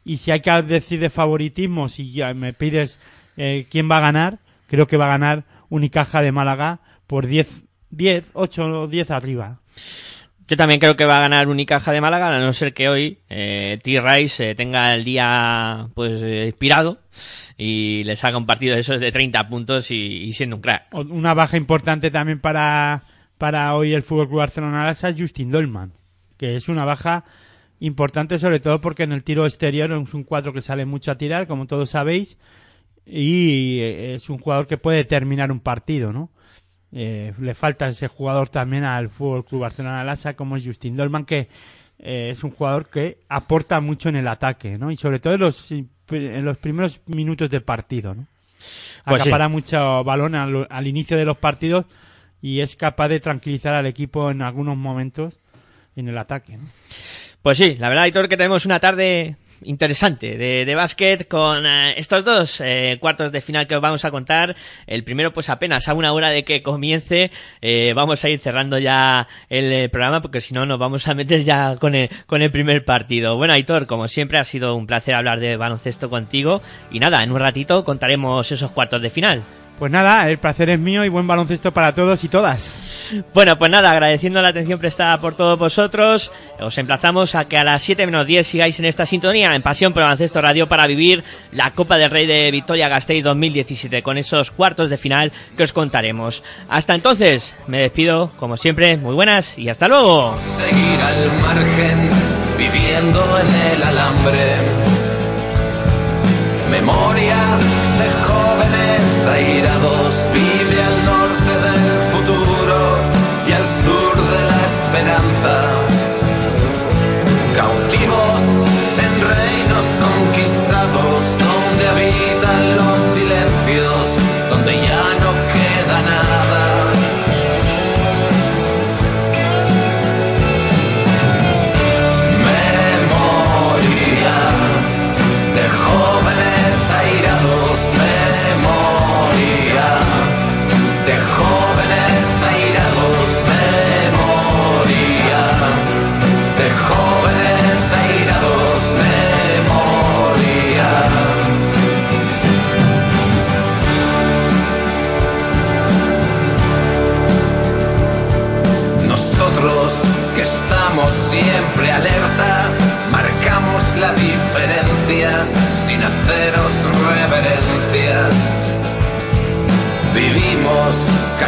Speaker 3: y si hay que decir de favoritismo, si me pides eh, quién va a ganar, creo que va a ganar Unicaja de Málaga por 10, 10, 8 o 10 arriba.
Speaker 2: Yo también creo que va a ganar Unicaja de Málaga, a no ser que hoy eh, T-Rice eh, tenga el día pues eh, inspirado y le saca un partido de esos de 30 puntos y, y siendo un crack.
Speaker 3: Una baja importante también para, para hoy el Fútbol Club Barcelona es Justin Dolman, que es una baja importante sobre todo porque en el tiro exterior es un cuadro que sale mucho a tirar, como todos sabéis, y eh, es un jugador que puede terminar un partido, ¿no? Eh, le falta ese jugador también al Fútbol Club Barcelona Lasa como es Justin Dolman que eh, es un jugador que aporta mucho en el ataque, ¿no? Y sobre todo en los, en los primeros minutos de partido, ¿no?
Speaker 2: Pues sí.
Speaker 3: Acapara mucho balón al, al inicio de los partidos y es capaz de tranquilizar al equipo en algunos momentos en el ataque, ¿no?
Speaker 2: Pues sí, la verdad, Hitor, que tenemos una tarde interesante de, de básquet con eh, estos dos eh, cuartos de final que os vamos a contar. El primero, pues apenas a una hora de que comience, eh, vamos a ir cerrando ya el eh, programa porque si no nos vamos a meter ya con el, con el primer partido. Bueno, Aitor, como siempre ha sido un placer hablar de baloncesto contigo y nada, en un ratito contaremos esos cuartos de final.
Speaker 3: Pues nada, el placer es mío y buen baloncesto para todos y todas.
Speaker 2: Bueno, pues nada, agradeciendo la atención prestada por todos vosotros, os emplazamos a que a las 7 menos 10 sigáis en esta sintonía en Pasión por Baloncesto Radio para vivir la Copa del Rey de Victoria Gasteiz 2017 con esos cuartos de final que os contaremos. Hasta entonces, me despido, como siempre, muy buenas y hasta luego.
Speaker 28: seguir al margen, viviendo en el alambre. Memoria de jóvenes airados, vive al norte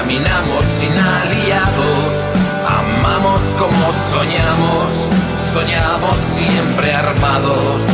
Speaker 28: caminamos sin aliados, amamos como soñamos, soñamos siempre armados.